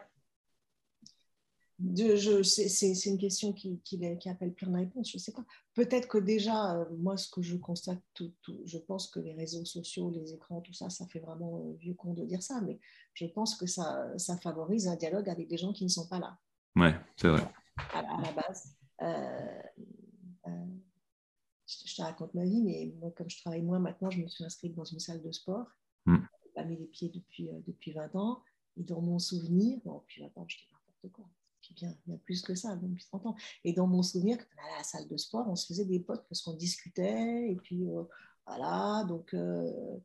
c'est, une question qui, qui, appelle plein de réponses, je ne sais pas. Peut-être que déjà, euh, moi, ce que je constate, tout, je pense que les réseaux sociaux, les écrans, tout ça, ça fait vraiment euh, vieux con de dire ça, mais je pense que ça, ça favorise un dialogue avec des gens qui ne sont pas là. Ouais, c'est vrai. À la, base. Euh, je, te raconte ma vie, mais moi, comme je travaille moins maintenant, je me suis inscrite dans une salle de sport. Mm. Je n'ai pas mis les pieds depuis, euh, depuis 20 ans. Et dans mon souvenir, bon, depuis 20 ans, je dis n'importe quoi. Puis bien, bien plus que ça, depuis 30 ans. Et dans mon souvenir, quand on allait à la salle de sport, on se faisait des potes parce qu'on discutait. Et puis, euh, voilà, donc euh,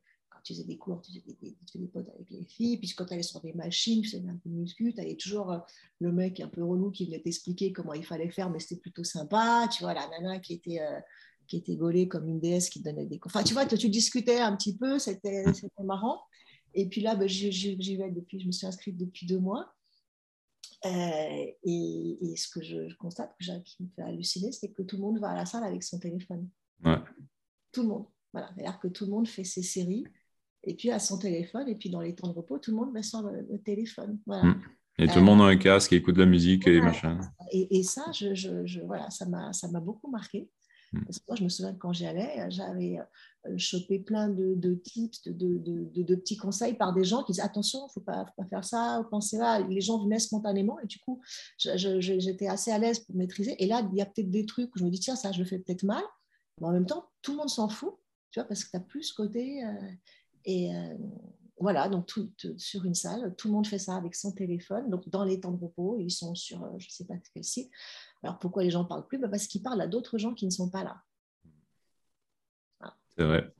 tu faisais des cours, tu faisais des, tu faisais des potes avec les filles. Puis quand tu allais sur des machines, tu faisais un peu de muscu, tu avais toujours euh, le mec un peu relou qui venait t'expliquer comment il fallait faire, mais c'était plutôt sympa. Tu vois, la nana qui était, euh, qui était gaulée comme une déesse qui te donnait des cours. Enfin, tu vois, tu, tu discutais un petit peu, c'était marrant. Et puis là, ben, j'y vais depuis, je me suis inscrite depuis deux mois. Euh, et, et ce que je, je constate, que qui me fait halluciner, c'est que tout le monde va à la salle avec son téléphone. Ouais. Tout le monde. Voilà. C'est-à-dire que tout le monde fait ses séries et puis à son téléphone. Et puis dans les temps de repos, tout le monde met sur le, le téléphone. Voilà. Mm. Et tout le monde a un casque et écoute de la musique et machin. Et, et ça, je, je- je- voilà, ça m'a beaucoup marqué. Mm. Parce que moi, je me souviens que quand j'y allais, j'avais euh, chopé plein de, de tips, de, de, de- petits conseils par des gens qui disaient attention, il ne faut pas, faire ça, pensez là. Les gens venaient spontanément et du coup, j'étais assez à l'aise pour maîtriser. Et là, il y a peut-être des trucs où je me dis tiens, ça, je le fais peut-être mal. Mais en même temps, tout le monde s'en fout, tu vois, parce que tu as plus ce côté. euh, et euh, voilà, donc tout, tout- sur une salle, tout le monde fait ça avec son téléphone. Donc dans les temps de repos, ils sont sur, euh, je ne sais pas quel site. Alors pourquoi les gens ne parlent plus? Bah, Parce qu'ils parlent à d'autres gens qui ne sont pas là. C'est vrai.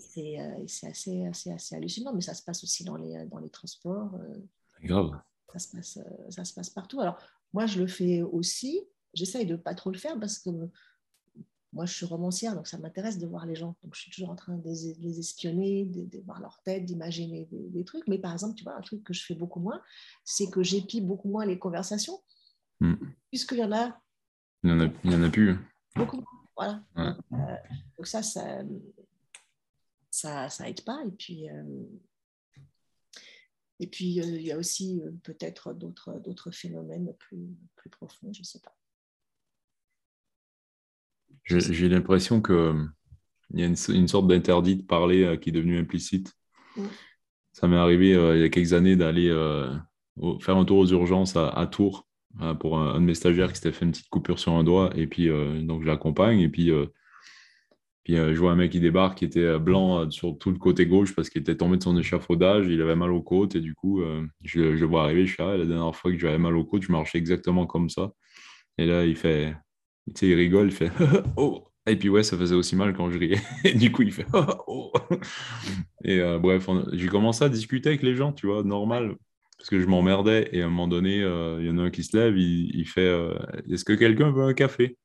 C'est euh, assez, assez, assez hallucinant, mais ça se passe aussi dans les, dans les transports, euh, Grave. ça, se passe, euh, ça se passe partout. Alors moi, je le fais aussi. J'essaye de ne pas trop le faire parce que moi, je suis romancière, donc ça m'intéresse de voir les gens. Donc je suis toujours en train de les, de les espionner, de, de voir leur tête, d'imaginer des, des trucs. Mais par exemple, tu vois, un truc que je fais beaucoup moins, c'est que j'épie beaucoup moins les conversations, Mm. puisqu'il y en a Il n'y en, a- il y en a plus. beaucoup moins. Voilà. Ouais. Euh, donc ça, ça, ça, ça aide pas. Et puis, euh, et puis euh, il y a aussi euh, peut-être d'autres, d'autres phénomènes plus, plus profonds, je ne sais pas. J'ai l'impression que il y a une, une sorte d'interdit de parler euh, qui est devenu implicite. Mm. Ça m'est arrivé euh, il y a quelques années d'aller euh, faire un tour aux urgences à, à Tours euh, pour un, un de mes stagiaires qui s'était fait une petite coupure sur un doigt. Et puis, euh, donc, je l'accompagne. Et puis, euh, puis euh, je vois un mec qui débarque qui était euh, blanc euh, sur tout le côté gauche parce qu'il était tombé de son échafaudage. Il avait mal aux côtes. Et du coup, euh, je, je le vois arriver. Je suis ah, la dernière fois que j'avais mal aux côtes, je marchais exactement comme ça. Et là, il fait, il rigole, il fait oh. Et puis ouais, ça faisait aussi mal quand je riais. Et du coup, il fait oh. Et euh, bref, j'ai commencé à discuter avec les gens, tu vois, normal, parce que je m'emmerdais. Et à un moment donné, euh, il y en a un qui se lève, il, il fait euh, Est-ce que quelqu'un veut un café?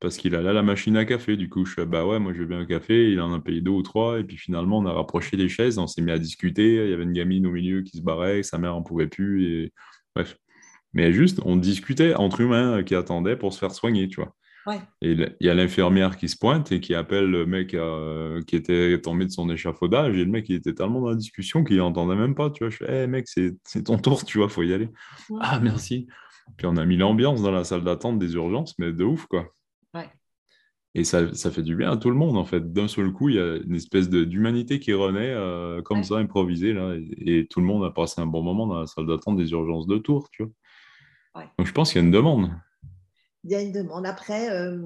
Parce qu'il a là la machine à café. Du coup, je fais Bah ouais, moi je veux bien un café. Il en a payé deux ou trois. Et puis finalement, on a rapproché les chaises, on s'est mis à discuter. Il y avait une gamine au milieu qui se barrait, sa mère en pouvait plus. Et bref. Mais juste, on discutait entre humains qui attendaient pour se faire soigner, tu vois. Ouais. Et il y a l'infirmière qui se pointe et qui appelle le mec euh, qui était tombé de son échafaudage. Et le mec, il était tellement dans la discussion qu'il n'entendait même pas. Tu vois, je fais, hey, mec, c'est ton tour, tu vois, faut y aller. Ouais. Ah, merci. Puis on a mis l'ambiance dans la salle d'attente des urgences, mais de ouf, quoi. Ouais. Et ça, ça fait du bien à tout le monde, en fait. D'un seul coup, il y a une espèce d'humanité qui renaît euh, comme ça, improvisée, là. Et, et tout le monde a passé un bon moment dans la salle d'attente des urgences de Tours, tu vois. Ouais. Donc je pense qu'il y a une demande. Il y a une demande. Après, euh,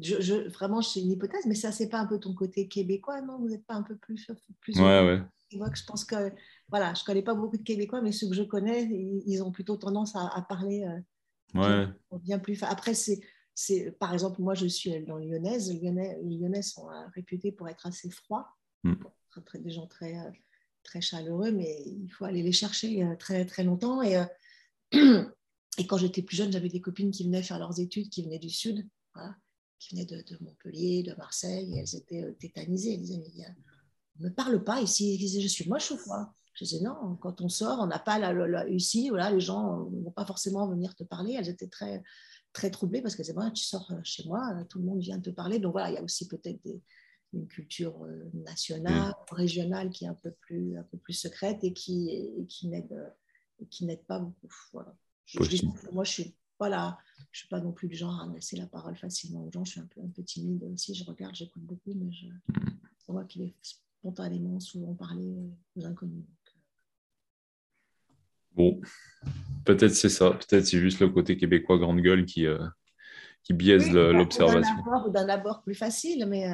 je, je- vraiment, c'est une hypothèse, mais ça, c'est pas un peu ton côté québécois, non? Vous n'êtes pas un peu plus. plus Ouais, ouais. Moi, je pense que, voilà, je connais pas beaucoup de Québécois, mais ceux que je connais, ils, ils ont plutôt tendance à, à parler euh, Ouais. bien plus. Après, c'est, c'est, par exemple, moi, je suis dans Lyonnaise. Les Lyonnais, les Lyonnais sont euh, réputés pour être assez froids, Mm. Très- très- des gens très, euh, très chaleureux, mais il faut aller les chercher euh, très, très longtemps. Et, euh, et quand j'étais plus jeune, j'avais des copines qui venaient faire leurs études, qui venaient du Sud, voilà, qui venaient de, de Montpellier, de Marseille, et elles étaient euh, tétanisées. Elles disaient, mais on ne parle pas ici. Elles disaient, je suis moche ou quoi? Je disais, non, quand on sort, on n'a pas la, la- la- ici, voilà, les gens ne vont pas forcément venir te parler. Elles étaient très, très troublées parce que c'est moi, tu sors euh, chez moi, euh, tout le monde vient te parler. Donc voilà, il y a aussi peut-être des- une culture euh, nationale, régionale qui est un peu plus, un peu plus secrète et qui, euh, et qui n'aide pas beaucoup. Voilà. Je, je moi, je suis pas là, je suis pas non plus du genre à laisser la parole facilement aux gens. Je suis un peu, un peu timide aussi. Je regarde, j'écoute beaucoup, mais je, c'est moi qui vais spontanément souvent parler aux inconnus. Donc, Bon, peut-être c'est ça. Peut-être c'est juste le côté québécois grande gueule qui, euh, qui biaise l'observation. D'un abord plus facile, mais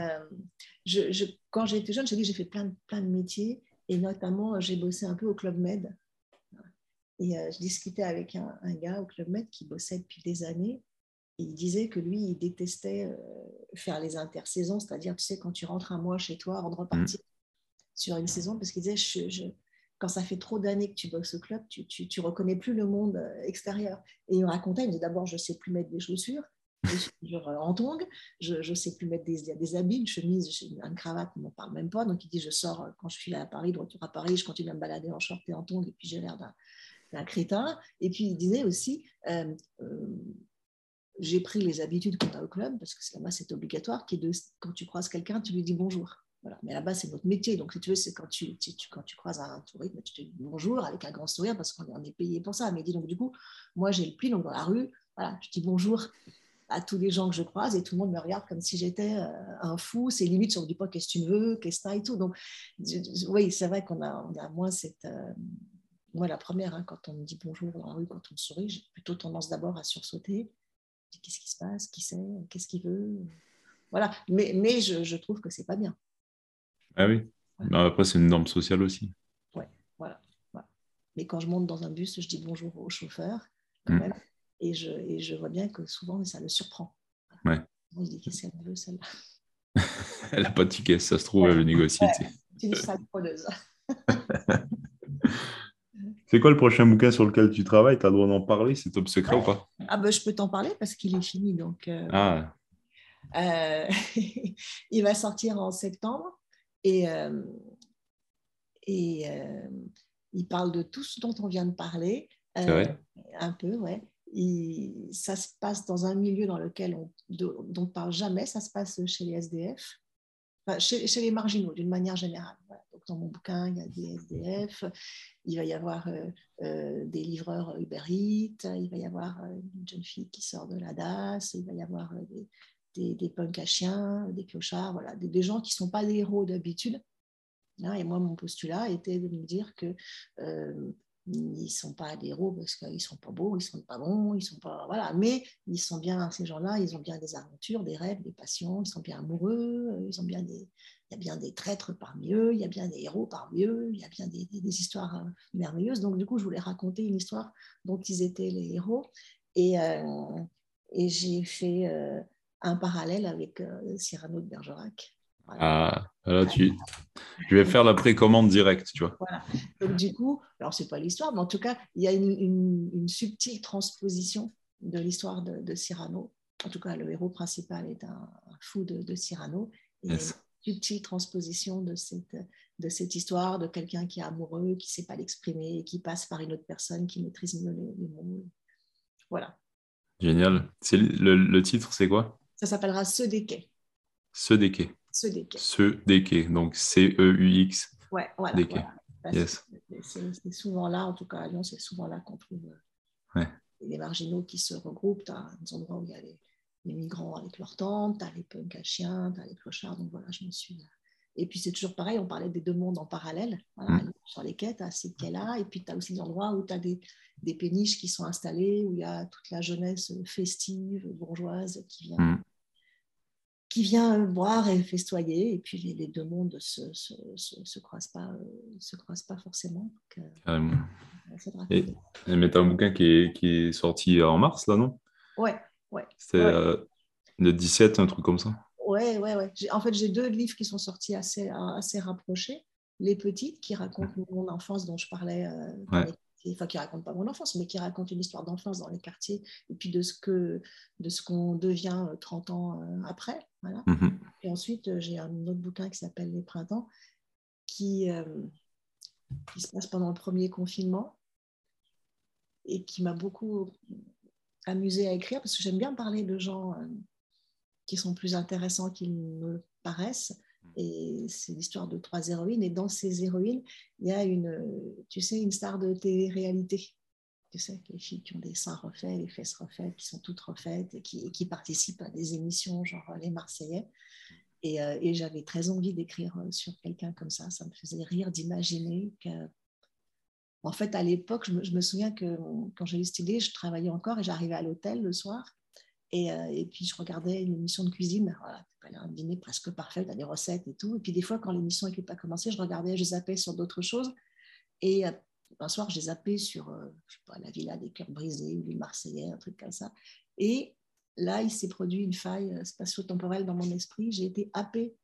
je, je, quand j'étais jeune, j'ai dit j'ai fait plein, plein de métiers et notamment j'ai bossé un peu au Club Med. Et je discutais avec un, un, gars au Club Med qui bossait depuis des années il disait que lui, il détestait euh, faire les intersaisons, c'est-à-dire, tu sais, quand tu rentres un mois chez toi avant de repartir mm. sur une saison, parce qu'il disait, je, quand ça fait trop d'années que tu bosses au club, tu, tu, reconnais plus le monde euh, extérieur. Et il me racontait, il me dit d'abord, je sais plus mettre des chaussures, genre en tongue, je ne sais plus mettre des, des habits, une chemise, une cravate, on n'en parle même pas. Donc il dit, je sors euh, quand je suis à Paris, de retour à Paris, je continue à me balader en short et en tongue, et puis j'ai l'air d'un crétin. Et puis il disait aussi, j'ai pris les habitudes qu'on a au club, parce que là-bas c'est obligatoire, qui est de, quand tu croises quelqu'un, tu lui dis bonjour. Voilà. Mais là-bas, c'est notre métier. Donc, si tu veux, c'est quand tu, tu, quand tu croises un touriste, tu te dis bonjour avec un grand sourire parce qu'on est payé pour ça. Mais dis donc, du coup, moi, j'ai le pli donc dans la rue. Voilà, je dis bonjour à tous les gens que je croise et tout le monde me regarde comme si j'étais euh, un fou. C'est limite, sur du pas qu'est-ce que tu veux, qu'est-ce que tu et tout. Donc, oui, c'est vrai qu'on a, moins cette. Euh, moi, la première, hein, quand on me dit bonjour dans la rue, quand on me sourit, j'ai plutôt tendance d'abord à sursauter qu'est-ce qui se passe, qui sait, qu'est-ce qu'il veut? Voilà, mais, mais je, je trouve que c'est pas bien. Ah oui, bah, après c'est une norme sociale aussi. Ouais, voilà, Mais quand je monte dans un bus, je dis bonjour au chauffeur, mm. et, je, et je vois bien que souvent ça le surprend. Ouais. On se dit qu'est-ce qu'elle veut celle-là? Elle n'a pas de ticket, ça se trouve, elle veut négocier. C'est une sale preneuse. C'est quoi le prochain bouquin sur lequel tu travailles? Tu as le droit d'en parler C'est top secret ou pas? Ah ben, Je peux t'en parler parce qu'il est fini. Donc, euh, ah. euh, il va sortir en septembre et, euh, et il parle de tout ce dont on vient de parler. Un peu, ouais. ça se passe dans un milieu dans lequel on ne parle jamais. Ça se passe chez les SDF chez, les marginaux d'une manière générale. Donc, dans mon bouquin, il y a des SDF, il va y avoir euh, euh, des livreurs Uber Eats, il va y avoir euh, une jeune fille qui sort de la DAS, il va y avoir des, des, des punks à chiens, des clochards, voilà, des, gens qui ne sont pas des héros d'habitude. Hein, et moi, mon postulat était de me dire que ils sont pas des héros parce qu'ils sont pas beaux, ils sont pas bons, ils sont pas voilà, mais ils sont bien ces gens-là, ils ont bien des aventures, des rêves, des passions, ils sont bien amoureux, euh, ils ont bien des il y a bien des traîtres parmi eux, il y a bien des héros parmi eux, il y a bien des, histoires euh, merveilleuses. Donc du coup, je voulais raconter une histoire dont ils étaient les héros et, euh, et j'ai fait un parallèle avec Cyrano de Bergerac. Ah, là, tu... je vais faire la précommande directe, tu vois. Voilà. Donc, du coup, alors, c'est pas l'histoire, mais en tout cas, il y a une, subtile transposition de l'histoire de, Cyrano. En tout cas, le héros principal est un, fou de, Cyrano. Et une subtile transposition de cette, de cette histoire de quelqu'un qui est amoureux, qui ne sait pas l'exprimer, qui passe par une autre personne qui maîtrise mieux les, mots. Voilà. Génial. Le, le titre, c'est quoi? Ça s'appellera Ce des quais. Ce des quais. Ce quais. Ce quais, donc C-E-U-X. Ouais, voilà. Yes. C'est souvent là, en tout cas à Lyon, c'est souvent là qu'on trouve euh, les marginaux qui se regroupent. Tu as des endroits où il y a les, migrants avec leurs tentes, tu as les punks à chiens, tu as les clochards. Donc voilà, je me suis. Euh, et puis c'est toujours pareil, on parlait des deux mondes en parallèle. Mm. Sur les quais, tu as ces quais-là. Et puis tu as aussi des endroits où tu as des, des, péniches qui sont installées, où il y a toute la jeunesse festive, bourgeoise qui vient. Mm qui vient boire et festoyer, et puis les, deux mondes ne se, se, se, croisent, pas, euh, se croisent pas forcément. Donc, euh, et, mais tu as un bouquin qui est, qui est, sorti en mars, là, non? Ouais, ouais. C'est euh, le 17, un truc comme ça Ouais, ouais, ouais. En fait, j'ai deux livres qui sont sortis assez, assez rapprochés. Les petites, qui racontent mon enfance dont je parlais euh, enfin qui raconte pas mon enfance, mais qui raconte une histoire d'enfance dans les quartiers et puis de ce que de ce qu'on devient 30 euh, ans euh, après. Voilà. Mhm. Et ensuite, euh, j'ai un autre bouquin qui s'appelle Les Printemps, qui, qui se passe pendant le premier confinement et qui m'a beaucoup amusé à écrire parce que j'aime bien parler de gens qui sont plus intéressants qu'ils ne paraissent et c'est l'histoire de trois héroïnes. Et dans ces héroïnes, il y a une, tu sais, une star de télé-réalité. Tu sais, les filles qui ont des seins refaits, les fesses refaites, qui sont toutes refaites et qui, participent à des émissions genre Les Marseillais. Et, euh, et j'avais très envie d'écrire euh, sur quelqu'un comme ça. Ça me faisait rire d'imaginer que. En fait, à l'époque, je, me, souviens que quand j'ai eu cette idée, je travaillais encore et j'arrivais à l'hôtel le soir Et, et, puis, je regardais une émission de cuisine. Voilà, un dîner presque parfait, tu des recettes et tout. Et puis, des fois, quand l'émission n'était pas commencée, je regardais, je zappais sur d'autres choses. Et un soir, j'ai zappé sur je sais pas, la villa des cœurs brisés ou les Marseillais, un truc comme ça. Et là, il s'est produit une faille spatio-temporelle dans mon esprit. J'ai été happée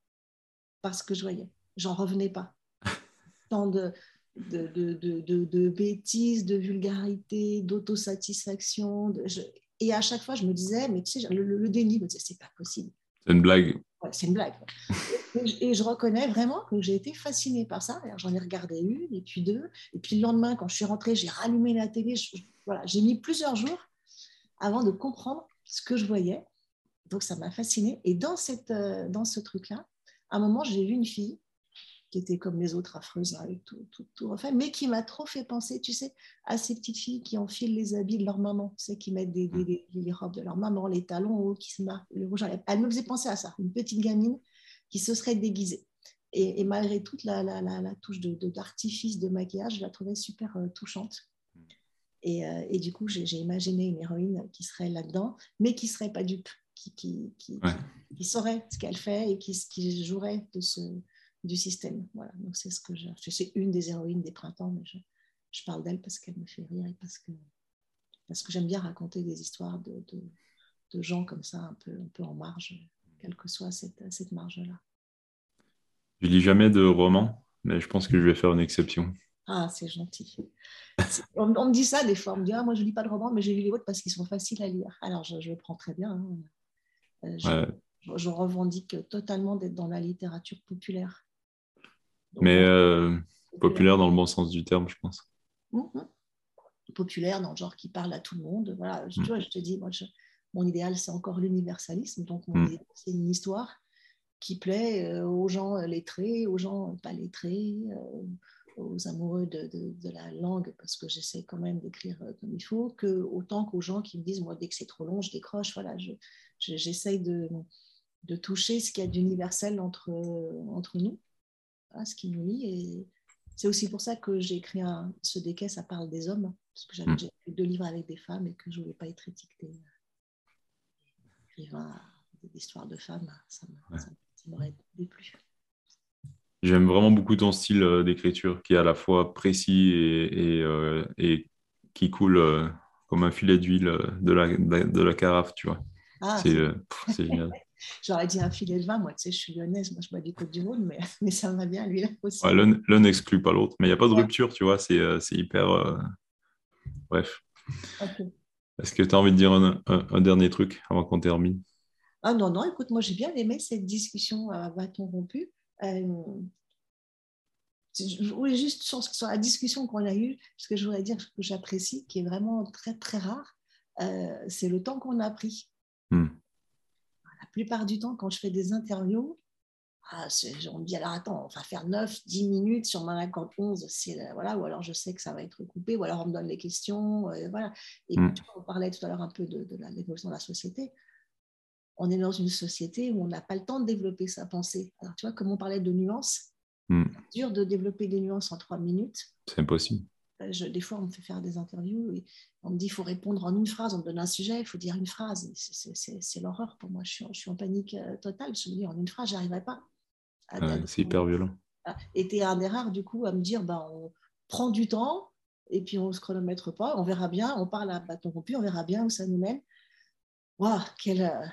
par ce que je voyais. J'en revenais pas. Tant de, de, de, de, de bêtises, de vulgarité, d'autosatisfaction. Et à chaque fois, je me disais, mais tu sais, le, déni me disait, c'est pas possible. C'est une blague. C'est une blague. et, je reconnais vraiment que j'ai été fascinée par ça. J'en ai regardé une, et puis deux. Et puis le lendemain, quand je suis rentrée, j'ai rallumé la télé. voilà, j'ai mis plusieurs jours avant de comprendre ce que je voyais. Donc ça m'a fascinée. Et dans, cette, euh, dans ce truc-là, à un moment, j'ai vu une fille qui était comme les autres affreuses, hein, avec tout, tout, refait, mais qui m'a trop fait penser, tu sais, à ces petites filles qui enfilent les habits de leur maman, tu sais, qui mettent des, des, les robes de leur maman, les talons hauts, qui se marquent, le rouge à lèvres. Elle me faisait penser à ça, une petite gamine qui se serait déguisée. Et, malgré toute la, la, la, touche d'artifice de, de, maquillage, je la trouvais super euh, touchante. Et, euh, et, du coup, j'ai imaginé une héroïne qui serait là-dedans, mais qui ne serait pas dupe, qui, qui, qui, qui saurait ce qu'elle fait et qui, qui jouerait de ce, du système. Voilà, donc c'est ce que je. C'est une des héroïnes des printemps, mais je, je parle d'elle parce qu'elle me fait rire et parce que, parce que j'aime bien raconter des histoires de, de, de, gens comme ça, un peu, un peu en marge, quelle que soit cette, cette marge-là. Je lis jamais de romans, mais je pense que je vais faire une exception. Ah, c'est gentil. On, me dit ça des fois. On me dit ah, Moi, je lis pas de romans, mais j'ai lu les autres parce qu'ils sont faciles à lire. Alors, je, je le prends très bien. Hein. Euh, je, je, revendique totalement d'être dans la littérature populaire. Mais euh, populaire dans le bon sens du terme, je pense. Mhm. Populaire dans le genre qui parle à tout le monde. Voilà, je, mm. je te dis, moi, mon idéal, c'est encore l'universalisme. Donc, mm. c'est une histoire qui plaît euh, aux gens lettrés, aux gens pas lettrés, euh, aux amoureux de, de, la langue, parce que j'essaie quand même d'écrire comme il faut, que autant qu'aux gens qui me disent, moi, dès que c'est trop long, je décroche. Voilà, j'essaie de, de toucher ce qu'il y a d'universel entre, entre nous ce qui nous lie. Et c'est aussi pour ça que j'ai écrit un, ce déquet, ça parle des hommes, parce que j'avais mm. déjà écrit deux livres avec des femmes et que je ne voulais pas être étiquetée écrivain d'histoire de femmes. Ça m'aurait déplu. J'aime vraiment beaucoup ton style euh, d'écriture qui est à la fois précis et, et, euh, et qui coule euh, comme un filet d'huile de la, de la carafe, tu vois. Ah, c'est génial. J'aurais dit un filet de vin, moi, tu sais, je suis lyonnaise, moi je bois du Côte du Rhône, mais, mais ça va bien, lui, là aussi. L'un n'exclut pas l'autre, mais il n'y a pas de rupture, tu vois, c'est euh, hyper. Euh, bref. Est-ce que tu as envie de dire un, un, dernier truc avant qu'on termine? Ah non, non, écoute, moi j'ai bien aimé cette discussion à bâton rompu. Euh, je voulais juste sur, sur la discussion qu'on a eue, ce que je voudrais dire que j'apprécie, qui est vraiment très très rare, c'est le temps qu'on a pris. La plupart du temps, quand je fais des interviews, ah, on me dit alors attends, on va faire 9, 10 minutes sur ma 11, voilà, ou alors je sais que ça va être coupé, ou alors on me donne les questions, euh, voilà. Et mm. on parlait tout à l'heure un peu de, de l'évolution de la société. On est dans une société où on n'a pas le temps de développer sa pensée. Alors tu vois, comme on parlait de nuances, mm. c'est dur de développer des nuances en 3 minutes. C'est impossible. Euh, des fois, on me fait faire des interviews et on me dit qu'il faut répondre en une phrase. On me donne un sujet, il faut dire une phrase. C'est l'horreur pour moi. Je suis, je suis, en panique euh, totale. Je me dis en une phrase, je arriverai pas. c'est hyper violent. Ah, et tu es un des rares, du coup, à me dire ben, on prend du temps et puis on ne se chronomètre pas. On verra bien. On parle à bâton rompu, on verra bien où ça nous mène. Waouh, quel, euh,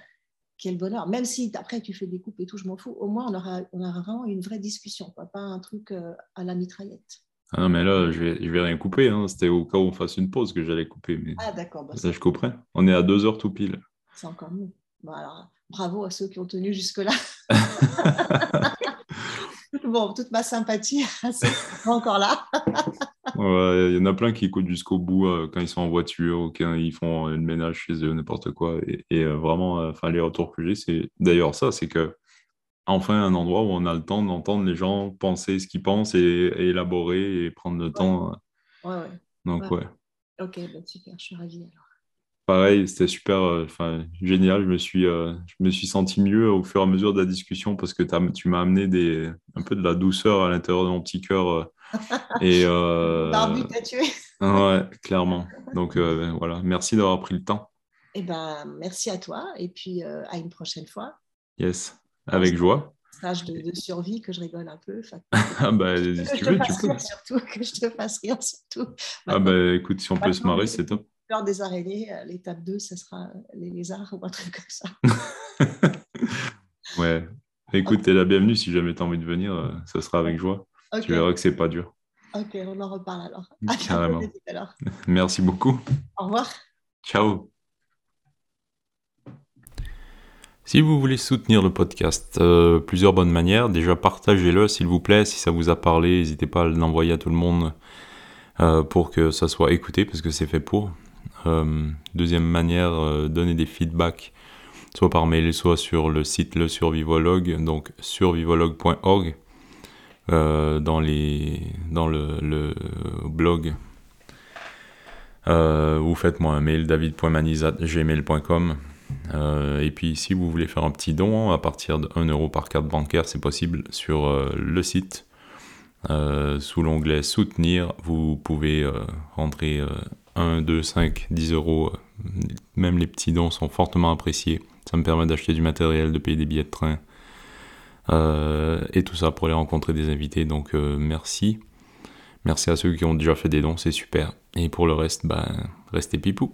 quel bonheur. Même si après tu fais des coupes et tout, je m'en fous. Au moins, on aura, on aura vraiment une vraie discussion, pas un truc à la mitraillette. Ah non, mais là, je vais, je vais rien couper. Hein. C'était au cas où on fasse une pause que j'allais couper. Mais... Ah, d'accord. Bah, ça, je couperai. On est à deux heures tout pile. C'est encore mieux. Bon, alors, bravo à ceux qui ont tenu jusque-là. bon, toute ma sympathie c'est encore là. Il y en a plein qui écoutent jusqu'au bout euh, quand ils sont en voiture ou quand ils font une ménage chez eux, n'importe quoi. Et, euh, vraiment, euh, enfin, les retours que j'ai, c'est d'ailleurs ça, c'est que enfin un endroit où on a le temps d'entendre les gens penser ce qu'ils pensent et, élaborer et prendre le temps. Ouais, ouais. Donc, ouais. Ok, bah, super, je suis ravie alors. Pareil, c'était super, euh, enfin génial. Je me, suis, euh, je me suis senti mieux au fur et à mesure de la discussion parce que tu m'as amené des, un peu de la douceur à l'intérieur de mon petit cœur. Euh, et, euh, tué. ouais, clairement. Donc voilà, merci d'avoir pris le temps. Eh ben, merci à toi et puis à une prochaine fois. Yes, avec joie stage de, de, survie que je rigole un peu. ah bah, si tu veux, tu peux. Surtout, que je te fasse rire surtout. ah bah écoute, si on peut se marrer, c'est top. Peur des araignées, euh, l'étape 2, ce sera les lézards ou un truc comme ça. ouais. Écoute, t'es la bienvenue si jamais tu as envie de venir, euh, ça sera avec joie. Tu verras que c'est pas dur. Ok, on en reparle alors. Carrément. Merci beaucoup. Au revoir. Ciao. Si vous voulez soutenir le podcast, euh, plusieurs bonnes manières. Déjà, partagez-le s'il vous plaît. Si ça vous a parlé, n'hésitez pas à l'envoyer à tout le monde euh, pour que ça soit écouté, parce que c'est fait pour. Euh, deuxième manière, donner des feedbacks, soit par mail, soit sur le site Le Survivologue, donc survivologue.org, dans, le, blog. vous faites-moi un mail, david.manizat.gmail.com euh, et puis si vous voulez faire un petit don à partir de 1 euro par carte bancaire, c'est possible sur euh, le site. Euh, sous l'onglet soutenir, vous pouvez rentrer 1, 2, 5, 10 euros. Même les petits dons sont fortement appréciés. Ça me permet d'acheter du matériel, de payer des billets de train. et tout ça pour aller rencontrer des invités. Donc merci. Merci à ceux qui ont déjà fait des dons, c'est super. Et pour le reste, ben, restez pipou.